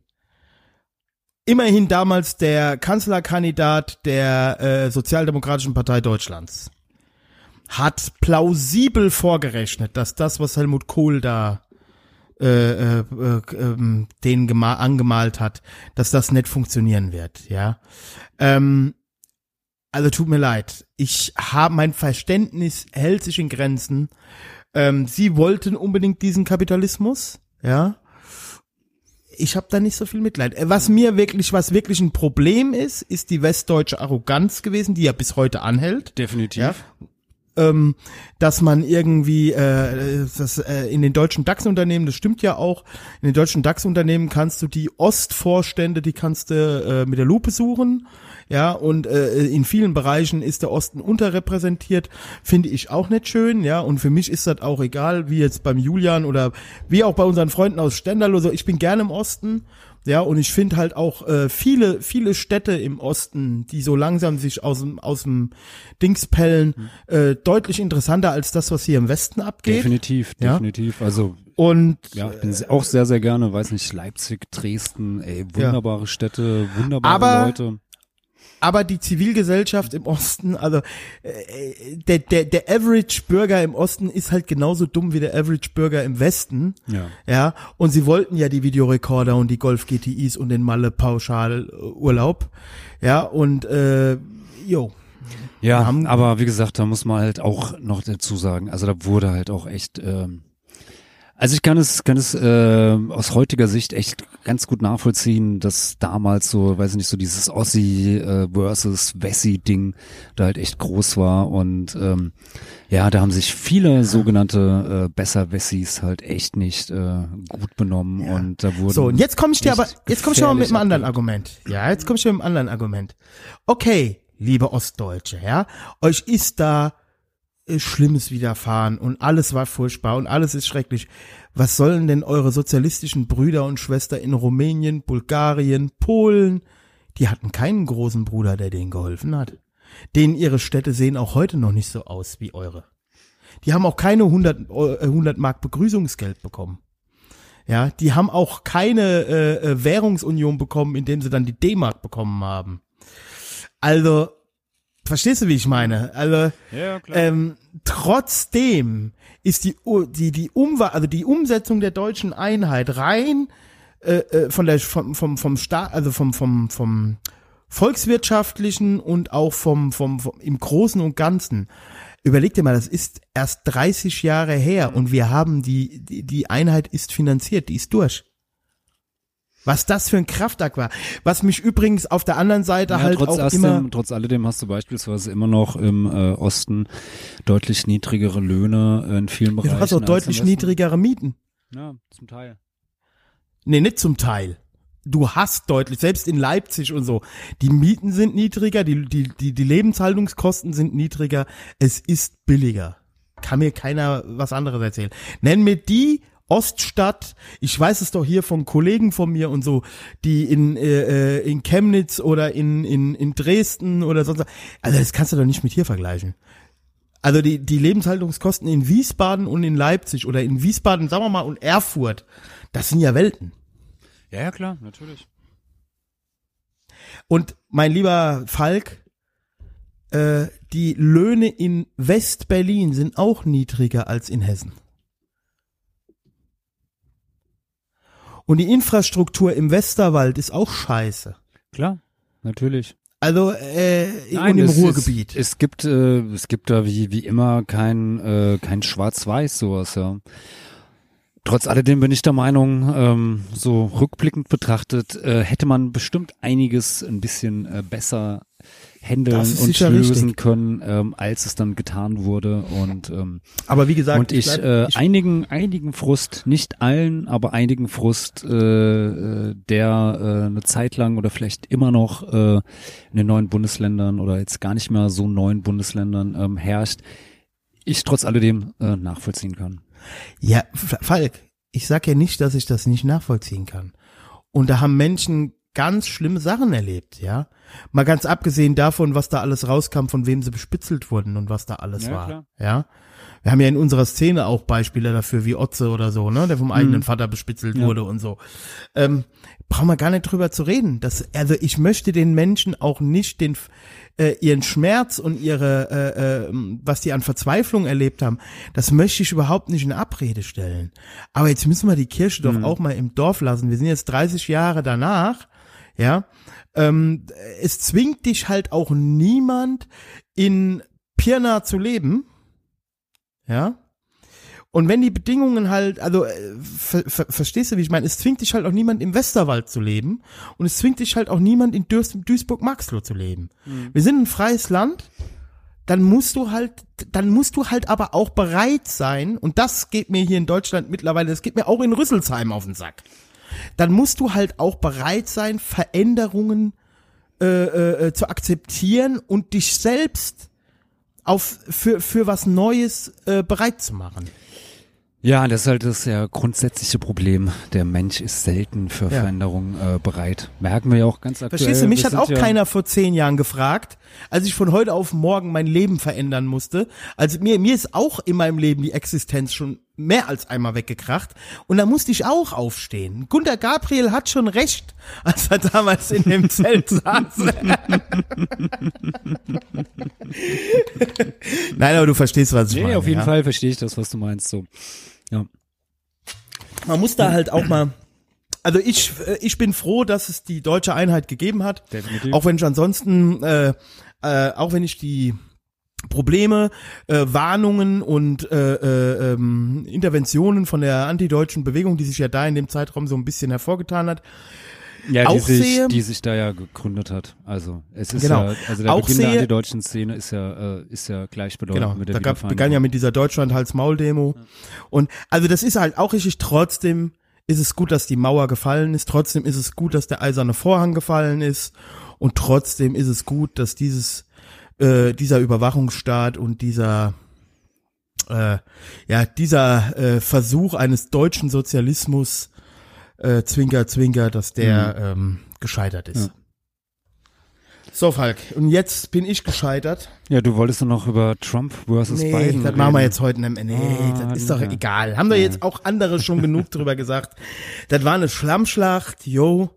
Speaker 1: immerhin damals der Kanzlerkandidat der äh, Sozialdemokratischen Partei Deutschlands, hat plausibel vorgerechnet, dass das, was Helmut Kohl da äh, äh, äh, den angemalt hat, dass das nicht funktionieren wird, ja. Ähm, also tut mir leid. Ich habe mein Verständnis hält sich in Grenzen. Ähm, sie wollten unbedingt diesen Kapitalismus, ja. Ich habe da nicht so viel Mitleid. Äh, Was mir wirklich, was wirklich ein Problem ist, ist die westdeutsche Arroganz gewesen, die ja bis heute anhält.
Speaker 2: Definitiv.
Speaker 1: Ja. Ähm, dass man irgendwie äh, das, äh, in den deutschen DAX-Unternehmen, das stimmt ja auch, in den deutschen DAX-Unternehmen kannst du die Ostvorstände, die kannst du äh, mit der Lupe suchen. Ja, und äh, in vielen Bereichen ist der Osten unterrepräsentiert, finde ich auch nicht schön, ja, und für mich ist das auch egal, wie jetzt beim Julian oder wie auch bei unseren Freunden aus Stendal oder so, ich bin gerne im Osten, ja, und ich finde halt auch äh, viele, viele Städte im Osten, die so langsam sich aus dem, aus dem Dings pellen, äh, deutlich interessanter als das, was hier im Westen abgeht.
Speaker 2: Definitiv,
Speaker 1: Ja.
Speaker 2: definitiv. Also
Speaker 1: Und
Speaker 2: ja, ich bin se- auch sehr, sehr gerne, weiß nicht, Leipzig, Dresden, ey, wunderbare Städte, wunderbare
Speaker 1: Aber-
Speaker 2: Leute.
Speaker 1: Aber die Zivilgesellschaft im Osten, also äh, der, der, der Average Bürger im Osten ist halt genauso dumm wie der Average Bürger im Westen.
Speaker 2: Ja.
Speaker 1: Ja, und sie wollten ja die Videorekorder und die Golf GTIs und den Malle Pauschalurlaub. Ja, und äh, jo.
Speaker 2: Ja, aber wie gesagt, da muss man halt auch noch dazu sagen, also da wurde halt auch echt, ähm, also ich kann es, kann es äh, aus heutiger Sicht echt ganz gut nachvollziehen, dass damals so, weiß ich nicht, so dieses Ossi äh, versus Wessi-Ding da halt echt groß war und ähm, ja, da haben sich viele sogenannte äh, Besser-Wessis halt echt nicht äh, gut benommen und da wurde
Speaker 1: So, und jetzt komme ich dir aber, jetzt komme ich aber mit einem anderen Argument. Ja, jetzt komme ich mit einem anderen Argument. Okay, liebe Ostdeutsche, ja, euch ist da Schlimmes widerfahren und alles war furchtbar und alles ist schrecklich. Was sollen denn eure sozialistischen Brüder und Schwestern in Rumänien, Bulgarien, Polen? Die hatten keinen großen Bruder, der denen geholfen hat. Denen ihre Städte sehen auch heute noch nicht so aus wie eure. Die haben auch keine 100, Eu- äh, 100 Mark Begrüßungsgeld bekommen. Ja, die haben auch keine äh, äh, Währungsunion bekommen, indem sie dann die D-Mark bekommen haben. Also, verstehst du, wie ich meine? Also,
Speaker 2: Ja,
Speaker 1: ähm, trotzdem ist die, die, die Umwa also die Umsetzung der deutschen Einheit rein äh, äh, von der vom vom vom Staat also vom vom vom volkswirtschaftlichen und auch vom, vom, vom im Großen und Ganzen. Überleg dir mal, das ist erst 30 Jahre her und wir haben die, die, die Einheit ist finanziert, die ist durch. Was das für ein Kraftakt war. Was mich übrigens auf der anderen Seite
Speaker 2: Ja,
Speaker 1: halt
Speaker 2: trotz,
Speaker 1: auch immer.
Speaker 2: trotz alledem hast du beispielsweise immer noch im äh, Osten deutlich niedrigere Löhne in vielen Bereichen.
Speaker 1: du hast auch deutlich niedrigere Mieten.
Speaker 2: Ja, zum Teil.
Speaker 1: Nee, nicht zum Teil. Du hast deutlich, selbst in Leipzig und so, die Mieten sind niedriger, die, die, die, die Lebenshaltungskosten sind niedriger, es ist billiger. Kann mir keiner was anderes erzählen. Nenn mir die Oststadt, ich weiß es doch hier von Kollegen von mir und so, die in, äh, äh, in Chemnitz oder in, in, in Dresden oder sonst, also das kannst du doch nicht mit hier vergleichen. Also die, die Lebenshaltungskosten in Wiesbaden und in Leipzig oder in Wiesbaden, sagen wir mal, und Erfurt, das sind ja Welten.
Speaker 2: Ja, ja, klar, natürlich.
Speaker 1: Und mein lieber Falk, äh, die Löhne in West-Berlin sind auch niedriger als in Hessen. Und die Infrastruktur im Westerwald ist auch scheiße.
Speaker 2: Klar, natürlich.
Speaker 1: Also äh, und im
Speaker 2: es,
Speaker 1: Ruhrgebiet.
Speaker 2: Es, es gibt, äh, es gibt da wie, wie immer kein, äh, kein Schwarz-Weiß sowas, ja. Trotz alledem bin ich der Meinung, ähm, so rückblickend betrachtet, äh, hätte man bestimmt einiges ein bisschen äh, besser handeln und lösen
Speaker 1: richtig.
Speaker 2: können, ähm, als es dann getan wurde. Und ähm,
Speaker 1: Aber wie gesagt,
Speaker 2: und ich,
Speaker 1: bleib-
Speaker 2: äh, einigen, einigen Frust, nicht allen, aber einigen Frust, äh, der äh, eine Zeit lang oder vielleicht immer noch äh, in den neuen Bundesländern oder jetzt gar nicht mehr so neuen Bundesländern ähm, herrscht, ich trotz alledem äh, nachvollziehen kann.
Speaker 1: Ja, Falk, ich sag ja nicht, dass ich das nicht nachvollziehen kann. Und da haben Menschen ganz schlimme Sachen erlebt, ja. Mal ganz abgesehen davon, was da alles rauskam, von wem sie bespitzelt wurden und was da alles
Speaker 2: Ja,
Speaker 1: war,
Speaker 2: klar.
Speaker 1: ja. Wir haben ja in unserer Szene auch Beispiele dafür, wie Otze oder so, ne, der vom eigenen Vater bespitzelt wurde und so. Ähm, brauchen wir gar nicht drüber zu reden. Das, also ich möchte den Menschen auch nicht den äh, ihren Schmerz und ihre, äh, äh, was die an Verzweiflung erlebt haben, das möchte ich überhaupt nicht in Abrede stellen. Aber jetzt müssen wir die Kirche doch auch mal im Dorf lassen. Wir sind jetzt 30 Jahre danach, ja. Ähm, es zwingt dich halt auch niemand in Pirna zu leben, ja. Und wenn die Bedingungen halt, also äh, ver, ver, verstehst du, wie ich meine? Es zwingt dich halt auch niemand im Westerwald zu leben und es zwingt dich halt auch niemand in Duis Duisburg-Maxloh zu leben. Wir sind ein freies Land, dann musst du halt, dann musst du halt aber auch bereit sein und das geht mir hier in Deutschland mittlerweile, das geht mir auch in Rüsselsheim auf den Sack. Dann musst du halt auch bereit sein, Veränderungen äh, äh, zu akzeptieren und dich selbst auf für für was Neues äh, bereit zu machen.
Speaker 2: Ja, das ist halt das ja grundsätzliche Problem. Der Mensch ist selten für
Speaker 1: Ja.
Speaker 2: Veränderung äh, bereit. Merken wir ja auch ganz aktuell.
Speaker 1: Verstehst du, mich hat auch
Speaker 2: ja,
Speaker 1: keiner vor zehn Jahren gefragt, als ich von heute auf morgen mein Leben verändern musste. Also mir, mir ist auch in meinem Leben die Existenz schon mehr als einmal weggekracht. Und da musste ich auch aufstehen. Gunter Gabriel hat schon recht, als er damals in dem Zelt saß. Nein, aber du verstehst, was ich
Speaker 2: Nee,
Speaker 1: meine.
Speaker 2: auf jeden
Speaker 1: ja?
Speaker 2: Fall verstehe ich das, was du meinst. So. Ja.
Speaker 1: Man muss da halt auch mal, also ich, äh, ich bin froh, dass es die deutsche Einheit gegeben hat.
Speaker 2: Definitiv.
Speaker 1: Auch wenn ich ansonsten, äh, äh, auch wenn ich die Probleme, äh, Warnungen und äh, äh, ähm, Interventionen von der antideutschen Bewegung, die sich ja da in dem Zeitraum so ein bisschen hervorgetan hat,
Speaker 2: Ja, die
Speaker 1: auch
Speaker 2: sich,
Speaker 1: sehe-
Speaker 2: die sich da ja gegründet hat. Also es ist
Speaker 1: Genau.
Speaker 2: ja, also der
Speaker 1: Auch
Speaker 2: Beginn der
Speaker 1: sehe-
Speaker 2: antideutschen Szene ist ja, äh, ist ja gleichbedeutend
Speaker 1: Genau,
Speaker 2: mit der
Speaker 1: da gab, begann ja mit dieser Deutschland-Hals-Maul-Demo. Und also das ist halt auch richtig, trotzdem ist es gut, dass die Mauer gefallen ist, trotzdem ist es gut, dass der eiserne Vorhang gefallen ist und trotzdem ist es gut, dass dieses, äh, dieser Überwachungsstaat und dieser, äh, ja, dieser äh, Versuch eines deutschen Sozialismus, äh, Zwinker, Zwinker, dass der ähm, gescheitert ist.
Speaker 2: Mhm. Ja.
Speaker 1: So, Falk, und jetzt bin ich gescheitert.
Speaker 2: Ja, du wolltest doch noch über Trump versus
Speaker 1: Nee,
Speaker 2: Biden
Speaker 1: das
Speaker 2: reden.
Speaker 1: machen wir jetzt heute nicht mehr. Nee,
Speaker 2: Ah,
Speaker 1: das ist doch
Speaker 2: ja.
Speaker 1: egal. Haben doch jetzt auch andere schon genug drüber gesagt. Das war eine Schlammschlacht, yo.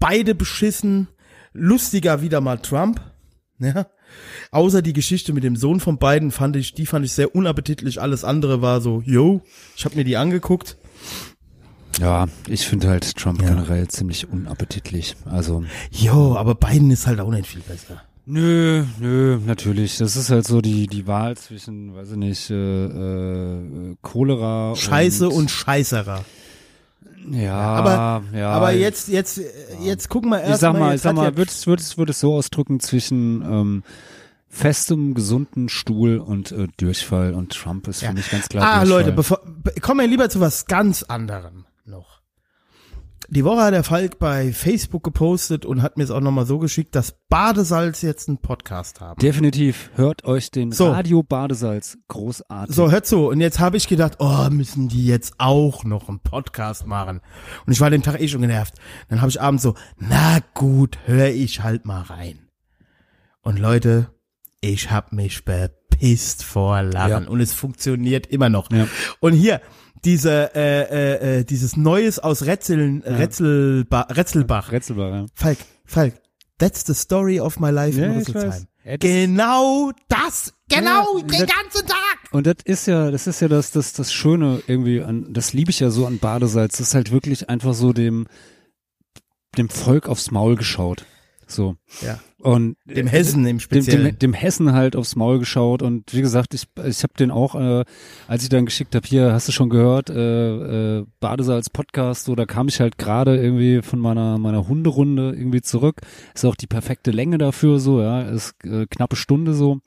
Speaker 1: Beide beschissen. Lustiger wieder mal Trump. Ja. Außer die Geschichte mit dem Sohn von beiden fand ich, die fand ich sehr unappetitlich. Alles andere war so, yo. Ich habe mir die angeguckt.
Speaker 2: Ja, ich finde halt Trump
Speaker 1: Ja.
Speaker 2: generell ziemlich unappetitlich. Also
Speaker 1: Jo, aber Biden ist halt auch nicht viel besser.
Speaker 2: Nö, nö, natürlich. Das ist halt so die die Wahl zwischen, weiß ich nicht, äh, äh, Cholera
Speaker 1: Scheiße und,
Speaker 2: und,
Speaker 1: Scheißerer.
Speaker 2: Ja,
Speaker 1: aber-
Speaker 2: ja.
Speaker 1: aber jetzt, jetzt, jetzt gucken wir erst
Speaker 2: ich sag mal, ich sag mal,
Speaker 1: ja-
Speaker 2: würde es würde es würde es so ausdrücken zwischen ähm, festem gesunden Stuhl und äh, Durchfall und Trump ist für mich ganz klar
Speaker 1: Ah,
Speaker 2: Durchfall.
Speaker 1: Leute, bevor, be- kommen wir lieber zu was ganz anderem noch. Die Woche hat der Falk bei Facebook gepostet und hat mir es auch nochmal so geschickt, dass Badesalz jetzt einen Podcast haben.
Speaker 2: Definitiv. Hört euch den
Speaker 1: So.
Speaker 2: Radio Badesalz großartig.
Speaker 1: So, hört zu. Und jetzt habe ich gedacht, oh, müssen die jetzt auch noch einen Podcast machen? Und ich war den Tag eh schon genervt. Dann habe ich abends so, na gut, höre ich halt mal rein. Und Leute, ich hab mich bepisst vor Lachen.
Speaker 2: Ja.
Speaker 1: Und es funktioniert immer noch.
Speaker 2: Ja.
Speaker 1: Und hier, diese, äh, äh, äh, dieses Neues aus Rätseln, Rätselba Rätselbach.
Speaker 2: Rätselbar, ja.
Speaker 1: Falk, Falk, that's the story of my life
Speaker 2: Ja,
Speaker 1: in Rüsselsheim.
Speaker 2: Ja,
Speaker 1: Genau das, genau,
Speaker 2: Ja,
Speaker 1: den
Speaker 2: das-
Speaker 1: ganzen Tag.
Speaker 2: Und das ist ja, das ist ja das, das, das Schöne irgendwie an, das liebe ich ja so an Badesalz. Das ist halt wirklich einfach so dem, dem Volk aufs Maul geschaut. So.
Speaker 1: Ja.
Speaker 2: Und
Speaker 1: Dem Hessen im
Speaker 2: dem,
Speaker 1: Speziellen.
Speaker 2: dem, dem Hessen halt aufs Maul geschaut und wie gesagt, ich, ich habe den auch, äh, als ich dann geschickt habe, hier, hast du schon gehört, äh, äh, Badesalz Podcast, so, da kam ich halt gerade irgendwie von meiner meiner Hunderunde irgendwie zurück. Ist auch die perfekte Länge dafür, so, ja, ist äh, knappe Stunde so.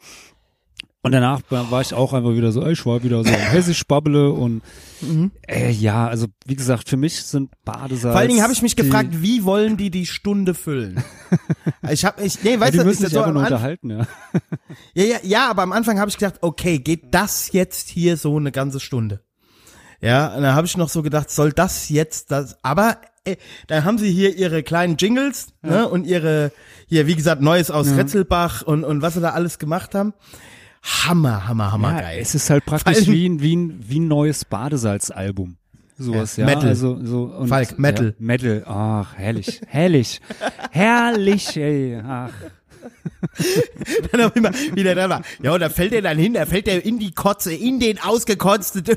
Speaker 2: Und danach war ich auch einfach wieder so, ich war wieder so Hessisch Babble und äh, ja, also wie gesagt, für mich sind Badesalz.
Speaker 1: Mhm. Vor allen Dingen habe ich mich gefragt, wie wollen die die Stunde füllen? ich habe ich nee,
Speaker 2: Ja,
Speaker 1: weißt
Speaker 2: die
Speaker 1: du,
Speaker 2: müssen sich
Speaker 1: so
Speaker 2: nur unterhalten, ja.
Speaker 1: ja, ja, ja, aber am Anfang habe ich gedacht, okay, geht das jetzt hier so eine ganze Stunde? Ja, und dann habe ich noch so gedacht, soll das jetzt das? Aber äh, dann haben sie hier ihre kleinen Jingles ne, und ihre hier, wie gesagt, Neues aus Retzelbach und und was sie da alles gemacht haben. Hammer, hammer, hammer
Speaker 2: Ja,
Speaker 1: geil.
Speaker 2: es ist halt praktisch wie ein, wie ein, wie ein neues Badesalz-Album. Sowas, ja.
Speaker 1: Metal.
Speaker 2: Also, so, und,
Speaker 1: Falk, Metal.
Speaker 2: Ja, Metal. Ach, herrlich. Herrlich. herrlich, ey. Ach.
Speaker 1: dann auch immer wieder dran war. Ja, und da fällt er dann hin, da fällt er in die Kotze, in den ausgekotzten.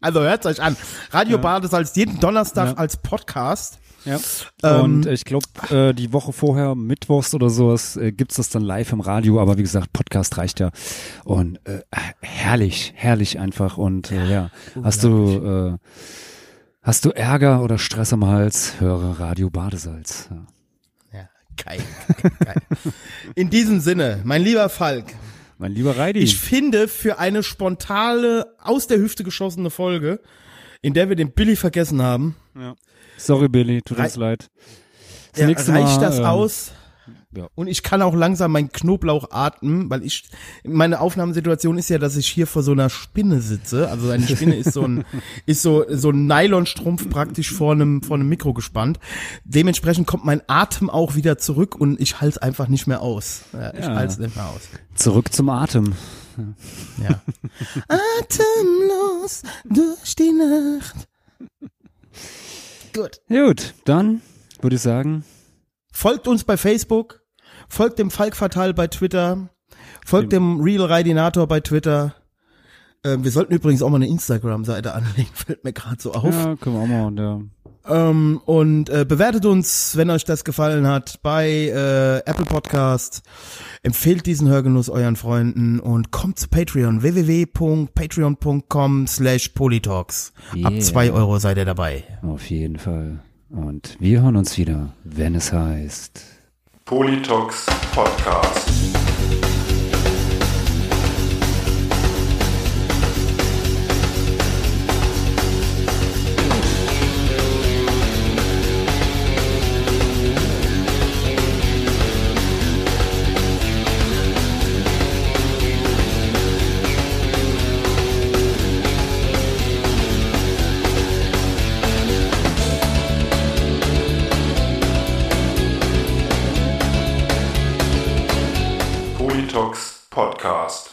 Speaker 1: also hört's euch an. Radio Badesalz jeden Donnerstag
Speaker 2: Ja.
Speaker 1: als Podcast.
Speaker 2: Ja.
Speaker 1: Ähm,
Speaker 2: und ich glaube, äh, die Woche vorher, mittwochs oder sowas, äh, gibt's das dann live im Radio. Aber wie gesagt, Podcast reicht ja. Und äh, herrlich, herrlich einfach. Und äh, ja, hast du, äh, hast du Ärger oder Stress am Hals, höre Radio Badesalz. Ja.
Speaker 1: Ja, geil, geil. In diesem Sinne, mein lieber Falk,
Speaker 2: Mein lieber Reidi.
Speaker 1: ich finde für eine spontane, aus der Hüfte geschossene Folge, in der wir den Billy vergessen haben,
Speaker 2: Sorry, Billy, tut uns leid.
Speaker 1: Ja, reicht
Speaker 2: Mal,
Speaker 1: das
Speaker 2: ähm,
Speaker 1: aus?
Speaker 2: ja.
Speaker 1: Und ich kann auch langsam meinen Knoblauch atmen, weil ich, meine Aufnahmesituation ist ja, dass ich hier vor so einer Spinne sitze. Also eine Spinne ist so ein, ist so, so ein Nylonstrumpf praktisch vor einem, vor einem Mikro gespannt. Dementsprechend kommt mein Atem auch wieder zurück und ich halte es einfach nicht mehr aus. Ja, ich
Speaker 2: Ja.
Speaker 1: halte es nicht mehr aus.
Speaker 2: Zurück zum Atem.
Speaker 1: Ja. Atemlos durch die Nacht. Gut.
Speaker 2: Gut, dann würde ich sagen,
Speaker 1: Folgt uns bei Facebook, folgt dem Falk Fatal bei Twitter, folgt dem Real Raidinator bei Twitter. Ähm, wir sollten übrigens auch mal eine Instagram-Seite anlegen, fällt mir gerade so auf.
Speaker 2: ja, können wir auch mal. Und, ja.
Speaker 1: Ähm, und äh, bewertet uns, wenn euch das gefallen hat, bei äh, Apple Podcast. Empfehlt diesen Hörgenuss euren Freunden und kommt zu Patreon www.patreon.com slash polytalks. Ab
Speaker 2: Yeah.
Speaker 1: zwei Euro seid ihr dabei.
Speaker 2: Auf jeden Fall. Und wir hören uns wieder, wenn es heißt.
Speaker 3: Politox Podcast. podcast.